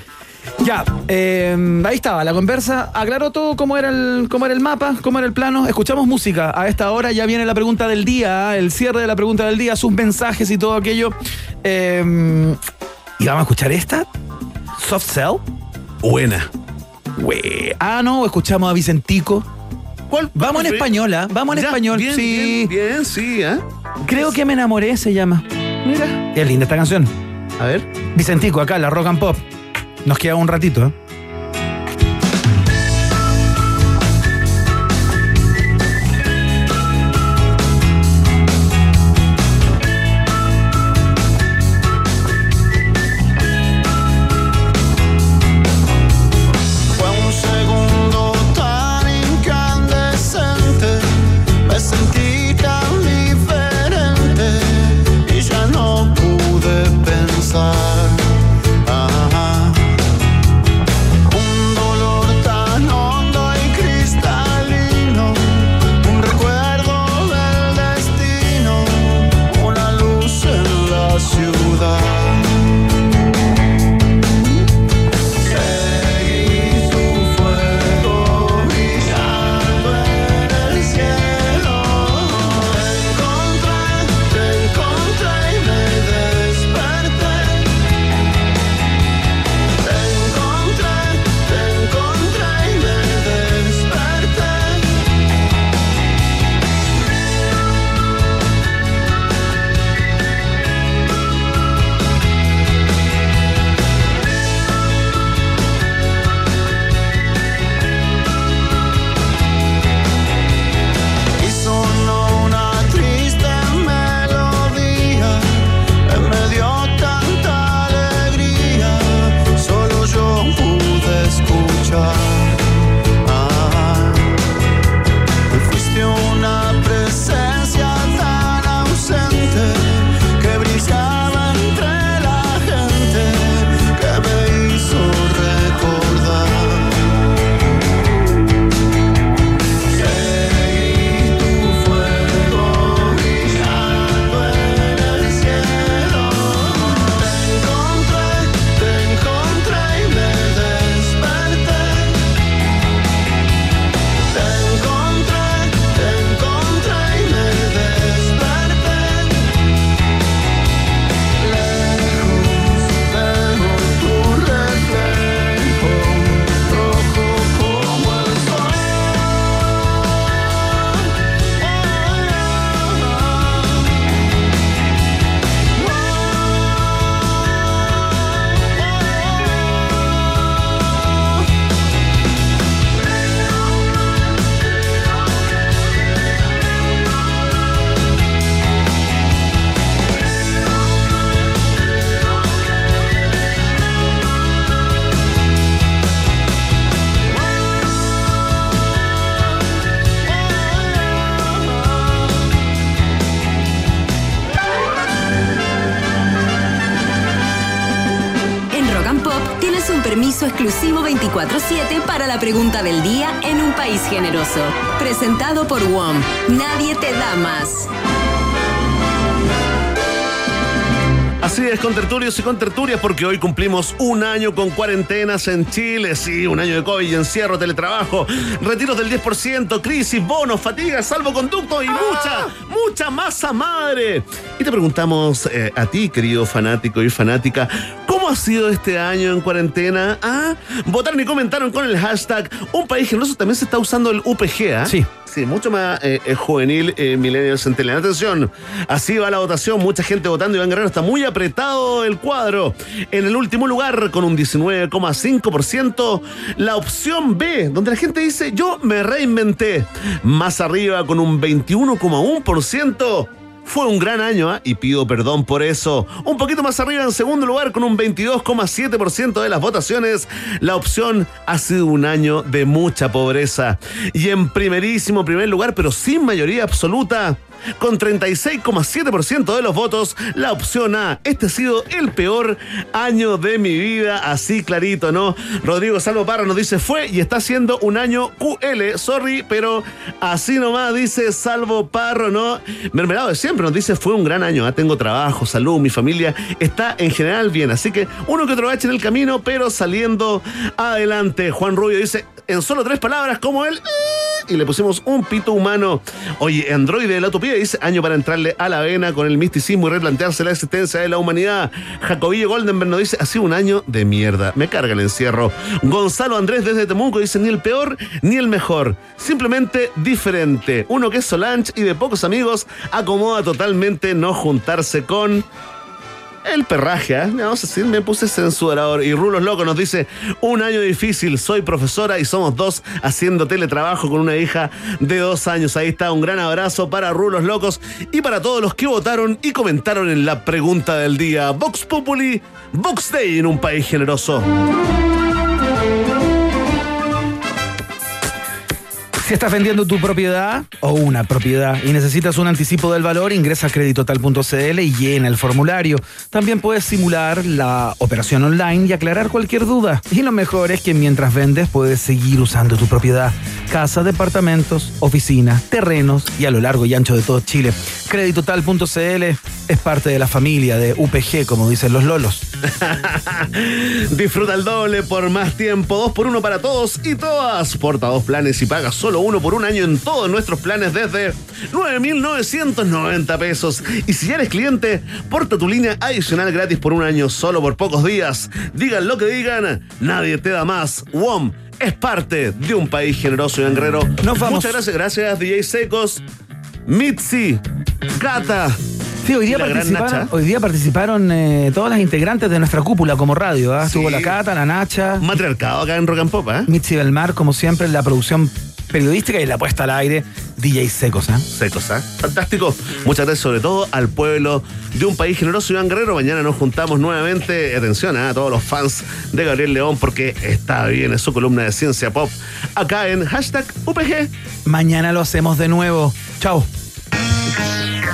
Ya, eh, ahí estaba la conversa. Aclaró todo cómo era, el, cómo era el mapa, cómo era el plano. Escuchamos música. A esta hora ya viene la pregunta del día, el cierre de la pregunta del día, sus mensajes y todo aquello. Eh, y vamos a escuchar esta. Soft Cell. Buena. Ah, no, escuchamos a Vicentico. ¿Cuál? Vamos en Sí. español, ¿ah? Vamos en Ya, español. bien, sí. bien, bien, sí, ¿ah? Creo que me enamoré, se llama. Mira. Es linda esta canción. A ver. Vicentico, acá, la rock and pop. Nos queda un ratito, ¿eh? Pregunta del día en un país generoso. Presentado por WOM. Nadie te da más. Así es, con tertulios y con tertulias, porque hoy cumplimos un año con cuarentenas en Chile. Sí, un año de COVID, encierro, teletrabajo, retiros del 10%, crisis, bonos, fatiga, salvoconducto y mucha, mucha masa madre. Y te preguntamos eh, a ti, querido fanático y fanática, ¿cómo ha sido este año en cuarentena? Ah, votaron y comentaron con el hashtag Un País Generoso. También se está usando el UPG, ¿ah? Sí. Sí, mucho más eh, eh, juvenil eh, Millennials Centennial. Atención, así va la votación, mucha gente votando. Iván Guerrero está muy apretado el cuadro. En el último lugar, con un 19,5%, la opción B, donde la gente dice, yo me reinventé. Más arriba, con un 21,1%. Fue un gran año ¿ah? y pido perdón por eso. Un poquito más arriba en segundo lugar con un 22,7% de las votaciones. La opción ha sido un año de mucha pobreza. Y en primerísimo primer lugar, pero sin mayoría absoluta, con 36,7% de los votos, la opción A. Este ha sido el peor año de mi vida, así clarito, ¿no? Rodrigo Salvo Parra nos dice, fue y está siendo un año QL, sorry, pero así nomás dice Salvo Parro, ¿no? Mermelado de siempre nos dice, fue un gran año, ¿ah? tengo trabajo, salud, mi familia está en general bien, así que uno que otro bache en el camino, pero saliendo adelante. Juan Rubio dice, en solo tres palabras, como él y le pusimos un pito humano. Oye, Android de la Utopía dice año para entrarle a la vena con el misticismo y replantearse la existencia de la humanidad. Jacobillo Goldenberg nos dice, ha sido un año de mierda. Me carga el encierro. Gonzalo Andrés desde Temuco dice, ni el peor ni el mejor. Simplemente diferente. Uno que es Solange y de pocos amigos acomoda totalmente no juntarse con el perraje, ¿eh? Vamos a decir, me puse censurador. Y Rulos Loco nos dice, un año difícil, soy profesora y somos dos haciendo teletrabajo con una hija de dos años. Ahí está, un gran abrazo para Rulos Locos y para todos los que votaron y comentaron en la pregunta del día. Vox Populi, Vox Day en un país generoso. Si estás vendiendo tu propiedad o una propiedad y necesitas un anticipo del valor, ingresa a creditotal.cl y llena el formulario. También puedes simular la operación online y aclarar cualquier duda. Y lo mejor es que mientras vendes puedes seguir usando tu propiedad. Casa, departamentos, oficinas, terrenos y a lo largo y ancho de todo Chile. Creditotal.cl es parte de la familia de UPG, como dicen los lolos. Disfruta el doble por más tiempo, dos por uno para todos y todas. Porta dos planes y paga solo uno por un año en todos nuestros planes desde 9,990 pesos. Y si ya eres cliente, porta tu línea adicional gratis por un año solo por pocos días. Digan lo que digan, nadie te da más. WOM es parte de un país generoso y guerrero. Nos vamos. Muchas gracias, gracias DJ Secos, Mitzi, Cata. Sí, hoy día participaron, hoy día participaron eh, todas las integrantes de nuestra cúpula como radio. ¿ah? Estuvo la Cata, la Nacha. Matriarcado acá en Rock and Pop, ¿eh? Mitzi Belmar, como siempre, en la producción periodística y la puesta al aire, DJ Secos. ¿ah? Secos, ¿ah? Fantástico. Muchas gracias sobre todo al pueblo de un país generoso, Iván Guerrero. Mañana nos juntamos nuevamente. Atención ¿ah? a todos los fans de Gabriel León porque está bien en su columna de ciencia pop acá en hashtag UPG. Mañana lo hacemos de nuevo. Chao.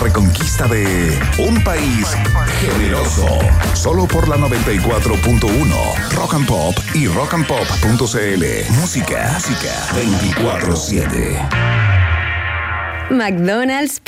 reconquista de un país generoso. Solo por la 94.1 Rock and Pop y rockandpop.cl. Música, música 24-7. McDonald's